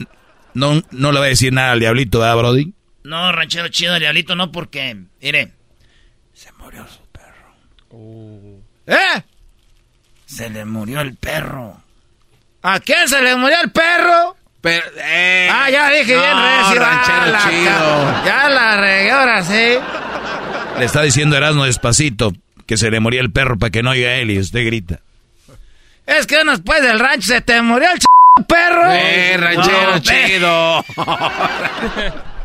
no, no le voy a decir nada al diablito, ¿verdad, Brody? No, ranchero chido, diablito, no, porque, mire, ¿Eh? se le murió el perro. ¿A quién se le murió el perro? Pero, eh, ah, ya dije no, bien recio. ranchero Ah, la chido. Ya la regué ahora sí. Le está diciendo Erasmo despacito que se le moría el perro para que no oiga él y usted grita. Es que después del rancho se te murió el ch perro. Eh, ranchero No, chido.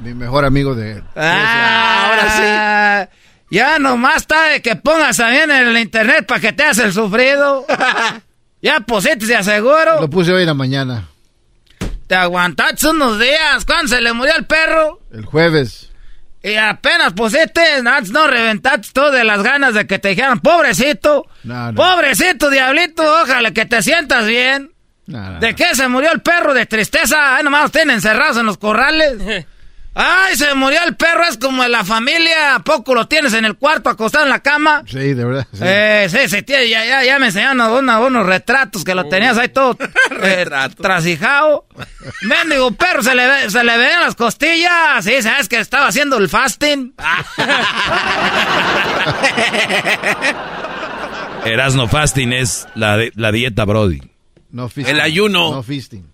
Mi mejor amigo de... Ah, ahora sí. Ya nomás está de que pongas también en el internet para que te hagas el sufrido. ya pusiste de aseguro. Lo puse hoy en la mañana, Te aguantaste unos días. ¿Cuándo se le murió el perro? el jueves. Y apenas pusiste, antes no reventaste todo de las ganas de que te dijeran, pobrecito, No, no. pobrecito diablito, ojalá que te sientas bien. No, no, ¿De qué se murió el perro? ¿De tristeza? Ay, nomás tienen encerrados en los corrales. Ay, se murió el perro, es como en la familia. ¿A poco lo tienes en el cuarto acostado en la cama? Sí, de verdad. sí. Eh, sí, sí, tío, ya, ya, ya me enseñaron una- unos retratos que lo tenías ahí todo eh, trasijado. Mendigo perro, se le, ve- se le veían las costillas. Sí, sabes que estaba haciendo el fasting. Erasmo fasting es la, de- la dieta, Brody. No fisting. El ayuno. No fisting.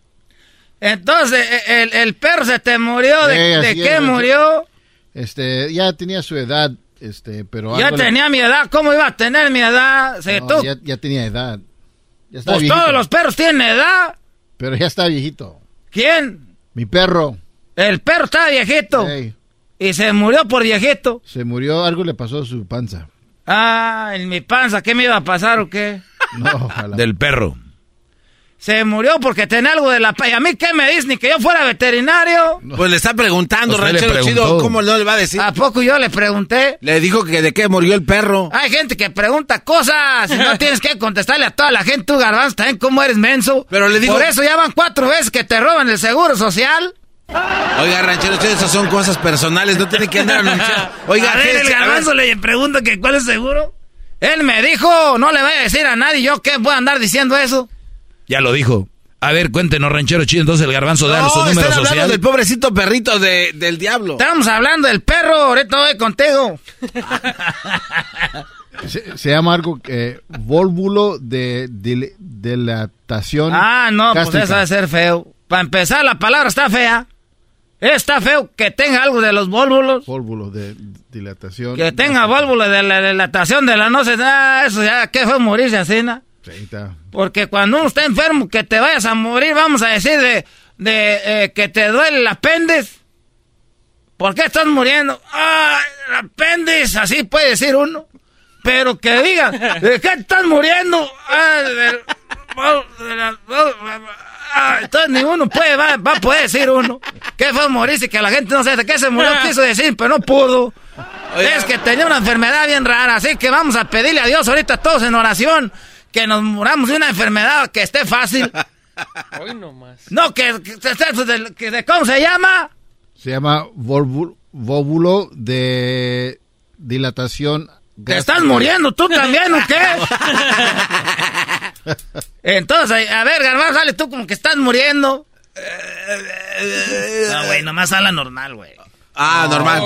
Entonces, e- el, el perro se te murió. ¿De, Eh, de qué murió? Este, ya tenía su edad, este, pero... Ya algo le- tenía mi edad. ¿Cómo iba a tener mi edad? Si No, tú- ya, ya tenía edad. Ya pues viejito. todos los perros tienen edad. Pero ya está viejito. ¿Quién? Mi perro. El perro está viejito. Y se murió por viejito. se murió, algo le pasó a su panza. Ah, en mi panza, ¿qué me iba a pasar o qué? No, ojalá. Del perro. Se murió porque tenía algo de la pa- ¿Y a mí qué me dices? Ni que yo fuera veterinario. Pues le está preguntando, le ranchero chido, ¿cómo no le va a decir? ¿A poco yo le pregunté? Le dijo que de qué murió el perro. Hay gente que pregunta cosas y no tienes que contestarle a toda la gente. Tú, garbanzo, también cómo eres menso. Pero le digo- Por eso ya van cuatro veces que te roban el seguro social. Oiga, ranchero chido, esas son cosas personales, no tiene que andar anunciando. Oiga, a ver, ¿qué- el a ver, garbanzo le pregunta que cuál es seguro. Él me dijo, no le voy a decir a nadie, yo qué voy a andar diciendo eso. Ya lo dijo. A ver, cuéntenos, ranchero chido, entonces el garbanzo da No, su número están social. del pobrecito perrito de- del diablo. Estamos hablando del perro, ahorita voy contigo. Se, se llama algo que vólvulo de, dil- dilatación. Ah, no, pues gástrica. eso debe ser feo. Para empezar, la palabra está fea. Está feo que tenga algo de los vólvulos. Vólvulo de dilatación. Que tenga válvula de la dilatación de la no sé, ah, eso ya, ¿qué fue morirse así, no? Sí, está. Porque cuando uno está enfermo, que te vayas a morir, vamos a decir, de, de eh, que te duele el apéndice. ¿Por qué estás muriendo? ¡Ah, el apéndice! Así puede decir uno. Pero que diga, ¿de qué estás muriendo? Ah, del- de la- ah, entonces ninguno puede, va, va a poder decir uno. ¿Qué fue morirse? Que la gente no sabe de qué se murió, quiso decir, pero no pudo. Es que tenía una enfermedad bien rara, así que vamos a pedirle a Dios ahorita todos en oración que nos muramos de una enfermedad que esté fácil. Hoy nomás. No, que, que- que- de, que de- ¿cómo se llama? Se llama vóvulo de dilatación. ¿Te estás muriendo tú también o qué? Entonces, a ver, Garbanzo, sale tú como que estás muriendo. No, güey, nomás habla normal, güey. Ah, normal.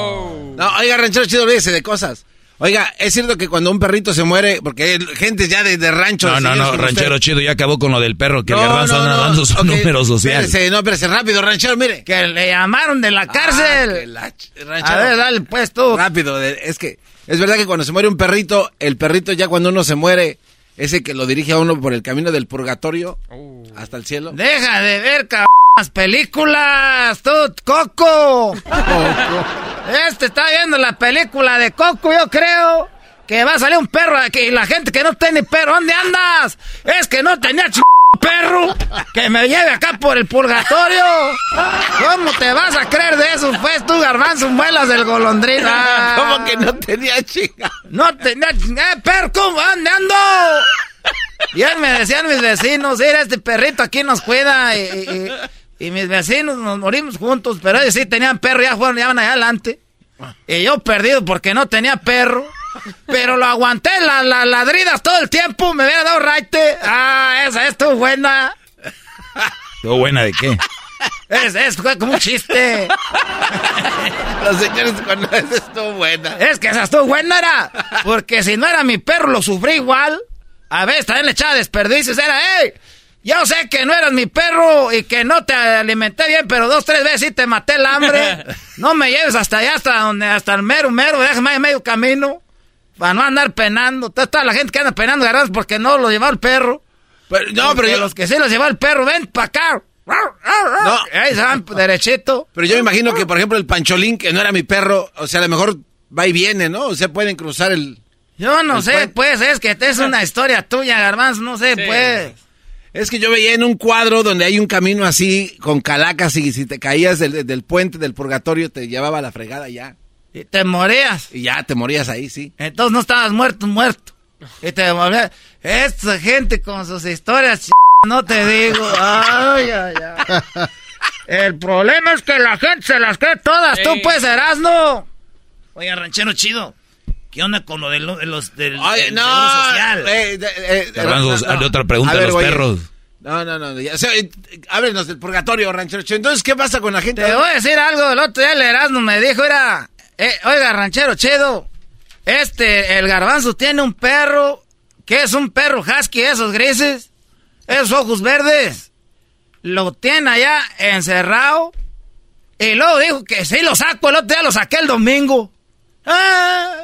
No, oiga, ranchero chido, olvídese de cosas. Oiga, es cierto que cuando un perrito se muere, porque hay gente ya de, de rancho... No, no, no, ranchero usted- chido ya acabó con lo del perro, que No, garbanzo no, no. dando su Ok, número social. Espérese, no, espérese, rápido, ranchero, mire. Que le llamaron de la cárcel. Ah, que la ch- ranchero. A ver, dale, pues tú. Rápido, es que es verdad que cuando se muere un perrito, el perrito ya cuando uno se muere, ese que lo dirige a uno por el camino del purgatorio hasta el cielo. Deja de ver, cabrón, las películas, tú, Coco. Este está viendo la película de Coco, yo creo. Que va a salir un perro aquí y la gente que no tiene perro, ¿dónde andas? Es que no tenía ch... perro que me lleve acá por el purgatorio. ¿Cómo te vas a creer de eso? Pues tú, garbanzo, muelas del golondrina. ¿Cómo que no tenía chinga? No tenía chinga, eh, perro, ¿cómo? ¿Dónde ando? Y él me decían mis vecinos, mira, este perrito aquí nos cuida y, y- y mis vecinos nos morimos juntos, pero ellos sí tenían perro, ya fueron, ya van allá adelante. Y yo perdido porque no tenía perro. Pero lo aguanté las la, ladridas todo el tiempo, me hubiera dado raite. Ah, esa estuvo buena. ¿Todo buena de qué? Es, es fue como un chiste. Los señores con esa estuvo buena. Es que esa estuvo buena era. Porque si no era mi perro, lo sufrí igual. A veces también le echaba desperdicios. Era, hey, yo sé que no eras mi perro y que no te alimenté bien, pero dos, tres veces sí te maté el hambre. No me lleves hasta allá, hasta donde, hasta el mero, mero, déjame en medio camino. Para no andar penando. Toda toda la gente que anda penando garras porque no lo llevaba el perro. no, pero Porque yo- los que sí los llevaba el perro, ven para acá. No. Ahí se van derechito. Pero yo me imagino que, por ejemplo, el pancholín, que no era mi perro, o sea, a lo mejor va y viene, ¿no? O sea, pueden cruzar el... Yo no el sé, puente. pues, es que es una historia tuya, garbanzo, no sé, pues. Es que yo veía en un cuadro donde hay un camino así, con calacas, y si te caías del, del puente del purgatorio, te llevaba a la fregada ya. Y te morías. Y ya te morías ahí, sí. Entonces no estabas muerto, muerto. Y te volvías. Esta gente con sus historias, ch... no te digo. Ay, ay, ay. El problema es que la gente se las cree todas. Tú, Sí. pues, Erasmo. Oiga, ranchero chido. ¿Qué onda con lo de, lo- de los del, Oye, del no, seguro social? eh, eh, eh, Garbanzo, no, no. otra pregunta A los oye. perros. No, no, no. Ya, o sea, eh, háblenos del purgatorio, ranchero. Chido. Entonces, ¿qué pasa con la gente? Te voy a decir algo. El otro día el Erasmo me dijo, era, eh, oiga, ranchero chido, este, el garbanzo tiene un perro, que es un perro husky, esos grises, esos ojos verdes. Lo tiene allá encerrado. Y luego dijo que sí lo saco, el otro día lo saqué el domingo. Ah.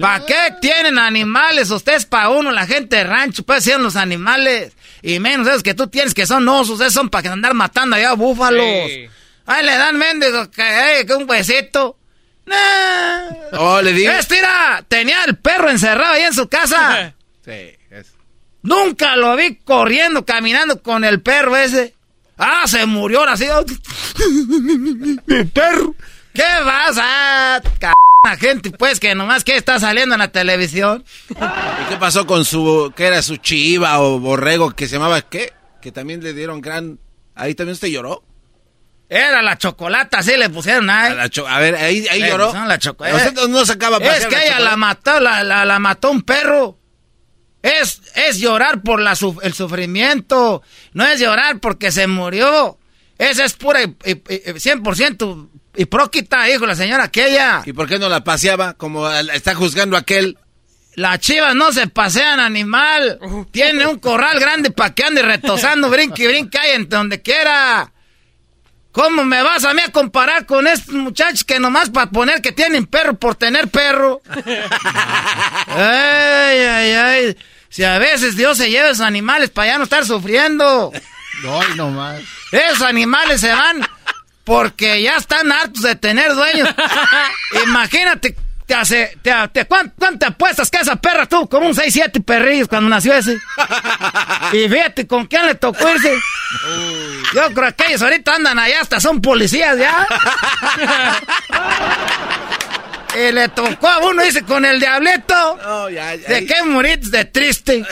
¿Para qué tienen animales? Ustedes para uno, la gente de rancho, pues sean los animales. Y menos esos que tú tienes que son osos, esos son para andar matando allá búfalos. Sí. Ay, le dan mendigos que, ay, que un huesito. Nah. Oh, le digo. Mira, tenía el perro encerrado ahí en su casa. Sí, es- Nunca lo vi corriendo, caminando con el perro ese. Ah, se murió ahora sí. Mi perro. ¿Qué vas a. gente, pues, que nomás que está saliendo en la televisión? ¿Y qué pasó con su, qué era su chiva o borrego que se llamaba qué? Que también le dieron gran... Ahí también usted lloró. Era la chocolata, así le pusieron ahí. A, la cho- a ver, ahí, ahí Le lloró. la choco- Usted no sacaba Es que la ella la mató, la, la, la mató un perro. Es, es llorar por la, el sufrimiento. No es llorar porque se murió. Esa es pura y, y- y- 100% hipróquita, dijo la señora aquella. ¿Y por qué no la paseaba? Como está juzgando aquel. Las chivas no se pasean animal. Tiene un corral grande para que ande retosando, brinque y brinque ahí en donde quiera. ¿Cómo me vas a mí a comparar con estos muchachos que nomás para poner que tienen perro por tener perro? ay, ay, ay. Si a veces Dios se lleva a esos animales para ya no estar sufriendo. No, no más. Esos animales se van porque ya están hartos de tener dueños. Imagínate, te hace, te, te- ¿cuán- ¿cuánto, apuestas que esa perra tuvo? Como un 6, 7 perrillos cuando nació ese. Y fíjate con quién le tocó irse. Yo creo que ellos ahorita andan allá, hasta son policías ya. y le tocó a uno, dice, con el diablito. No, ya, ya, ¿De qué morís de triste?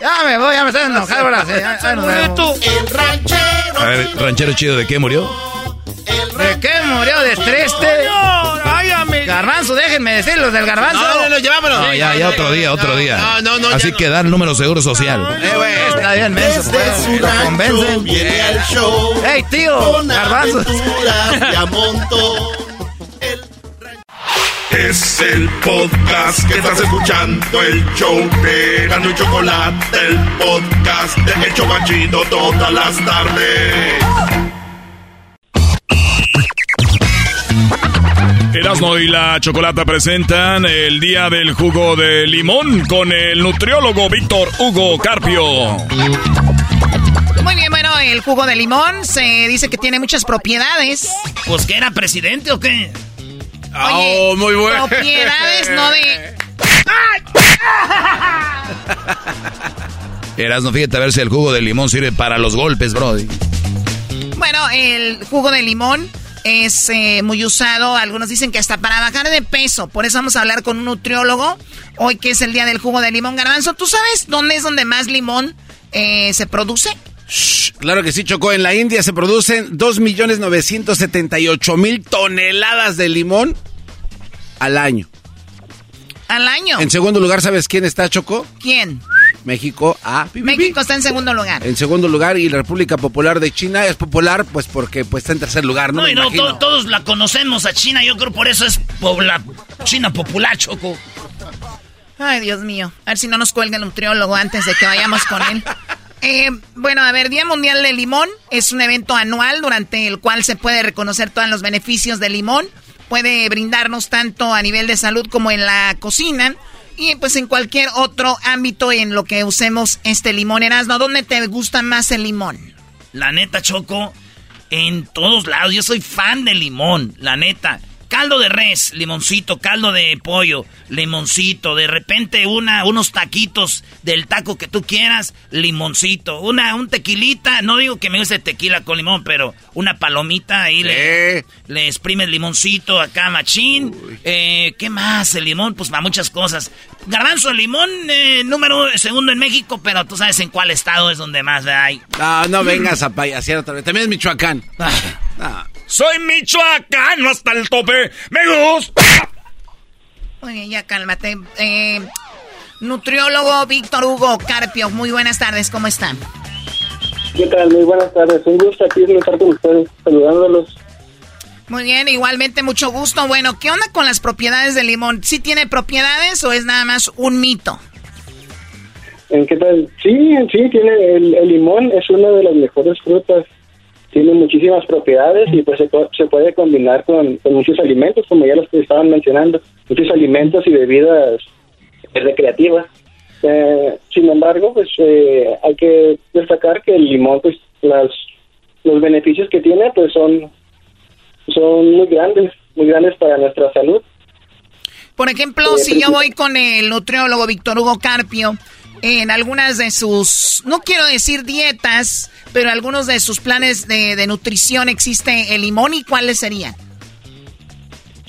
ya me voy, ya me estoy enojando ahora sí. ya- ya nos vemos. El ranchero. A ver, ranchero chido, ¿de qué murió? ¿De qué murió de triste? ¡Ay, a mi Garbanzo, déjenme decir los del garbanzo. No, no, no, llevámonos. No, ya, ya otro día, otro día. No, no, no. Así que da el número seguro social. Eh, güey, está bien, menso. Rancho viene al show. Ey, tío, garbanzo. Es el podcast que estás escuchando, el show de Gano y Chocolate, el podcast de Hecho Machito todas las tardes. Erasmo y la Chocolata presentan el día del jugo de limón con el nutriólogo Víctor Hugo Carpio. Muy bien, bueno, el jugo de limón se dice que tiene muchas propiedades. Pues que era presidente o qué? Oye, oh, muy bueno. Propiedades no de... Erasmo, fíjate a ver si el jugo de limón sirve para los golpes, Brody. Bueno, el jugo de limón es eh, muy usado. Algunos dicen que hasta para bajar de peso. Por eso vamos a hablar con un nutriólogo. Hoy que es el día del jugo de limón garbanzo. ¿Tú sabes dónde es donde más limón eh, se produce? Claro que sí, Chocó. En la India se producen 2.978.000 toneladas de limón al año. Al año. En segundo lugar, ¿sabes quién está, Choco? ¿Quién? México. Ah, pi, pi, pi. México está en segundo lugar. En segundo lugar, y la República Popular de China es popular, pues porque pues, está en tercer lugar, ¿no? No, Me y no, to- todos la conocemos a China. Yo creo por eso es pobla- China popular, Choco. Ay, Dios mío. A ver si no nos cuelga el nutriólogo antes de que vayamos con él. Eh, bueno, a ver, Día Mundial del Limón es un evento anual durante el cual se puede reconocer todos los beneficios del limón. Puede brindarnos tanto a nivel de salud como en la cocina. Y pues en cualquier otro ámbito en lo que usemos este limón. Erasmo, ¿dónde te gusta más el limón? La neta, Choco, en todos lados. Yo soy fan del limón, la neta. Caldo de res, limoncito, caldo de pollo, limoncito, de repente una, unos taquitos del taco que tú quieras, limoncito, una, un tequilita, no digo que me guste tequila con limón, pero una palomita ahí le, le exprimes limoncito acá, machín. Eh, ¿Qué más? El limón, pues para muchas cosas. Garbanzo, el limón, eh, número segundo en México, pero tú sabes en cuál estado es donde más hay. No, no vengas a payasear otra vez. También es Michoacán. Soy michoacano hasta el tope. Me gusta. Oye, ya cálmate. Eh, nutriólogo Víctor Hugo Carpio, muy buenas tardes, ¿cómo están? ¿Qué tal? Muy buenas tardes. Un gusto aquí estar con ustedes, saludándolos. Muy bien, igualmente mucho gusto. Bueno, ¿qué onda con las propiedades del limón? ¿Sí tiene propiedades o es nada más un mito? ¿En qué tal? Sí, sí, tiene el, el limón es una de las mejores frutas. Tiene muchísimas propiedades y pues se, se puede combinar con, con muchos alimentos, como ya los que estaban mencionando, muchos alimentos y bebidas recreativas. Eh, sin embargo, pues eh, hay que destacar que el limón, pues las, los beneficios que tiene, pues son son muy grandes, muy grandes para nuestra salud. Por ejemplo, Eh, si yo voy con el nutriólogo Víctor Hugo Carpio, en algunas de sus, no quiero decir dietas, pero algunos de sus planes de, de nutrición existe el limón y cuáles serían.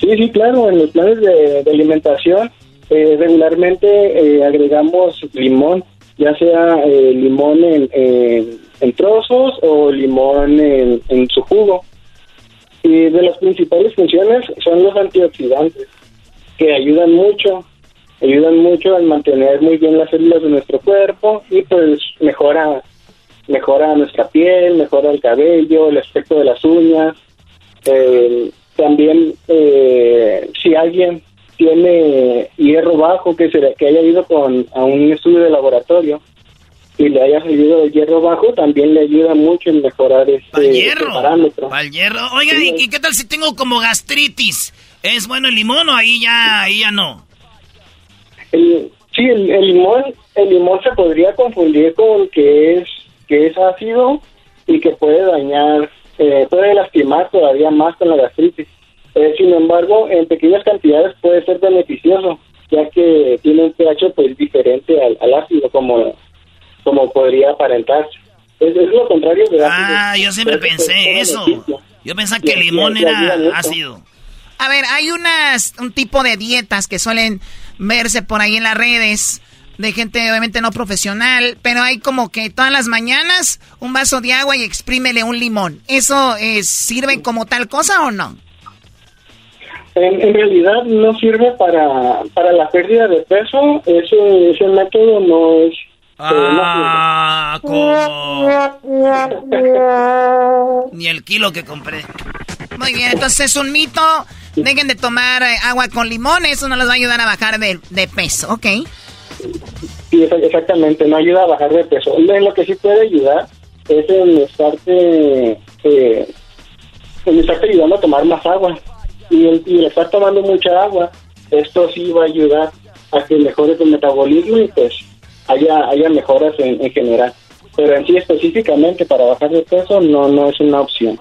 Sí, sí, claro, en los planes de, alimentación eh, regularmente eh, agregamos limón, ya sea eh, limón en, en- trozos o limón en su jugo. Y de las principales funciones son los antioxidantes, que ayudan mucho, ayudan mucho a mantener muy bien las células de nuestro cuerpo y pues mejora, mejora nuestra piel, mejora el cabello, el aspecto de las uñas. Eh, también eh, si alguien tiene hierro bajo que se que haya ido con a un estudio de laboratorio y le haya salido el hierro bajo también le ayuda mucho en mejorar este, este parámetro. Al hierro. Oigan, ¿y, y qué tal si tengo como gastritis? ¿Es bueno el limón o ahí ya, ahí ya no? El- sí, el, el limón, el limón se podría confundir con que es que es ácido y que puede dañar, eh, puede lastimar todavía más con la gastritis. Eh, sin embargo, en pequeñas cantidades puede ser beneficioso, ya que tiene un pH pues diferente al, al ácido, como como podría aparentarse. Es, es lo contrario de ácido. Ah, yo siempre pensé eso. beneficio. Yo pensaba que el limón era ácido. A ver, hay unas, un tipo de dietas que suelen verse por ahí en las redes de gente obviamente no profesional, pero hay como que todas las mañanas un vaso de agua y exprímele un limón. ¿Eso eh, sirve como tal cosa o no? En, en realidad no sirve para, para la pérdida de peso. Ese, ese método no es. Ah, ¿cómo? Ni el kilo que compré. Muy bien, entonces es un mito. Dejen de tomar eh, agua con limón, eso no les va a ayudar a bajar de, de peso, ¿ok? Sí, exa- exactamente, no ayuda a bajar de peso. Lo que sí puede ayudar es en estarte, eh, en estarte ayudando a tomar más agua. Y el estar tomando mucha agua, esto sí va a ayudar a que mejore tu metabolismo y pues haya, haya mejoras en, en general. Pero en sí específicamente para bajar de peso no, no es una opción.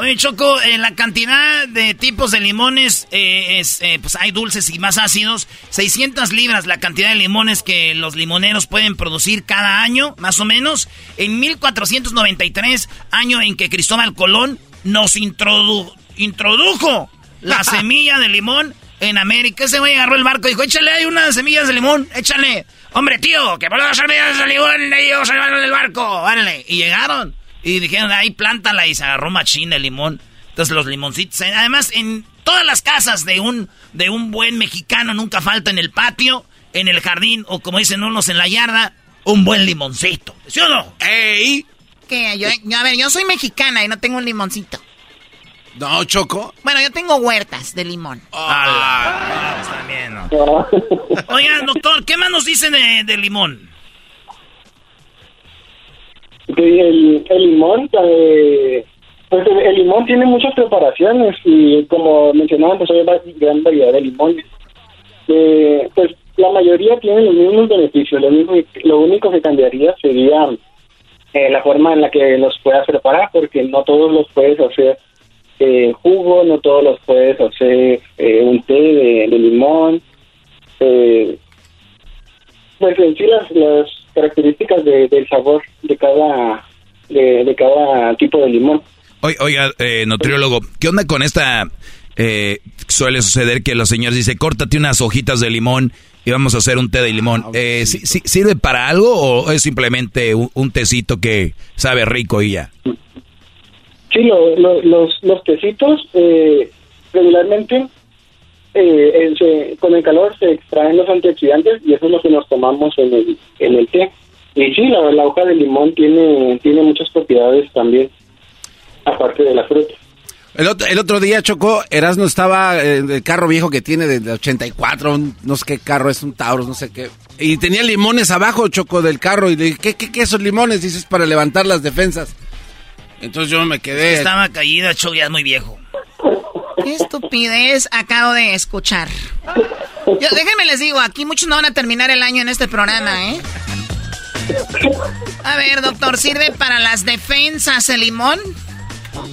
Oye, Choco, eh, la cantidad de tipos de limones, eh, es, eh, pues hay dulces y más ácidos. 600 libras la cantidad de limones que los limoneros pueden producir cada año, más o menos. En 1493, año en que Cristóbal Colón nos introdu- introdujo la semilla de limón en América. Ese güey agarró el barco y dijo, échale ahí unas semillas de limón, échale. Hombre, tío, que por las semillas de limón ellos se van en el barco, árale. Y llegaron. Y dijeron, ahí plántala y se agarró machín el limón. Entonces los limoncitos, eh, además en todas las casas de un, de un buen mexicano nunca falta en el patio, en el jardín o como dicen unos en la yarda, un buen limoncito. ¿Sí o no? ¡Ey! ¿Qué? Yo, yo- a ver, yo soy mexicana y no tengo un limoncito. No, Choco. Bueno, yo tengo huertas de limón. También, ¿no? Oigan, doctor, ¿qué más nos dicen de, de limón? El, limón, pues el, limón tiene muchas preparaciones y como mencionaban, pues hay va- gran variedad de limones. Eh, pues la mayoría tienen los mismos beneficios, lo único, lo único que cambiaría sería eh, la forma en la que los puedas preparar, porque no todos los puedes hacer eh, jugo, no todos los puedes hacer eh, un té de, de limón. Eh, pues en sí las, las características de- del sabor de cada de, de cada tipo de limón. Oi- Oiga, eh, nutriólogo, ¿qué onda con esta? eh, suele suceder que los señores dicen, córtate unas hojitas de limón y vamos a hacer un té de limón. Eh, ¿sí- sí- ¿Sirve para algo o es simplemente un, un tecito que sabe rico y ya? Sí, lo- lo- los, los tecitos eh, regularmente eh, el- se- con el calor se extraen los antioxidantes y eso es lo que nos tomamos en el, en el té. Y sí, la, la hoja de limón tiene, tiene muchas propiedades también, aparte de la fruta. El otro, el otro día, Choco, Erasmo estaba en el carro viejo que tiene de 84, un- no sé qué carro es, un Taurus, no sé qué. Y tenía limones abajo, Choco, del carro. Y le dije, ¿qué, qué, qué esos limones? Dices, para levantar las defensas. Entonces yo me quedé... Estaba caída, Choco, ya es muy viejo. ¿Qué estupidez acabo de escuchar? Déjenme les digo, aquí muchos no van a terminar el año en este programa, ¿eh? A ver, doctor, ¿sirve para las defensas el limón?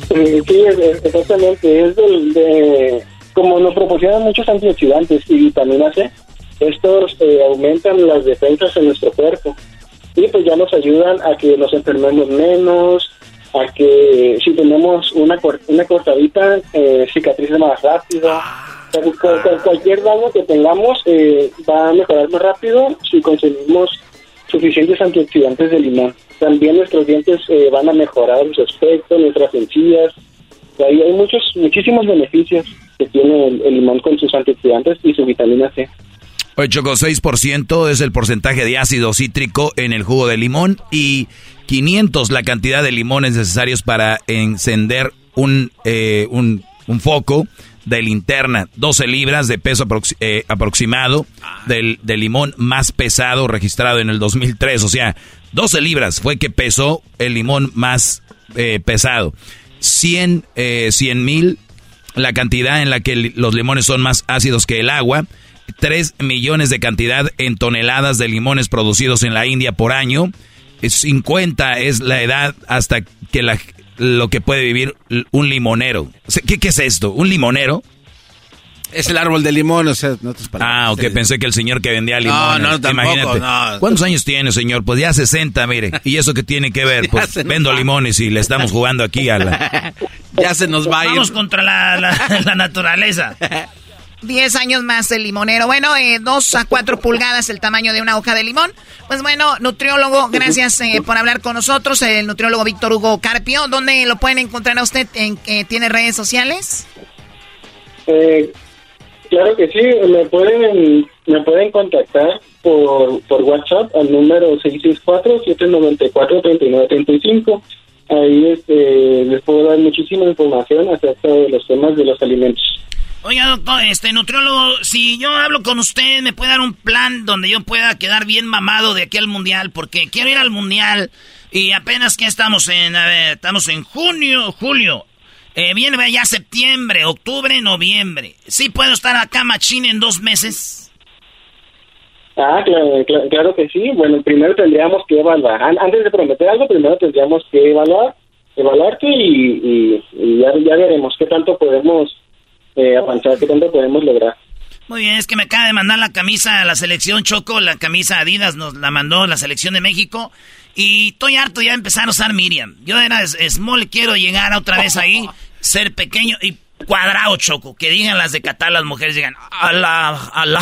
Sí, exactamente. Es del, de, como nos proporcionan muchos antioxidantes y vitamina C, estos eh, aumentan las defensas en nuestro cuerpo. Y pues ya nos ayudan a que nos enfermemos menos, a que si tenemos una, una cortadita, eh, cicatrice más rápido. O sea, cu- cu- cualquier daño que tengamos eh, va a mejorar más rápido si consumimos suficientes antioxidantes de limón. También nuestros dientes eh, van a mejorar su aspecto, nuestras encías. Ahí hay muchos, muchísimos beneficios que tiene el, el limón con sus antioxidantes y su vitamina C. Oye, Choco, 6% es el porcentaje de ácido cítrico en el jugo de limón y 500 la cantidad de limones necesarios para encender un, eh, un, foco de linterna. 12 libras de peso aprox- eh, aproximado del, del limón más pesado registrado en el 2003. O sea, 12 libras fue que pesó el limón más eh, pesado. 100 eh, mil la cantidad en la que los limones son más ácidos que el agua. 3 millones de cantidad en toneladas de limones producidos en la India por año. Es 50 es la edad hasta que la, lo que puede vivir un limonero. O sea, ¿qué, qué es esto? ¿Un limonero? Es el árbol de limón, o sea, no te Ah, ok, pensé que el señor que vendía No, limones. no, tampoco, imagínate. no. ¿Cuántos años tiene, señor? Pues ya 60, mire. ¿Y eso qué tiene que ver? Pues vendo va. limones y le estamos jugando aquí a la... ya se nos va a ir. Vamos contra la, la- la naturaleza. 10 años más el limonero. Bueno, eh, 2 a 4 pulgadas el tamaño de una hoja de limón. Pues bueno, nutriólogo, gracias eh, por hablar con nosotros. El nutriólogo Víctor Hugo Carpio. ¿Dónde lo pueden encontrar a usted? ¿En, eh, ¿Tiene redes sociales? Eh, Claro que sí, me pueden me pueden contactar por, por WhatsApp al número 664-794-3935. Ahí este, les puedo dar muchísima información acerca de los temas de los alimentos. Oiga, doctor, este nutriólogo, si yo hablo con usted, ¿me puede dar un plan donde yo pueda quedar bien mamado de aquí al mundial? Porque quiero ir al mundial y apenas que estamos en, a ver, estamos en junio, julio. Eh, viene ya septiembre, octubre, noviembre. ¿Sí puedo estar acá machín en dos meses? Ah, claro, claro, que sí. Bueno, primero tendríamos que evaluar. An- Antes de prometer algo, primero tendríamos que evaluar, evaluarte y, y- y ya, ya veremos qué tanto podemos eh, avanzar, qué tanto podemos lograr. Muy bien, es que me acaba de mandar la camisa a la selección Choco, la camisa Adidas nos la mandó la selección de México. Y estoy harto ya de empezar a usar Miriam. Yo era small, quiero llegar otra vez ahí, ser pequeño y cuadrado Choco. Que digan las de Qatar, las mujeres digan, a la, a la,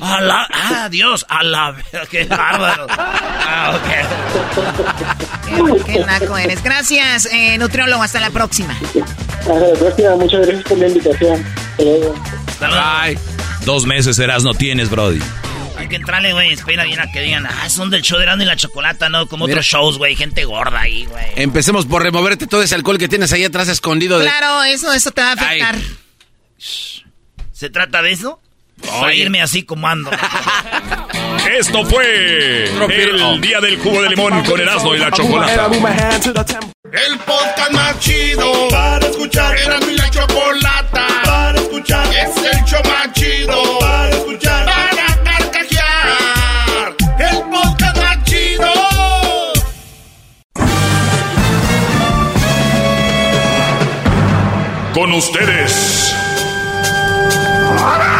a la, ah, Dios, a la, qué bárbaro. Ah, ok. Qué naco eres. Gracias, eh, nutriólogo. Hasta la próxima. Hasta la próxima, muchas gracias por la invitación. Hasta luego. Ay, dos meses serás no tienes, Brody. Hay que entrarle, güey, espera bien a que digan, ah, son del show de Erasmo y la Chocolata, ¿no? Como Mira. otros shows, güey, gente gorda ahí, güey. Empecemos por removerte todo ese alcohol que tienes ahí atrás escondido. De... Claro, eso, eso te va a Ay. afectar. ¿Se trata de eso? Para irme así como ando. Esto fue el día del jugo de limón con Erasmo y la chocolata. El podcast más chido para escuchar. Era mi la chocolata para escuchar. Es el show más chido para escuchar. Para carcajear. El podcast más chido. Con ustedes. El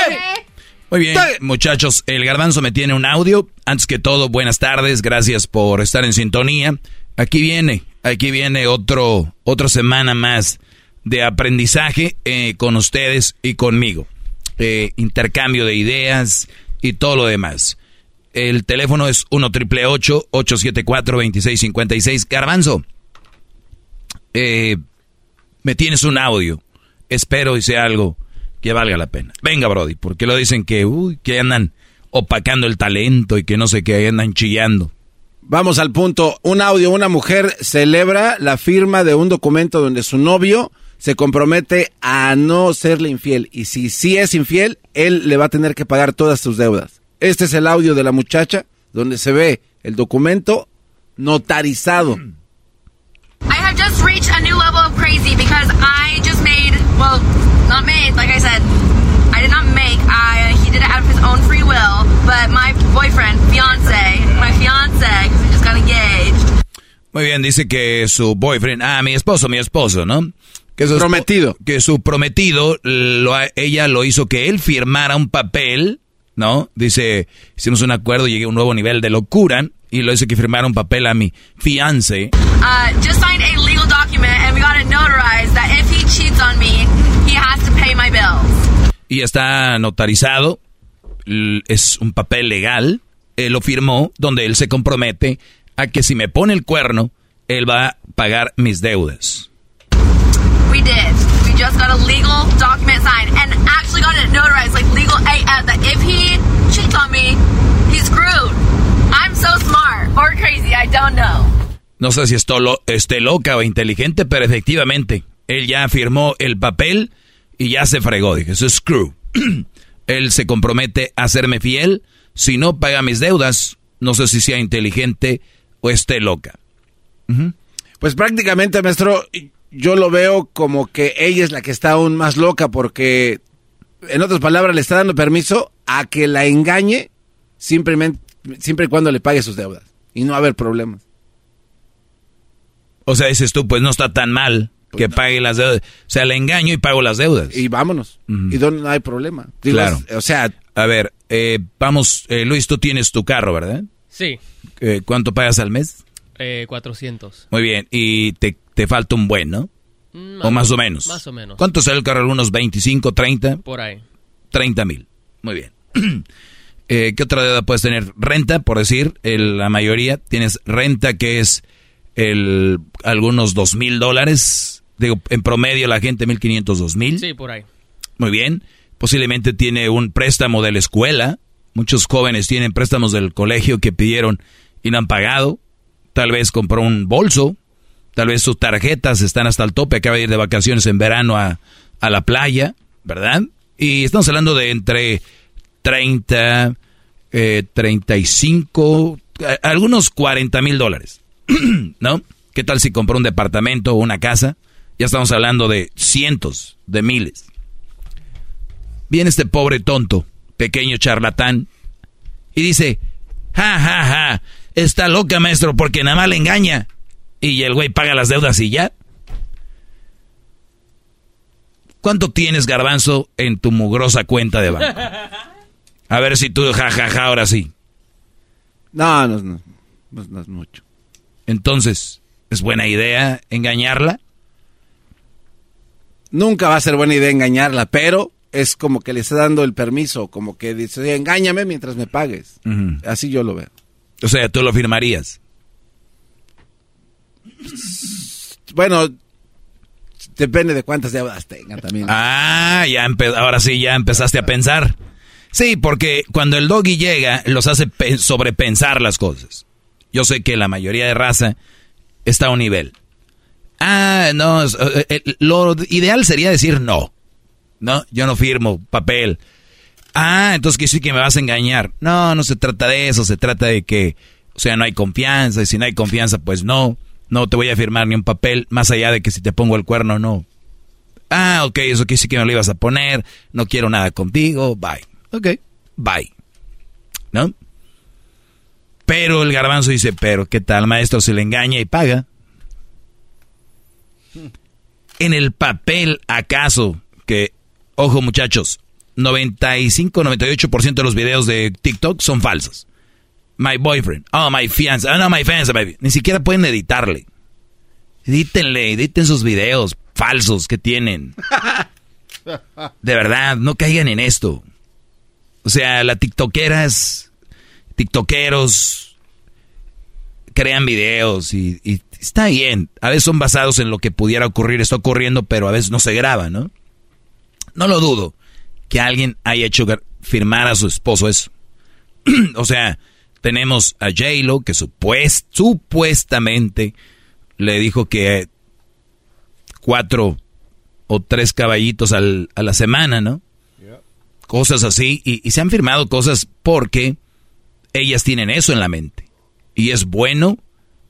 Muy bien, muchachos, el garbanzo me tiene un audio. Antes que todo, buenas tardes, gracias por estar en sintonía. Aquí viene, aquí viene otro, otra semana más de aprendizaje eh, con ustedes y conmigo. Eh, intercambio de ideas y todo lo demás. El teléfono es 1 triple 874 2656 Garbanzo, eh, me tienes un audio. Espero y sea algo que valga la pena. Venga, Brody, porque lo dicen que, uy, que andan opacando el talento y que no sé qué, andan chillando. Vamos al punto. Un audio, una mujer celebra la firma de un documento donde su novio se compromete a no serle infiel. Y si sí es infiel, él le va a tener que pagar todas sus deudas. Este es el audio de la muchacha donde se ve el documento notarizado. I have just reached a new level of crazy because I just made, well, not made, like I said, I did not make, I, he did it out of his own free will, but my boyfriend, fiance, my fiance, because we just got engaged. Muy bien, dice que su boyfriend, ah, mi esposo, mi esposo, ¿no? Que su Prometido. que su prometido, lo, ella lo hizo que él firmara un papel, ¿no? Dice, hicimos un acuerdo, llegué a un nuevo nivel de locura, y lo hizo que firmara un papel a mi fiance. Uh, just signed a got it notarized that if he cheats on me, he has to pay my bills. y está notarizado, es un papel legal, él lo firmó, donde él se compromete a que si me pone el cuerno, él va a pagar mis deudas. We did. We just got a legal document signed and actually got it notarized, like legal AF, that if he cheats on me, he's screwed. I'm so smart or crazy, I don't know. No sé si esto lo, esté loca o inteligente, pero efectivamente, él ya firmó el papel y ya se fregó. Dije, eso es screw. él se compromete a serme fiel. Si no paga mis deudas, no sé si sea inteligente o esté loca. Pues prácticamente, maestro, yo lo veo como que ella es la que está aún más loca porque, en otras palabras, le está dando permiso a que la engañe siempre y cuando le pague sus deudas y no haber problemas. O sea, dices tú, pues no está tan mal que pague las deudas. O sea, le engaño y pago las deudas. Y vámonos. Y donde no hay problema. Digo, claro. es- o sea, a ver, eh, vamos, eh, Luis, tú tienes tu carro, ¿verdad? Sí, Eh, ¿Cuánto pagas al mes? eh, 400. Muy bien, y te, te falta un buen, ¿no? O más o menos. Más o menos. ¿Cuánto sale el carro? ¿Algunos 25, 30? Por ahí. 30 mil. Muy bien. Eh, ¿Qué otra deuda puedes tener? Renta, por decir, el- la mayoría. Tienes renta que es el, algunos dos mil dólares. Digo, en promedio la gente 1500, 2000. Sí, por ahí. Muy bien. Posiblemente tiene un préstamo de la escuela. Muchos jóvenes tienen préstamos del colegio que pidieron y no han pagado. Tal vez compró un bolso. Tal vez sus tarjetas están hasta el tope. Acaba de ir de vacaciones en verano a, a la playa, ¿verdad? Y estamos hablando de entre 30, eh, 35, a- algunos 40 mil dólares. ¿No? ¿Qué tal si compró un departamento o una casa? Ya estamos hablando de cientos de miles. Viene este pobre tonto, pequeño charlatán, y dice, ja, ja, ja, está loca maestro porque nada más le engaña. Y el güey paga las deudas y ya. ¿Cuánto tienes, garbanzo, en tu mugrosa cuenta de banco? A ver si tú, ja, ja, ja, ahora sí. No, no, no, no, no es mucho. Entonces, ¿es buena idea engañarla? Nunca va a ser buena idea engañarla, pero es como que le está dando el permiso, como que dice, "Oye, engáñame mientras me pagues. Así yo lo veo. O sea, tú lo firmarías. Bueno, depende de cuántas deudas tenga también. Ah, ya ahora sí ya empezaste a pensar. Sí, porque cuando el doggy llega, los hace pe- sobrepensar las cosas. Yo sé que la mayoría de raza está a un nivel. Ah, no, eh, eh, lo ideal sería decir no. No, yo no firmo papel. Ah, entonces que sí que me vas a engañar. No, no se trata de eso, se trata de que, o sea, no hay confianza, y si no hay confianza, pues no, no te voy a firmar ni un papel, más allá de que si te pongo el cuerno, no. Ah, ok, eso que sí que me lo ibas a poner, no quiero nada contigo, bye. Ok, bye. ¿No? Pero el garbanzo dice, pero ¿qué tal, maestro? Se le engaña y paga. En el papel, ¿acaso que, ojo muchachos, 95-98% de los videos de TikTok son falsos? My boyfriend, oh, my fiance, oh, no, my fiance, baby. Ni siquiera pueden editarle. Edítenle, editen sus videos falsos que tienen. De verdad, no caigan en esto. O sea, las tiktokeras, tiktokeros, crean videos y, y está bien. A veces son basados en lo que pudiera ocurrir, está ocurriendo, pero a veces no se graba, ¿no? No lo dudo que alguien haya hecho firmar a su esposo eso. o sea, tenemos a J-Lo que supuest- supuestamente le dijo que cuatro o tres caballitos al- a la semana, ¿no? Cosas así. Y, y se han firmado cosas porque ellas tienen eso en la mente. Y es bueno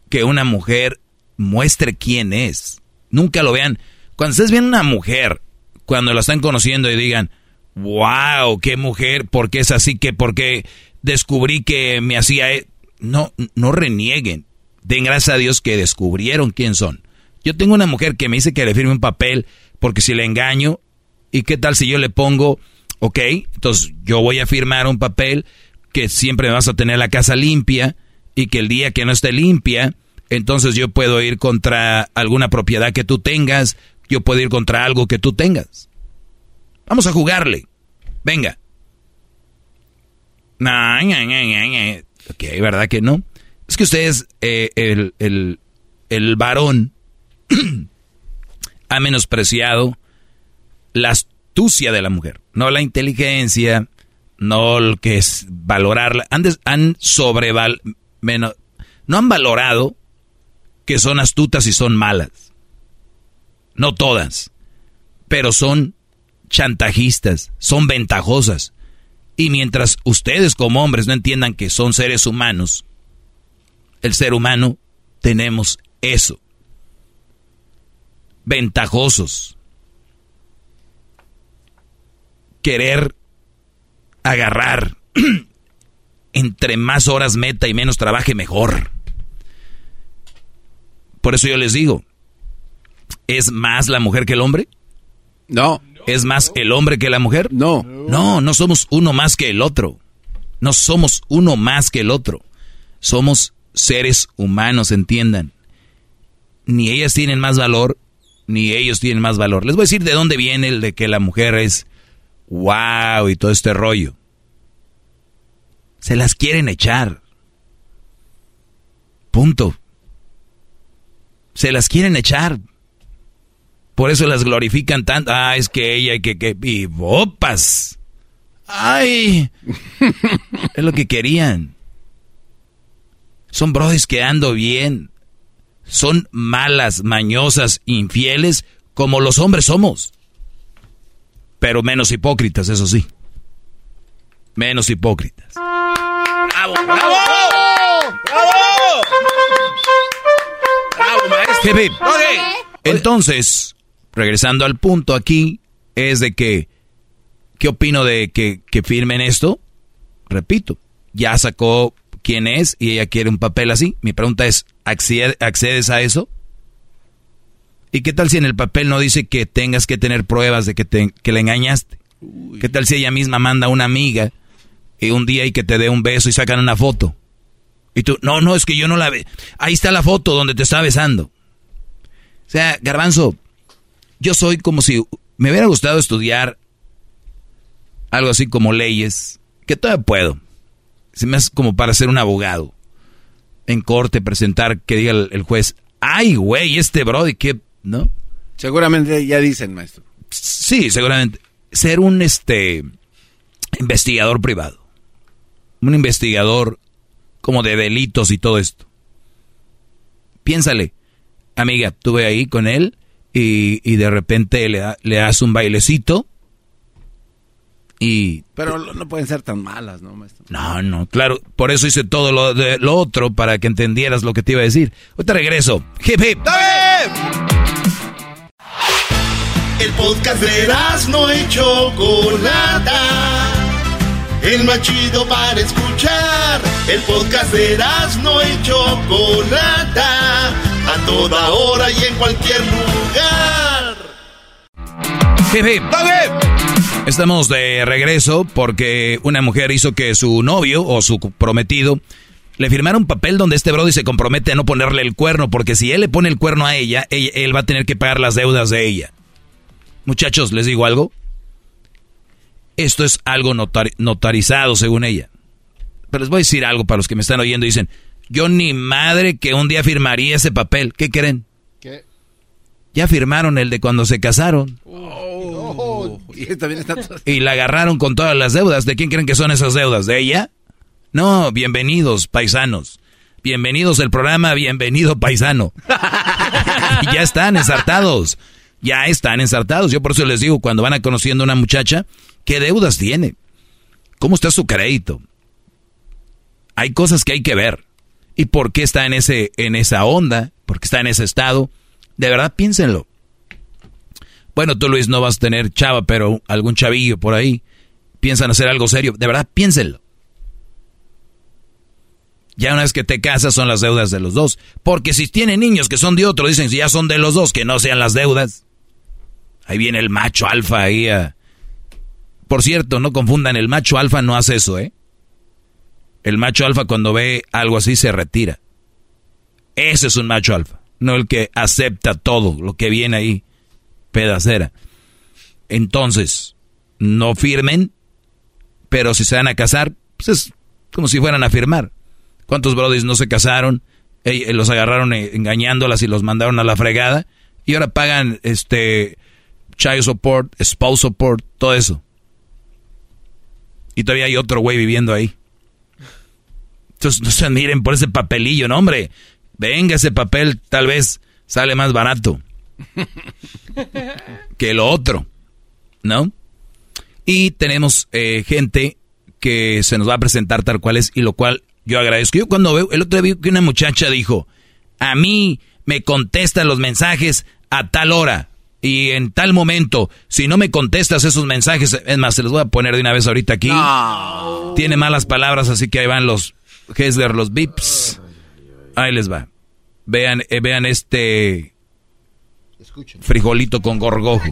que una mujer muestre quién es. Nunca lo vean. Cuando ustedes ven una mujer, cuando la están conociendo y digan, wow, qué mujer, ¿por qué es así? que ¿Por qué descubrí que me hacía... e-?". No, no renieguen. Den gracias a Dios que descubrieron quién son. Yo tengo una mujer que me dice que le firme un papel porque si le engaño, ¿y qué tal si yo le pongo, ok, entonces yo voy a firmar un papel que siempre vas a tener la casa limpia y que el día que no esté limpia, entonces yo puedo ir contra alguna propiedad que tú tengas, yo puedo ir contra algo que tú tengas. Vamos a jugarle. Venga. Ok, ¿verdad que no? Es que ustedes, eh, el, el, el varón ha menospreciado la astucia de la mujer, no la inteligencia, no lo que es valorarla. Han sobreval, menos, no han valorado que son astutas y son malas. No todas, pero son chantajistas, son ventajosas. Y mientras ustedes como hombres no entiendan que son seres humanos, el ser humano tenemos eso. Ventajosos. Querer agarrar. Entre más horas meta y menos trabaje, mejor. Por eso yo les digo, ¿es más la mujer que el hombre? No. ¿Es más el hombre que la mujer? No. No, no somos uno más que el otro. No somos uno más que el otro. Somos seres humanos, entiendan. Ni ellas tienen más valor, ni ellos tienen más valor. Les voy a decir de dónde viene el de que la mujer es wow y todo este rollo. Se las quieren echar. Punto. Se las quieren echar. Por eso las glorifican tanto. Ah, es que ella y que, que, y bopas. Ay. es lo que querían. Son brodis que ando bien. Son malas, mañosas, infieles, como los hombres somos. Pero menos hipócritas, eso sí. Menos hipócritas. ¡Bravo, bravo! ¡Bravo! ¡Bravo, maestro! Entonces, regresando al punto aquí, es de que, ¿qué opino de que, que firmen esto? Repito, ya sacó quién es y ella quiere un papel así. Mi pregunta es, ¿accedes a eso? ¿Y qué tal si en el papel no dice que tengas que tener pruebas de que, te, que le engañaste? ¿Qué tal si ella misma manda a una amiga y un día y que te dé un beso y sacan una foto? Y tú, no, no, es que yo no la ve. Ahí está la foto donde te está besando. O sea, garbanzo, yo soy como si me hubiera gustado estudiar algo así como leyes, que todavía puedo. Se me hace como para ser un abogado. En corte, presentar, que diga el, juez, ay, güey, este brody, ¿qué? ¿No? Seguramente ya dicen, maestro. Sí, seguramente. Ser un, este, investigador privado. Un investigador como de delitos y todo esto. Piénsale, amiga, estuve ahí con él y, y de repente le, le das un bailecito y... Pero no pueden ser tan malas, ¿no, maestro? No, no, claro, por eso hice todo lo, de, lo otro para que entendieras lo que te iba a decir. Ahorita regreso. Hip, hip. El podcast de no y Chocolata. El más chido para escuchar. El podcast de no y Chocolata. A toda hora y en cualquier lugar. Hip. Estamos de regreso porque una mujer hizo que su novio o su prometido le firmara un papel donde este Brody se compromete a no ponerle el cuerno, porque si él le pone el cuerno a ella, él, va a tener que pagar las deudas de ella. Muchachos, les digo algo. Esto es algo notarizado según ella. Pero les voy a decir algo para los que me están oyendo y dicen, yo ni madre que un día firmaría ese papel. ¿Qué creen? ¿Qué? Ya firmaron el de cuando se casaron. Oh, y, la agarraron con todas las deudas. ¿De quién creen que son esas deudas? ¿De ella? No, bienvenidos, paisanos. Bienvenidos al programa, bienvenido, paisano. ya están ensartados. Ya están ensartados. Yo por eso les digo, cuando van a conociendo a una muchacha, ¿qué deudas tiene? ¿Cómo está su crédito? Hay cosas que hay que ver. ¿Y por qué está en, ese, en esa onda? ¿Por qué está en ese estado? De verdad, piénsenlo. Bueno, tú Luis no vas a tener chava, pero algún chavillo por ahí. Piensan hacer algo serio. De verdad, piénsenlo. Ya una vez que te casas son las deudas de los dos. Porque si tienen niños que son de otro, dicen si ya son de los dos, que no sean las deudas. Ahí viene el macho alfa ahí Por cierto, no confundan, el macho alfa no hace eso, ¿eh? El macho alfa cuando ve algo así se retira. Ese es un macho alfa, no el que acepta todo lo que viene ahí pedacera. Entonces, no firmen, pero si se van a casar, pues es como si fueran a firmar. ¿Cuántos brodis no se casaron? Eh, los agarraron eh, engañándolas y los mandaron a la fregada. Y ahora pagan este child support, spouse support, todo eso. Y todavía hay otro güey viviendo ahí. Entonces no se miren por ese papelillo, no hombre. Venga, ese papel tal vez sale más barato que lo otro, ¿no? Y tenemos eh, gente que se nos va a presentar tal cual es y lo cual yo agradezco. Yo cuando veo, el otro día vi que una muchacha dijo, a mí me contestan los mensajes a tal hora y en tal momento. Si no me contestas esos mensajes, es más, se los voy a poner de una vez ahorita aquí. Tiene malas palabras, así que ahí van los Hesler, los bips. Ahí les va. Vean, eh, vean este Frijolito con gorgojo.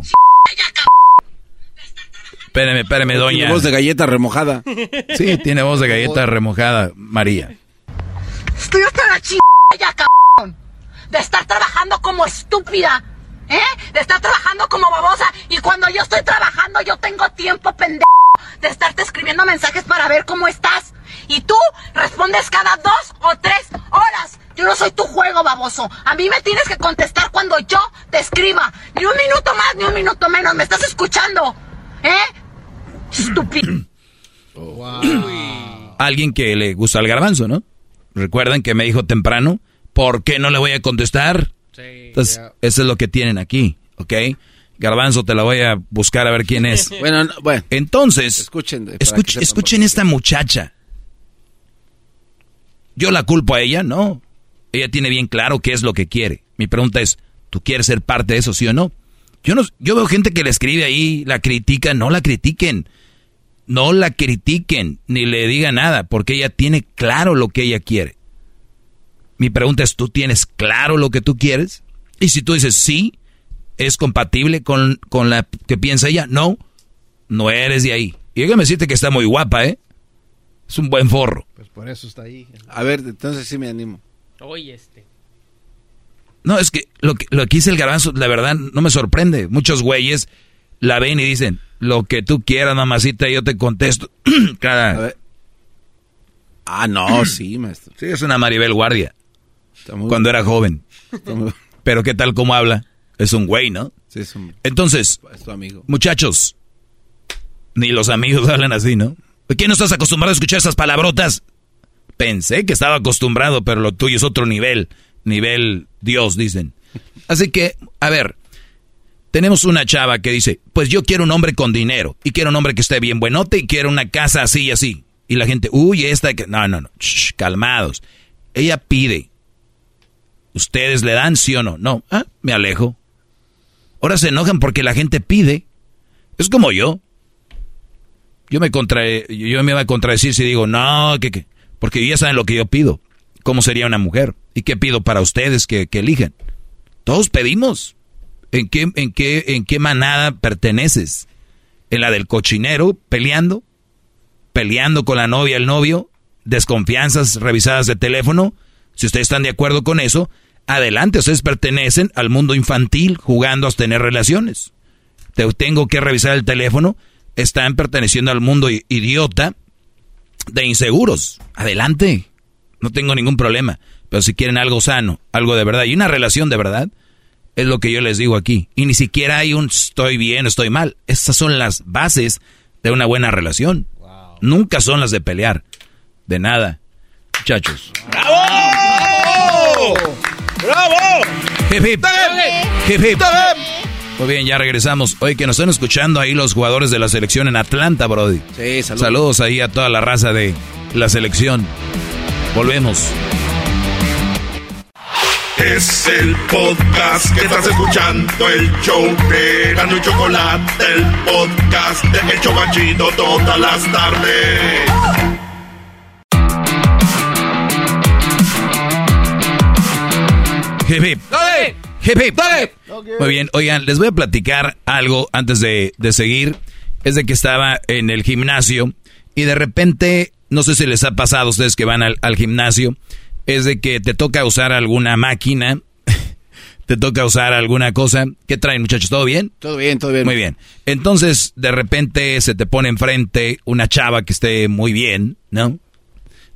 Espérame, espérame, doña. Tiene voz de galleta remojada. Sí, tiene voz de galleta remojada, María. Estoy hasta la chingada ya, cabrón. De estar trabajando como estúpida. ¿Eh? De estar trabajando como babosa. Y cuando yo estoy trabajando, yo tengo tiempo, pendejo. De estarte escribiendo mensajes para ver cómo estás. Y tú respondes cada dos o tres horas. Yo no soy tu juego, baboso. A mí me tienes que contestar cuando yo te escriba. Ni un minuto más, ni un minuto menos. ¿Me estás escuchando? ¿Eh? Estúpido. Alguien que le gusta el garbanzo, ¿no? Recuerdan que me dijo temprano, ¿por qué no le voy a contestar? Entonces, eso es lo que tienen aquí, ¿ok? Garbanzo, te la voy a buscar a ver quién es. Bueno, no, bueno. Entonces, Escuchen. escuch- escuchen esta muchacha. ¿Yo la culpo a ella? No. Ella tiene bien claro qué es lo que quiere. Mi pregunta es, ¿tú quieres ser parte de eso, sí o no? Yo, no, yo veo gente que le escribe ahí, la critica, no la critiquen. No la critiquen, ni le diga nada, porque ella tiene claro lo que ella quiere. Mi pregunta es, ¿tú tienes claro lo que tú quieres? Y si tú dices sí, ¿es compatible con, con la que piensa ella? No, no eres de ahí. Y déjame decirte que está muy guapa, ¿eh? Es un buen forro. Pues por eso está ahí. A ver, entonces sí me animo. Oye, este. No, es que lo que, lo que dice el garbanzo, la verdad, no me sorprende. Muchos güeyes la ven y dicen, lo que tú quieras, mamacita, yo te contesto. Cada... Ah, no, sí, maestro. Sí, es una Maribel Guardia. Cuando era joven. Pero qué tal como habla. Es un güey, ¿no? Sí, es un... Entonces, Es tu amigo. muchachos, ni los amigos hablan así, ¿no? ¿Por qué no estás acostumbrado a escuchar esas palabrotas? Pensé que estaba acostumbrado, pero lo tuyo es otro nivel. Nivel Dios, dicen. Así que, a ver, tenemos una chava que dice, pues yo quiero un hombre con dinero, y quiero un hombre que esté bien buenote, y quiero una casa así y así. Y la gente, uy, esta que... No, no, no, Shh, calmados. Ella pide. ¿Ustedes le dan sí o no? No, ah, me alejo. Ahora se enojan porque la gente pide. Es como yo. Yo me contra, yo me iba a contradecir si digo, no, que, que, porque ya saben lo que yo pido. ¿Cómo sería una mujer? ¿Y qué pido para ustedes que, que? Todos pedimos. ¿En qué, en, qué, ¿En qué manada perteneces? ¿En la del cochinero peleando? ¿Peleando con la novia, el novio? ¿Desconfianzas revisadas de teléfono? Si ustedes están de acuerdo con eso, adelante, ustedes pertenecen al mundo infantil jugando a tener relaciones. Te tengo que revisar el teléfono, están perteneciendo al mundo idiota de inseguros. Adelante, no tengo ningún problema. Pero si quieren algo sano, algo de verdad y una relación de verdad, es lo que yo les digo aquí. Y ni siquiera hay un estoy bien, estoy mal. Esas son las bases de una buena relación. Nunca son las de pelear. De nada. Muchachos. ¡Bravo! Hip, hip. Hip, hip. Muy bien, ya regresamos. Oye, que nos están escuchando ahí los jugadores de la selección en Atlanta, Brody. Sí, saludos. Saludos ahí a toda la raza de la selección. Volvemos. Es el podcast que estás escuchando, el show de Gano y Chocolate, el podcast de El Chobachito todas las tardes. Hip, hip. Hip, hip. Muy bien, oigan, les voy a platicar algo antes de, de seguir. Es de que estaba en el gimnasio y de repente, no sé si les ha pasado a ustedes que van al, al gimnasio, es de que te toca usar alguna máquina, te toca usar alguna cosa. ¿Qué traen muchachos? ¿Todo bien? Todo bien, todo bien. Muy bien. Entonces, de repente se te pone enfrente una chava que esté muy bien, ¿no?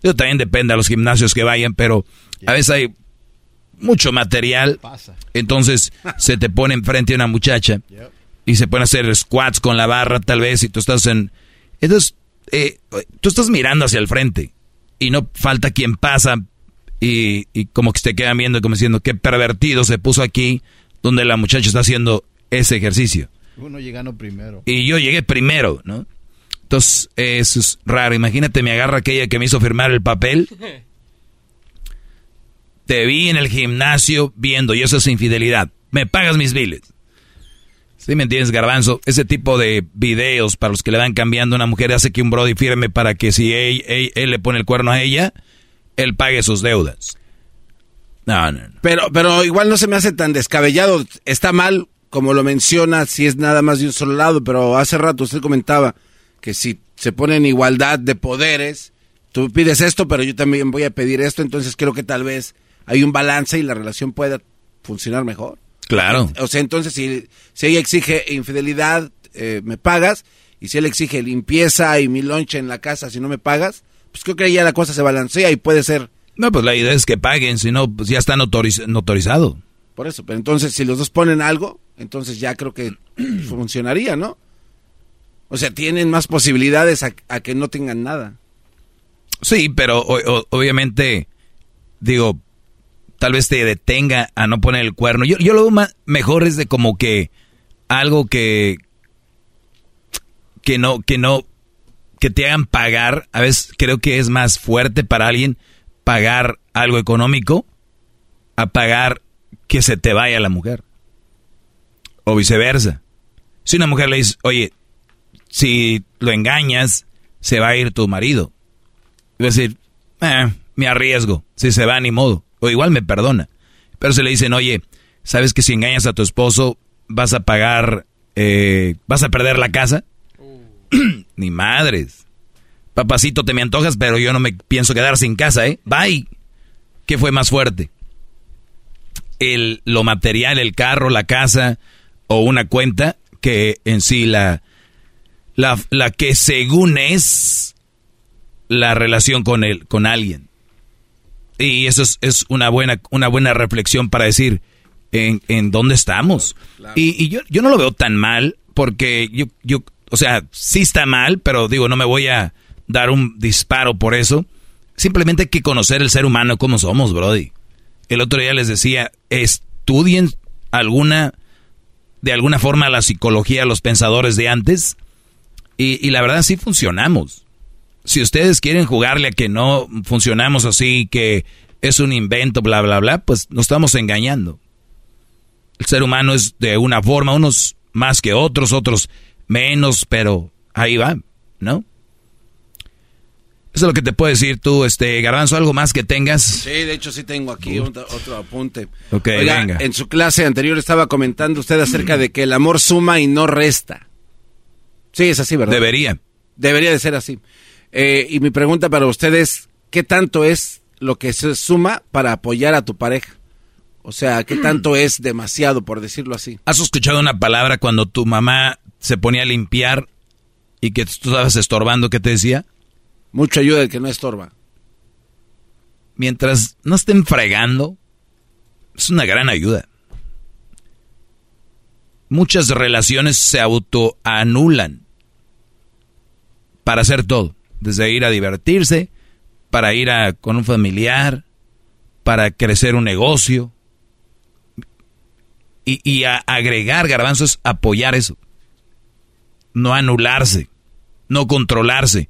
Yo también depende a los gimnasios que vayan, pero a veces hay mucho material. Entonces se te pone enfrente una muchacha y se pueden hacer squats con la barra tal vez y tú estás en... Entonces, eh, tú estás mirando hacia el frente y no falta quien pasa y, y como que te quedan viendo como diciendo qué pervertido se puso aquí donde la muchacha está haciendo ese ejercicio. Uno llegando primero. Y yo llegué primero, ¿no? Entonces, eh, eso es raro. Imagínate, me agarra aquella que me hizo firmar el papel. Te vi en el gimnasio viendo, y eso es infidelidad. Me pagas mis biles. ¿Sí me entiendes, Garbanzo? Ese tipo de videos para los que le van cambiando a una mujer hace que un Brody firme para que si él, él- él le pone el cuerno a ella, él pague sus deudas. No, no, no. Pero, pero igual no se me hace tan descabellado. Está mal como lo menciona, si es nada más de un solo lado, pero hace rato usted comentaba que si se pone en igualdad de poderes, tú pides esto, pero yo también voy a pedir esto, entonces creo que tal vez hay un balance y la relación pueda funcionar mejor. Claro. O sea, entonces si, si ella exige infidelidad, eh, me pagas, y si él exige limpieza y mi lonche en la casa, si no me pagas, pues creo que ya la cosa se balancea y puede ser... No, pues la idea es que paguen, si no, pues ya está notoriz- notorizado. Por eso, pero entonces si los dos ponen algo, entonces ya creo que funcionaría, ¿no? O sea, tienen más posibilidades a, a que no tengan nada. Sí, pero o- o- obviamente, digo, tal vez te detenga a no poner el cuerno. Yo, lo veo ma- mejor es de como que algo que que no que no que te hagan pagar. A veces creo que es más fuerte para alguien pagar algo económico a pagar que se te vaya la mujer o viceversa. Si una mujer le dice, oye, si lo engañas, se va a ir tu marido. Y va a decir, "Eh, me arriesgo. Si se va, ni modo. O igual me perdona. Pero se le dicen, oye, ¿sabes que si engañas a tu esposo vas a pagar, eh, vas a perder la casa? ni madres. Papacito, te me antojas, pero yo no me pienso quedar sin casa, ¿eh? Bye. ¿Qué fue más fuerte? El, lo material, el carro, la casa o una cuenta que en sí la, la, la que según es la relación con él, con alguien. Y eso es, es una buena, una buena reflexión para decir en, en dónde estamos. Y, y yo, yo no lo veo tan mal, porque yo, yo, o sea, sí está mal, pero digo, no me voy a dar un disparo por eso. Simplemente hay que conocer el ser humano como somos, Brody. El otro día les decía, estudien alguna, de alguna forma la psicología, los pensadores de antes, y, y la verdad sí funcionamos. Si ustedes quieren jugarle a que no funcionamos así, que es un invento, bla, bla, bla, pues nos estamos engañando. El ser humano es de una forma, unos más que otros, otros menos, pero ahí va, ¿no? Eso es lo que te puedo decir tú, este, Garbanzo, algo más que tengas. Sí, de hecho sí tengo aquí otro, otro apunte. Ok, Oiga, venga. En su clase anterior estaba comentando usted acerca de que el amor suma y no resta. Sí, es así, ¿verdad? Debería. Debería de ser así. Eh, y mi pregunta para usted es, ¿qué tanto es lo que se suma para apoyar a tu pareja? O sea, ¿qué tanto es demasiado, por decirlo así? ¿Has escuchado una palabra cuando tu mamá se ponía a limpiar y que tú estabas estorbando? ¿Qué te decía? Mucha ayuda el que no estorba. Mientras no estén fregando, es una gran ayuda. Muchas relaciones se autoanulan para hacer todo, desde ir a divertirse, para ir a con un familiar, para crecer un negocio. Y, y a agregar garbanzos, apoyar eso. No anularse, no controlarse.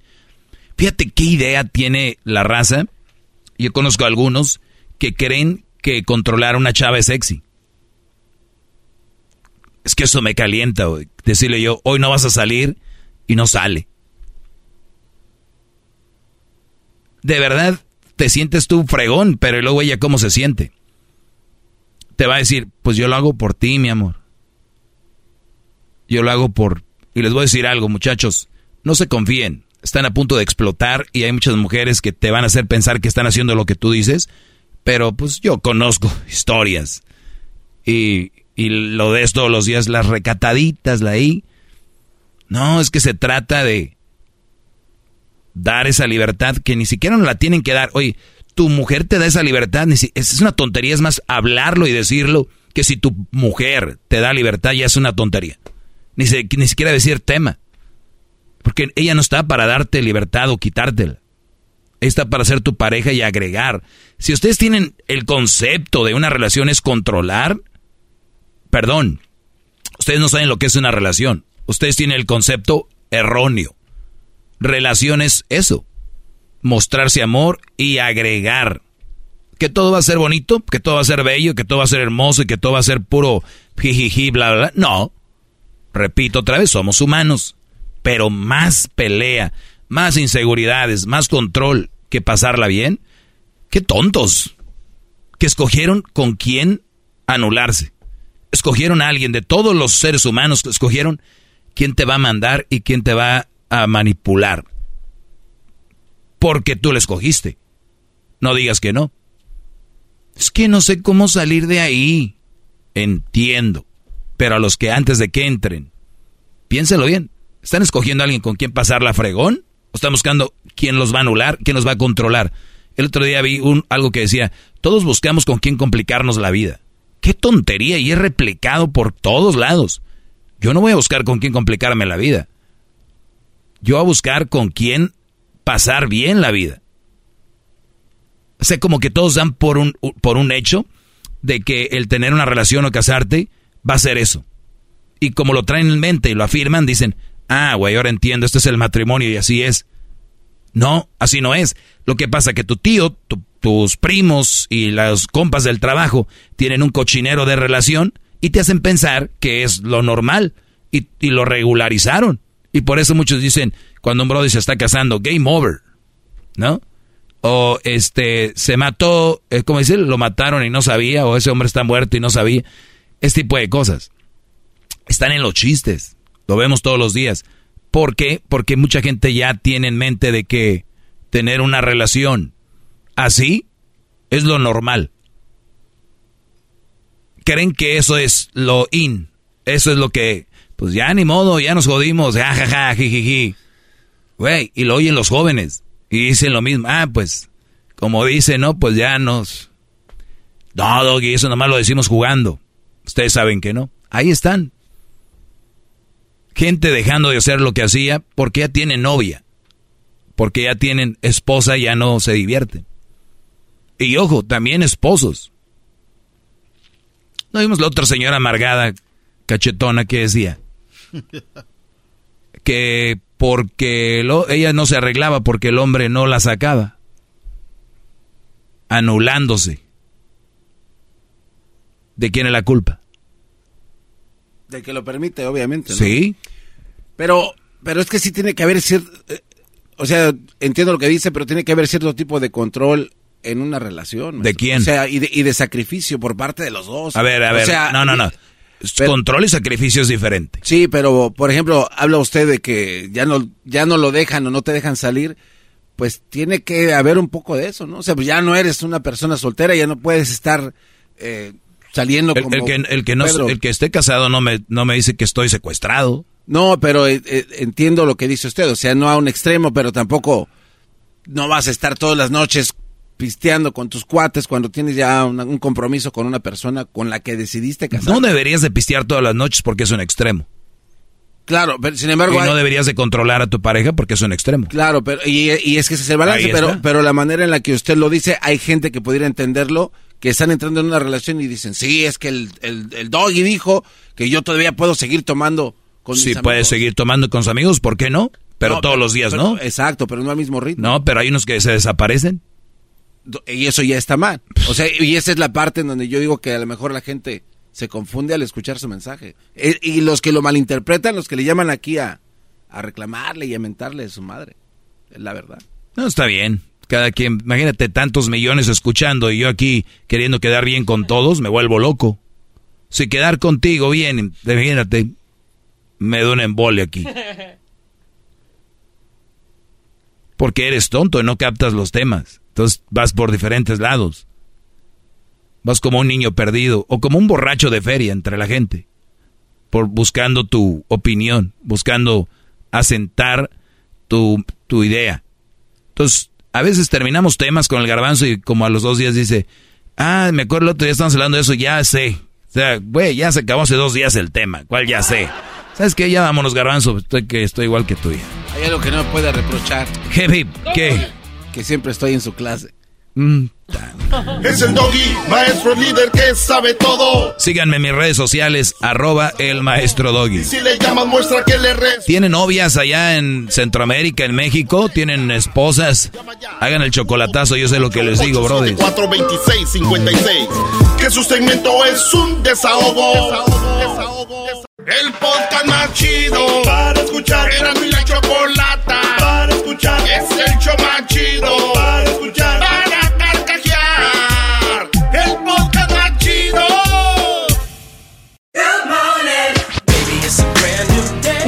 Fíjate qué idea tiene la raza. Yo conozco a algunos que creen que controlar a una chava es sexy. Es que eso me calienta, güey. Decirle yo, hoy no vas a salir y no sale. De verdad, te sientes tú fregón, pero luego ella cómo se siente. Te va a decir, pues yo lo hago por ti, mi amor. Yo lo hago por... Y les voy a decir algo, muchachos, no se confíen. Están a punto de explotar y hay muchas mujeres que te van a hacer pensar que están haciendo lo que tú dices, pero pues yo conozco historias. Y, y lo de todos los días, las recataditas, la. No, es que se trata de dar esa libertad que ni siquiera nos la tienen que dar. Oye, tu mujer te da esa libertad, es una tontería, es más hablarlo y decirlo, que si tu mujer te da libertad ya es una tontería. Ni, se- ni siquiera decir tema. Porque ella no está para darte libertad o quitártela. Está para ser tu pareja y agregar. Si ustedes tienen el concepto de una relación es controlar, perdón, ustedes no saben lo que es una relación. Ustedes tienen el concepto erróneo. Relación es eso. Mostrarse amor y agregar. Que todo va a ser bonito, que todo va a ser bello, que todo va a ser hermoso y que todo va a ser puro jijiji, bla, bla, bla. No. Repito otra vez, somos humanos. Pero más pelea, más inseguridades, más control que pasarla bien. Qué tontos. Que escogieron con quién anularse. escogieron a alguien, de todos los seres humanos, escogieron quién te va a mandar y quién te va a manipular. Porque tú lo escogiste. No digas que no. Es que no sé cómo salir de ahí. Entiendo. Pero a los que antes de que entren, piénselo bien. ¿Están escogiendo a alguien con quien pasar la fregón? ¿O están buscando quién los va a anular, quién los va a controlar? El otro día vi un, algo que decía, todos buscamos con quién complicarnos la vida. Qué tontería y es replicado por todos lados. Yo no voy a buscar con quién complicarme la vida. Yo a buscar con quién pasar bien la vida. O sea, como que todos dan por un, por un hecho de que el tener una relación o casarte va a ser eso. Y como lo traen en mente y lo afirman, dicen, ah, güey, ahora entiendo, esto es el matrimonio y así es. No, así no es. Lo que pasa que tu tío, tus primos y las compas del trabajo tienen un cochinero de relación y te hacen pensar que es lo normal y lo regularizaron. Y por eso muchos dicen, cuando un brother se está casando, game over, ¿no? O este, se mató, es como decir, lo mataron y no sabía, o ese hombre está muerto y no sabía. Este tipo de cosas. Están en los chistes. Lo vemos todos los días. ¿Por qué? Porque mucha gente ya tiene en mente de que tener una relación así es lo normal. Creen que eso es lo in. Eso es lo que, pues ya ni modo, ya nos jodimos, jajaja, jijiji. Güey, y lo oyen los jóvenes. Y dicen lo mismo. Ah, pues, como dicen, ¿no? Pues ya nos... No, Doggy, eso nomás lo decimos jugando. Ustedes saben que no. Ahí están. Gente dejando de hacer lo que hacía porque ya tienen novia. Porque ya tienen esposa y ya no se divierten. Y ojo, también esposos. ¿No vimos la otra señora amargada, cachetona, que decía? Que porque ella no se arreglaba porque el hombre no la sacaba. Anulándose. ¿De quién es la culpa? De que lo permite, obviamente. Sí. Pero, pero es que sí tiene que haber cierto... Eh, o sea, entiendo lo que dice, pero tiene que haber cierto tipo de control en una relación. ¿De quién? O sea, y de, y de, sacrificio por parte de los dos. A ver, a ver, no, no, no. Control y sacrificio es diferente. Sí, pero, por ejemplo, habla usted de que ya no, ya no lo dejan o no te dejan salir. Pues tiene que haber un poco de eso, ¿no? O sea, pues ya no eres una persona soltera, ya no puedes estar eh, saliendo el, como... El que, el que, no, el que esté casado no me, no me dice que estoy secuestrado. No, pero eh, eh, entiendo lo que dice usted, o sea, no a un extremo, pero tampoco no vas a estar todas las noches pisteando con tus cuates cuando tienes ya un, un compromiso con una persona con la que decidiste casar. No deberías de pistear todas las noches porque es un extremo. Claro, pero sin embargo... Y no hay... deberías de controlar a tu pareja porque es un extremo. Claro, pero y, y es que ese es el balance, pero, pero la manera en la que usted lo dice, hay gente que pudiera entenderlo, que están entrando en una relación y dicen, sí, es que el, el, el doggy dijo que yo todavía puedo seguir tomando con Sí, puedes seguir tomando con sus amigos, ¿por qué no? Pero no, todos pero, los días, pero, ¿no? Exacto, pero no al mismo ritmo. No, pero hay unos que se desaparecen. Y eso ya está mal. O sea, y esa es la parte en donde yo digo que a lo mejor la gente se confunde al escuchar su mensaje. E, Y los que lo malinterpretan, los que le llaman aquí a, a reclamarle y a mentarle a su madre. Es la verdad. No, está bien. Cada quien, imagínate tantos millones escuchando y yo aquí queriendo quedar bien con todos, me vuelvo loco. Si quedar contigo bien, imagínate, me da un embole aquí. Porque eres tonto y no captas los temas. Entonces vas por diferentes lados. Vas como un niño perdido o como un borracho de feria entre la gente. Por buscando tu opinión, buscando asentar tu, tu idea. Entonces, a veces terminamos temas con el garbanzo y como a los dos días dice, ah, me acuerdo el otro día estamos hablando de eso, ya sé. O sea, güey, ya se acabó hace dos días el tema, ¿cuál ya sé? ¿Sabes qué? Ya vámonos, garbanzo, estoy, que estoy igual que tú. Hay algo que no me puede reprochar. Heavy, ¿qué? Que siempre estoy en su clase. Mm. Es el doggy, maestro líder que sabe todo. Síganme en mis redes sociales, arroba el maestro doggy. Si le llamas, muestra que le res. ¿Tienen novias allá en Centroamérica, en México? ¿Tienen esposas? Hagan el chocolatazo, yo sé lo que les digo, brother. 426 Que su segmento es un desahogo. desahogo, desahogo. El podcast más chido para escuchar. Era mi la chocolata Es el show más chido para escuchar. Para